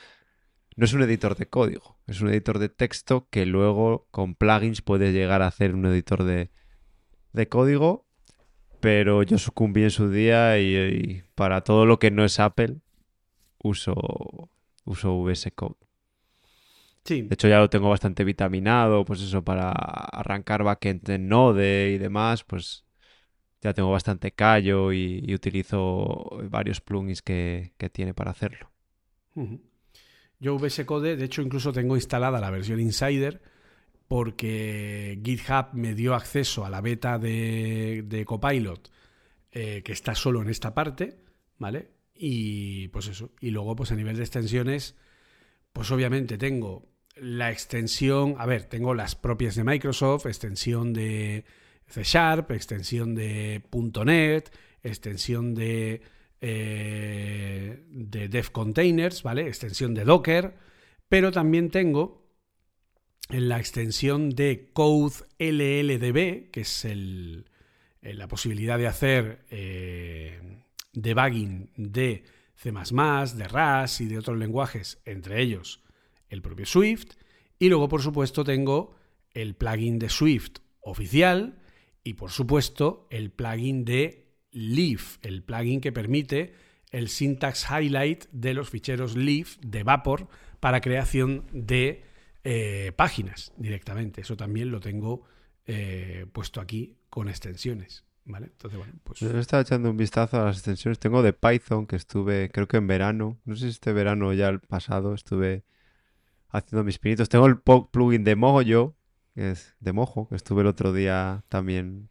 no es un editor de código, es un editor de texto que luego con plugins puede llegar a hacer un editor de, código, pero yo sucumbí en su día y, para todo lo que no es Apple uso, uso VS Code. De hecho, ya lo tengo bastante vitaminado, pues eso, para arrancar backend en Node y demás, pues ya tengo bastante callo y, utilizo varios plugins que, tiene para hacerlo.
Yo VS Code, de hecho, incluso tengo instalada la versión Insider porque GitHub me dio acceso a la beta de, Copilot eh, que está solo en esta parte, ¿vale? Y pues eso. Y luego, pues a nivel de extensiones, pues obviamente tengo la extensión, a ver, tengo las propias de Microsoft, extensión de C Sharp, extensión de .NET, extensión de, eh, de Dev Containers, ¿vale? Extensión de Docker, pero también tengo en la extensión de Code LLDB, que es el, la posibilidad de hacer, eh, debugging de C++, de RAS y de otros lenguajes, entre ellos el propio Swift. Y luego, por supuesto, tengo el plugin de Swift oficial y, por supuesto, el plugin de Leaf, el plugin que permite el syntax highlight de los ficheros Leaf de Vapor para creación de eh, páginas directamente. Eso también lo tengo eh, puesto aquí con extensiones. ¿Vale? Entonces, bueno, pues.
Yo estaba echando un vistazo a las extensiones. Tengo de Python que estuve, creo que en verano. No sé si este verano ya el pasado estuve haciendo mis pinitos. Tengo el plugin de Mojo, que es de Mojo, que estuve el otro día también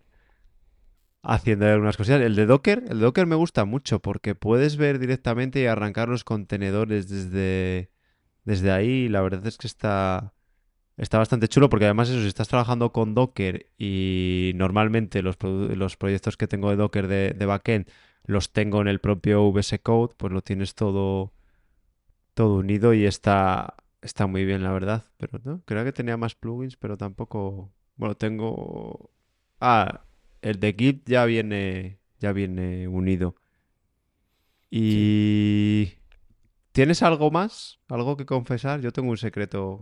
haciendo algunas cosillas. El de Docker, el de Docker me gusta mucho porque puedes ver directamente y arrancar los contenedores desde, desde ahí. La verdad es que está, está bastante chulo porque además eso, si estás trabajando con Docker y normalmente los, los proyectos que tengo de Docker de, de, backend los tengo en el propio VS Code, pues lo tienes todo, todo unido y está, está muy bien, la verdad. Pero no, creo que tenía más plugins, pero tampoco... Bueno, tengo... Ah, el de Git ya viene, ya viene unido. Y... ¿Tienes algo más? ¿Algo que confesar? Yo tengo un secreto,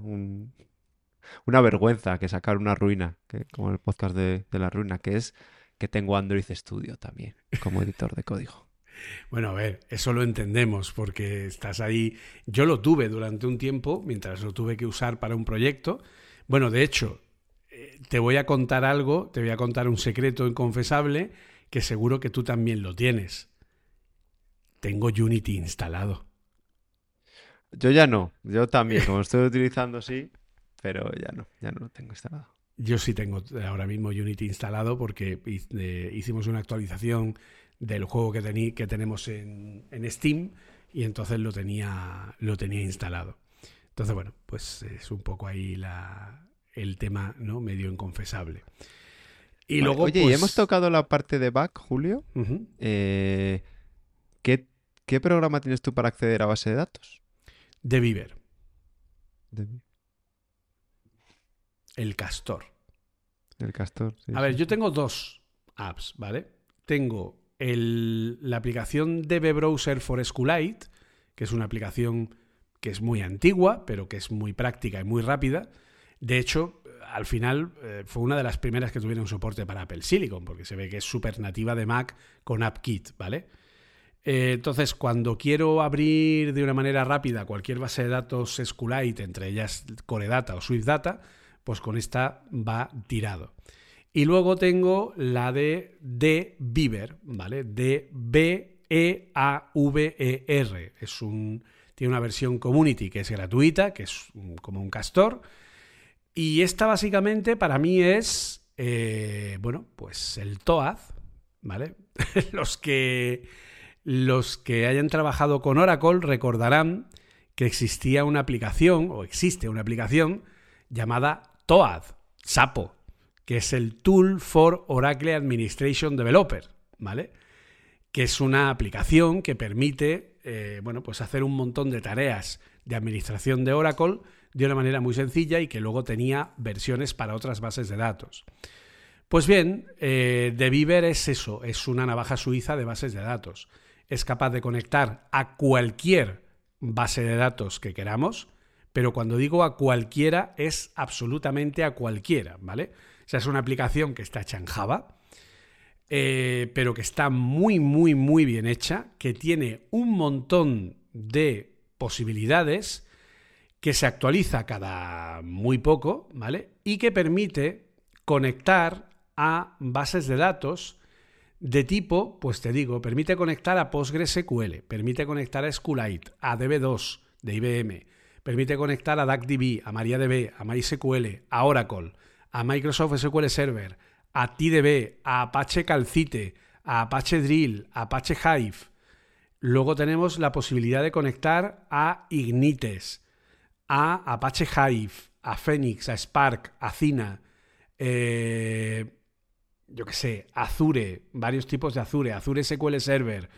una vergüenza que sacar una ruina, que, como el podcast de, de la ruina, que es que tengo Android Studio también como editor de código.
Bueno, a ver, eso lo entendemos porque estás ahí. Yo lo tuve durante un tiempo, mientras lo tuve que usar para un proyecto. Bueno, de hecho, te voy a contar algo, te voy a contar un secreto inconfesable que seguro que tú también lo tienes. Tengo Unity instalado.
Yo ya no, yo también, como estoy utilizando sí, pero ya no, ya no lo tengo instalado.
Yo sí tengo ahora mismo Unity instalado porque eh, hicimos una actualización del juego que, que tenemos en, en, Steam y entonces lo tenía, lo tenía instalado. Entonces, bueno, pues es un poco ahí la, el tema ¿no? medio inconfesable.
Y luego, oye, y hemos pues tocado la parte de back, Julio. Eh, ¿qué, programa tienes tú para acceder a base de datos?
De Viver. El Castor.
El Castor,
A ver, yo tengo dos apps, ¿vale? Tengo el, la aplicación DB Browser for SQLite, que es una aplicación que es muy antigua, pero que es muy práctica y muy rápida de hecho, al final eh, fue una de las primeras que tuvieron soporte para Apple Silicon, porque se ve que es súper nativa de Mac con AppKit, ¿vale? Eh, entonces, cuando quiero abrir de una manera rápida cualquier base de datos SQLite, entre ellas Core Data o Swift Data, pues con esta va tirado. Y luego tengo la de DBeaver, ¿vale? D-B-E-A-V-E-R. Es un, tiene una versión community que es gratuita, que es como un castor y esta básicamente para mí es, eh, bueno, pues el TOAD, ¿vale? los, que, los que hayan trabajado con Oracle recordarán que existía una aplicación, o existe una aplicación, llamada TOAD, SAPO, que es el Tool for Oracle Administration Developer, ¿vale? Que es una aplicación que permite, eh, bueno, pues hacer un montón de tareas de administración de Oracle de una manera muy sencilla y que luego tenía versiones para otras bases de datos. Pues bien, eh, DeViver es eso, es una navaja suiza de bases de datos. Es capaz de conectar a cualquier base de datos que queramos, pero cuando digo a cualquiera es absolutamente a cualquiera, ¿vale? O sea, es una aplicación que está hecha en Java, eh, pero que está muy, muy, muy bien hecha, que tiene un montón de posibilidades que se actualiza cada muy poco, ¿vale? Y que permite conectar a bases de datos de tipo, pues te digo, permite conectar a PostgreSQL, permite conectar a SQLite, a DB2 de IBM, permite conectar a DuckDB, a MariaDB, a MySQL, a Oracle, a Microsoft SQL Server, a TDB, a Apache Calcite, a Apache Drill, a Apache Hive. Luego tenemos la posibilidad de conectar a Ignites, a Apache Hive, a Phoenix, a Spark, a Cina, eh, yo qué sé, Azure, varios tipos de Azure, Azure SQL Server,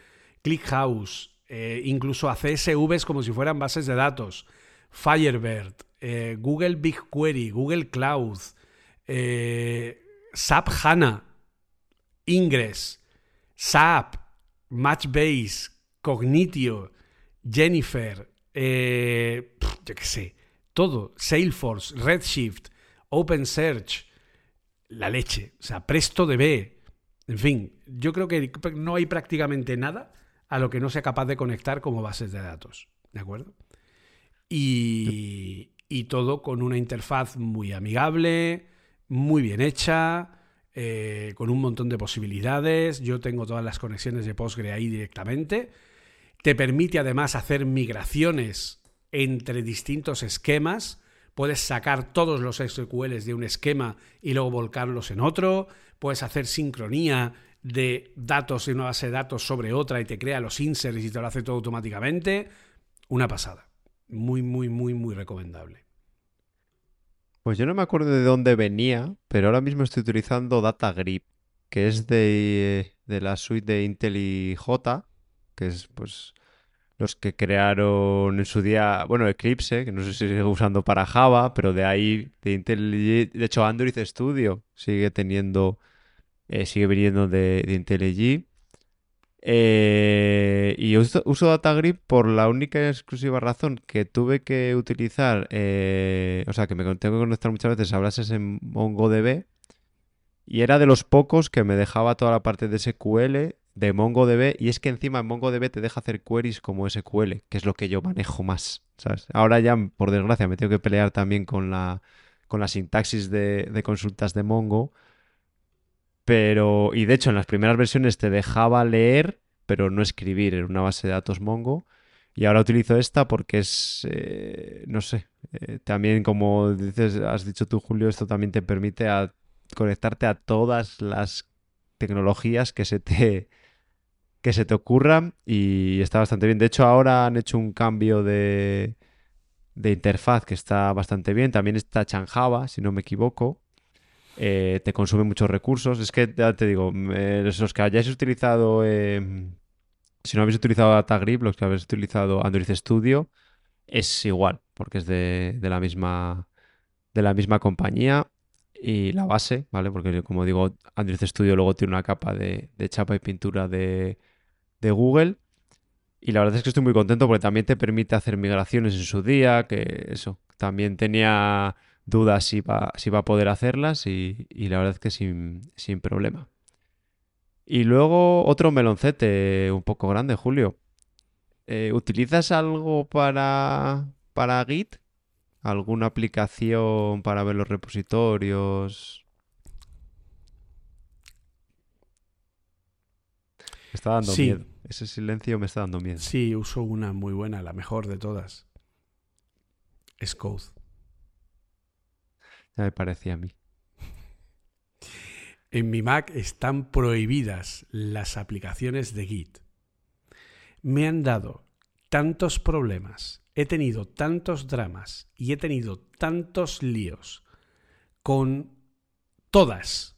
ClickHouse, eh, incluso a CSVs como si fueran bases de datos, Firebird, eh, Google BigQuery, Google Cloud, SAP HANA, Ingress, SAP, Matchbase, Cognitio, Jennifer, eh, yo qué sé, todo, Salesforce, Redshift, OpenSearch, la leche, o sea, Presto DB, en fin, yo creo que no hay prácticamente nada a lo que no sea capaz de conectar como bases de datos, ¿de acuerdo? Y, y todo con una interfaz muy amigable, muy bien hecha, eh, con un montón de posibilidades. Yo tengo todas las conexiones de Postgre ahí directamente. Te permite además hacer migraciones entre distintos esquemas. Puedes sacar todos los SQLs de un esquema y luego volcarlos en otro. Puedes hacer sincronía de datos de una base de datos sobre otra y te crea los inserts y te lo hace todo automáticamente. Una pasada. Muy, muy, muy, muy recomendable.
Pues yo no me acuerdo de dónde venía, pero ahora mismo estoy utilizando DataGrip, que es de, de la suite de IntelliJ, que es pues los que crearon en su día, bueno, Eclipse, que no sé si sigue usando para Java, pero de ahí, de IntelliJ, de hecho Android Studio sigue teniendo, eh, sigue viniendo de, de IntelliJ. Eh, y uso, uso, DataGrip por la única y exclusiva razón que tuve que utilizar, eh, o sea, que me tengo que conectar muchas veces a bases en MongoDB y era de los pocos que me dejaba toda la parte de SQL de MongoDB y es que encima en MongoDB te deja hacer queries como SQL, que es lo que yo manejo más. Ahora ya, por desgracia, me tengo que pelear también con la, con la sintaxis de, de consultas de Mongo pero, y de hecho, en las primeras versiones te dejaba leer, pero no escribir en una base de datos Mongo. Y ahora utilizo esta porque es, eh, no sé, eh, también como dices, has dicho tú, Julio, esto también te permite conectarte a todas las tecnologías que se te que se te ocurran y está bastante bien. De hecho, ahora han hecho un cambio de, de interfaz que está bastante bien. También está Chanjava, si no me equivoco. Eh, te consume muchos recursos. Es que ya te digo, los que hayáis utilizado, eh, si no habéis utilizado DataGrip, los que habéis utilizado Android Studio, es igual, porque es de, la misma de la misma compañía y la base, ¿vale? Porque como digo, Android Studio luego tiene una capa de, chapa y pintura de, de Google. Y la verdad es que estoy muy contento porque también te permite hacer migraciones en su día, que eso, también tenía dudas si va, si va a poder hacerlas y, la verdad es que sin, sin, problema. Y luego otro meloncete un poco grande, Julio. Eh, ¿Utilizas algo para, para Git? ¿Alguna aplicación para ver los repositorios? Está dando miedo. Ese silencio me está dando miedo.
Sí, uso una muy buena, la mejor de todas. Es Code.
Ya me parecía a mí.
En mi Mac están prohibidas las aplicaciones de Git. Me han dado tantos problemas, he tenido tantos dramas y he tenido tantos líos con todas.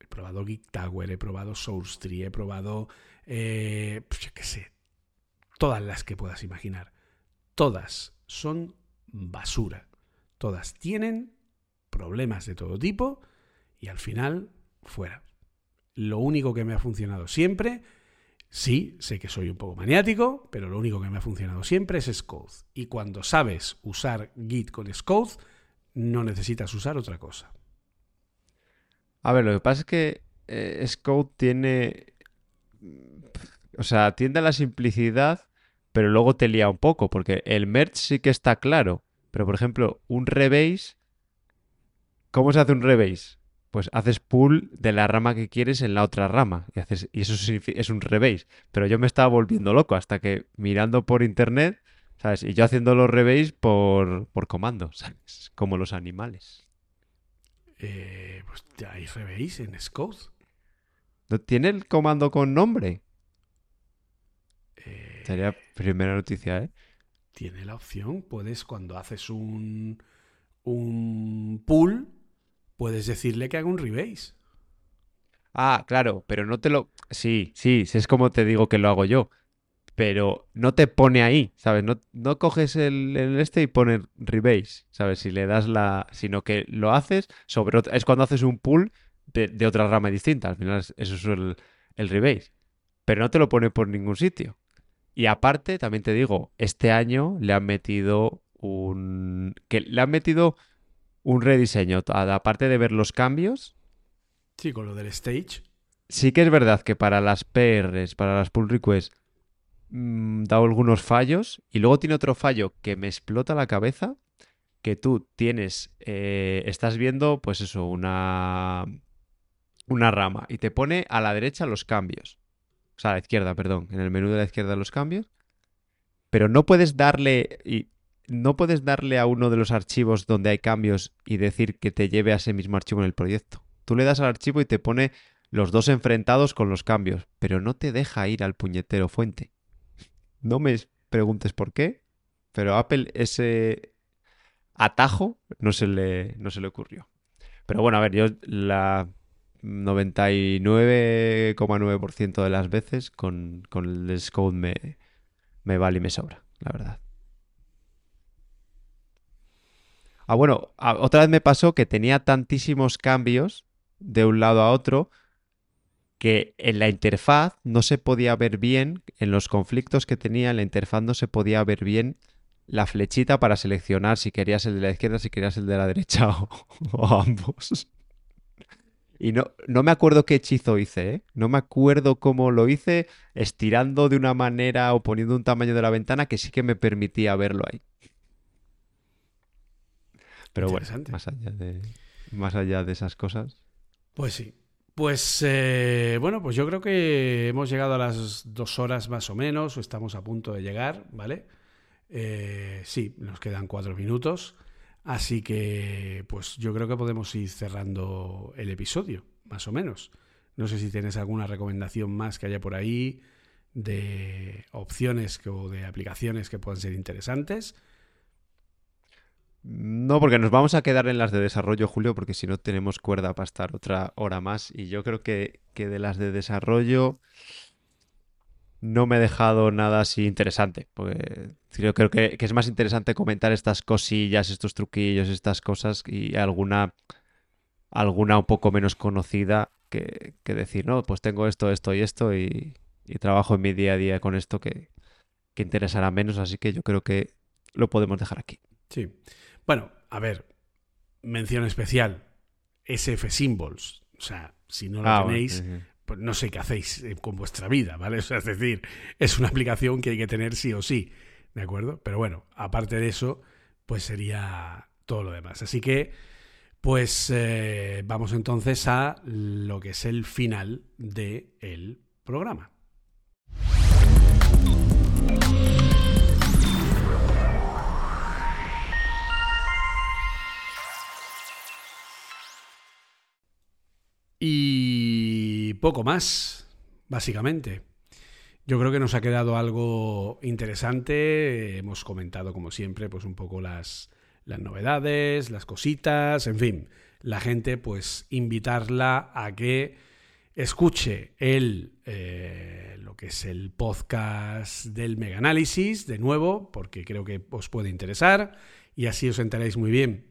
He probado Git Tower, he probado SourceTree, he probado, eh, pues qué sé, todas las que puedas imaginar. Todas son basura. Todas tienen problemas de todo tipo y al final fuera. Lo único que me ha funcionado siempre, sí, sé que soy un poco maniático, pero lo único que me ha funcionado siempre es Scode. Y cuando sabes usar Git con Scode, no necesitas usar otra cosa.
A ver, lo que pasa es que eh, tiene... O sea, tiende a la simplicidad, pero luego te lía un poco, porque el merge sí que está claro. Pero, por ejemplo, un rebase ¿Cómo se hace un rebase? Pues haces pull de la rama que quieres en la otra rama. Y, haces, y eso es un rebase. Pero yo me estaba volviendo loco hasta que mirando por internet, ¿sabes? Y yo haciendo los rebase por, por comando, ¿sabes? Como los animales.
Eh, pues ya hay rebase en Scode.
¿No tiene el comando con nombre? Eh, Sería primera noticia, ¿eh?
Tiene la opción. Puedes, cuando haces un, un pull, puedes decirle que haga un rebase.
Ah, claro, pero no te lo... Sí, sí, es como te digo que lo hago yo. Pero no te pone ahí, ¿sabes? No, no coges el, este y pones rebase, ¿sabes? Si le das la... Sino que lo haces sobre Es cuando haces un pull de, otra rama distinta. Al final eso es el, el rebase. pero no te lo pone por ningún sitio. Y aparte, también te digo, este año le han metido un... que le han metido un rediseño. Aparte de ver los cambios.
Sí, con lo del stage.
Sí que es verdad que para las PRs, para las pull requests, mmm, da algunos fallos. Y luego tiene otro fallo que me explota la cabeza. Que tú tienes, eh, estás viendo, pues eso, una, una rama. Y te pone a la derecha los cambios. O sea, a la izquierda, perdón. En el menú de la izquierda los cambios. Pero no puedes darle. Y no puedes darle a uno de los archivos donde hay cambios y decir que te lleve a ese mismo archivo en el proyecto. Tú le das al archivo y te pone los dos enfrentados con los cambios, pero no te deja ir al puñetero fuente. No me preguntes por qué, pero a Apple ese atajo no se le, no se le ocurrió. Pero bueno, a ver, yo la 99,9% de las veces con, con el Scode me, me vale y me sobra, la verdad. Ah, bueno, otra vez me pasó que tenía tantísimos cambios de un lado a otro que en la interfaz no se podía ver bien, en los conflictos que tenía en la interfaz no se podía ver bien la flechita para seleccionar si querías el de la izquierda, si querías el de la derecha o, ambos. Y no, no, me acuerdo qué hechizo hice, ¿eh? No me acuerdo cómo lo hice, estirando de una manera o poniendo un tamaño de la ventana que sí que me permitía verlo ahí. Pero bueno, más allá, de, más allá de esas cosas.
Pues sí. Pues eh, bueno, pues yo creo que hemos llegado a las dos horas más o menos, o estamos a punto de llegar, ¿vale? Eh, sí, nos quedan cuatro minutos. Así que, pues yo creo que podemos ir cerrando el episodio, más o menos. No sé si tienes alguna recomendación más que haya por ahí de opciones o de aplicaciones que puedan ser interesantes.
No, porque nos vamos a quedar en las de desarrollo, Julio, porque si no tenemos cuerda para estar otra hora más. Y yo creo que, de las de desarrollo no me he dejado nada así interesante. Porque yo creo que, es más interesante comentar estas cosillas, estos truquillos, estas cosas y alguna, alguna un poco menos conocida que, decir, no, pues tengo esto, esto y esto y, trabajo en mi día a día con esto que, que interesará menos. Así que yo creo que lo podemos dejar aquí.
Sí. Bueno, a ver, mención especial, SF Symbols. O sea, si no lo ah, tenéis, pues no sé qué hacéis eh, con vuestra vida, ¿vale? Es decir, es una aplicación que hay que tener sí o sí, ¿de acuerdo? Pero bueno, aparte de eso, pues sería todo lo demás. Así que, pues eh, vamos entonces a lo que es el final del programa. Poco más, básicamente. Yo creo que nos ha quedado algo interesante. Hemos comentado, como siempre, pues un poco las, las novedades, las cositas, en fin. La gente, pues invitarla a que escuche el, eh, lo que es el podcast del Mega Análisis de nuevo, porque creo que os puede interesar y así os enteráis muy bien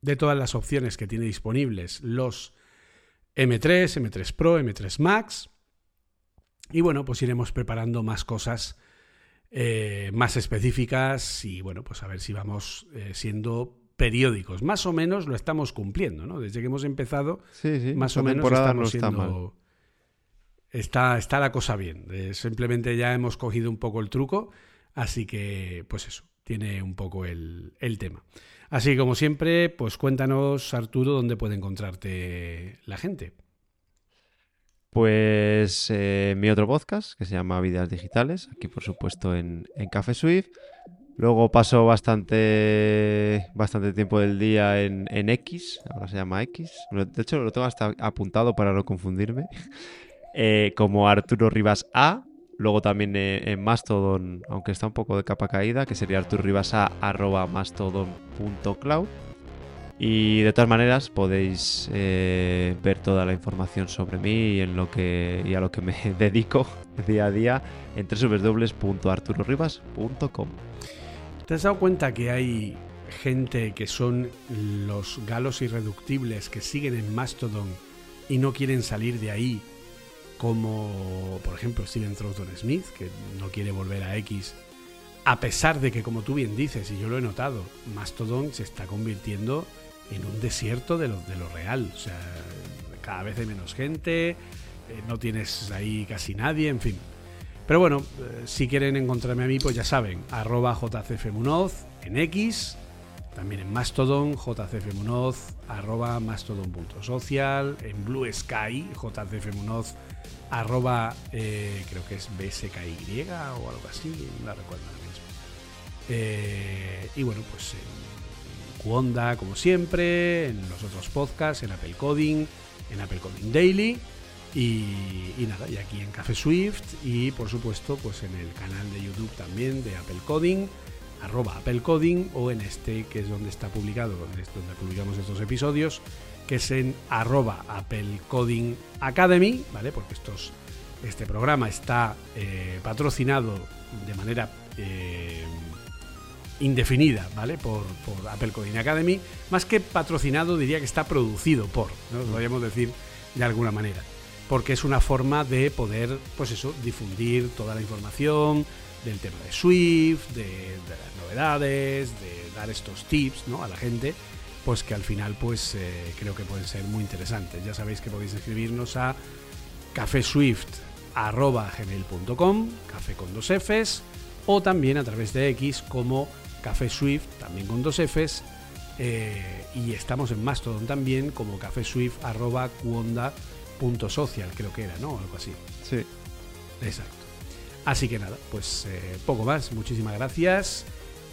de todas las opciones que tiene disponibles los M3, M3 Pro, M3 Max. Y bueno, pues iremos preparando más cosas eh, más específicas y bueno, pues a ver si vamos eh, siendo periódicos. Más o menos lo estamos cumpliendo, ¿no? Desde que hemos empezado, más o menos estamos siendo... Está, está, la cosa bien. Eh, simplemente ya hemos cogido un poco el truco, así que pues eso, tiene un poco el, el tema. Así como siempre, pues cuéntanos, Arturo, dónde puede encontrarte la gente.
Pues eh, mi otro podcast, que se llama Vidas Digitales, aquí por supuesto en, Café Swift. Luego paso bastante, bastante tiempo del día en, X, ahora se llama X. De hecho, lo tengo hasta apuntado para no confundirme. Eh, como Arturo Rivas A, Luego también eh, en Mastodon, aunque está un poco de capa caída, que sería arturribasa.mastodon.cloud. Y de todas maneras podéis eh, ver toda la información sobre mí y, a lo que me dedico día a día en www.arturoribas.com.
¿Te has dado cuenta que hay gente que son los galos irreductibles que siguen en Mastodon y no quieren salir de ahí como por ejemplo Steven Troughton Smith, que no quiere volver a X, a pesar de que, como tú bien dices, y yo lo he notado, Mastodon se está convirtiendo en un desierto de lo, real. O sea, cada vez hay menos gente, eh, no tienes ahí casi nadie, en fin. Pero bueno, eh, si quieren encontrarme a mí, pues ya saben, arroba jcfmunoz en X, también en Mastodon, jcfmunoz, arroba mastodon.social, en Blue Sky, jcfmunoz, arroba, eh, creo que es bsky o algo así, no recuerdo ahora mismo. Eh, y bueno, pues en Cuonda, como siempre, en los otros podcasts, en Apple Coding, en Apple Coding Daily. Y, y, nada, y aquí en Café Swift y por supuesto pues en el canal de YouTube también de Apple Coding, arroba Apple Coding o en este que es donde está publicado, donde, donde publicamos estos episodios, que es en arroba Apple Coding Academy, ¿vale? Porque estos, este programa está eh, patrocinado de manera eh, indefinida, ¿vale? Por, por, Apple Coding Academy. Más que patrocinado, diría que está producido por, ¿no? Podríamos decir de alguna manera. Porque es una forma de poder, pues eso, difundir toda la información del tema de Swift, de, de las novedades, de dar estos tips, ¿no? A la gente pues que al final pues eh, creo que pueden ser muy interesantes. Ya sabéis que podéis escribirnos a cafeswift.gmail.com, café con dos Fs, o también a través de X como Café Swift, también con dos Fs, eh, y estamos en Mastodon también como cafeswift.cuonda.social, creo que era, ¿no? Algo así.
Sí.
Exacto. Así que nada, pues eh, poco más. Muchísimas gracias.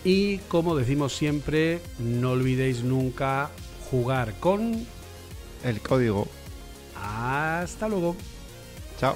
Y como decimos siempre, no olvidéis nunca jugar con
el código.
Hasta luego.
Chao.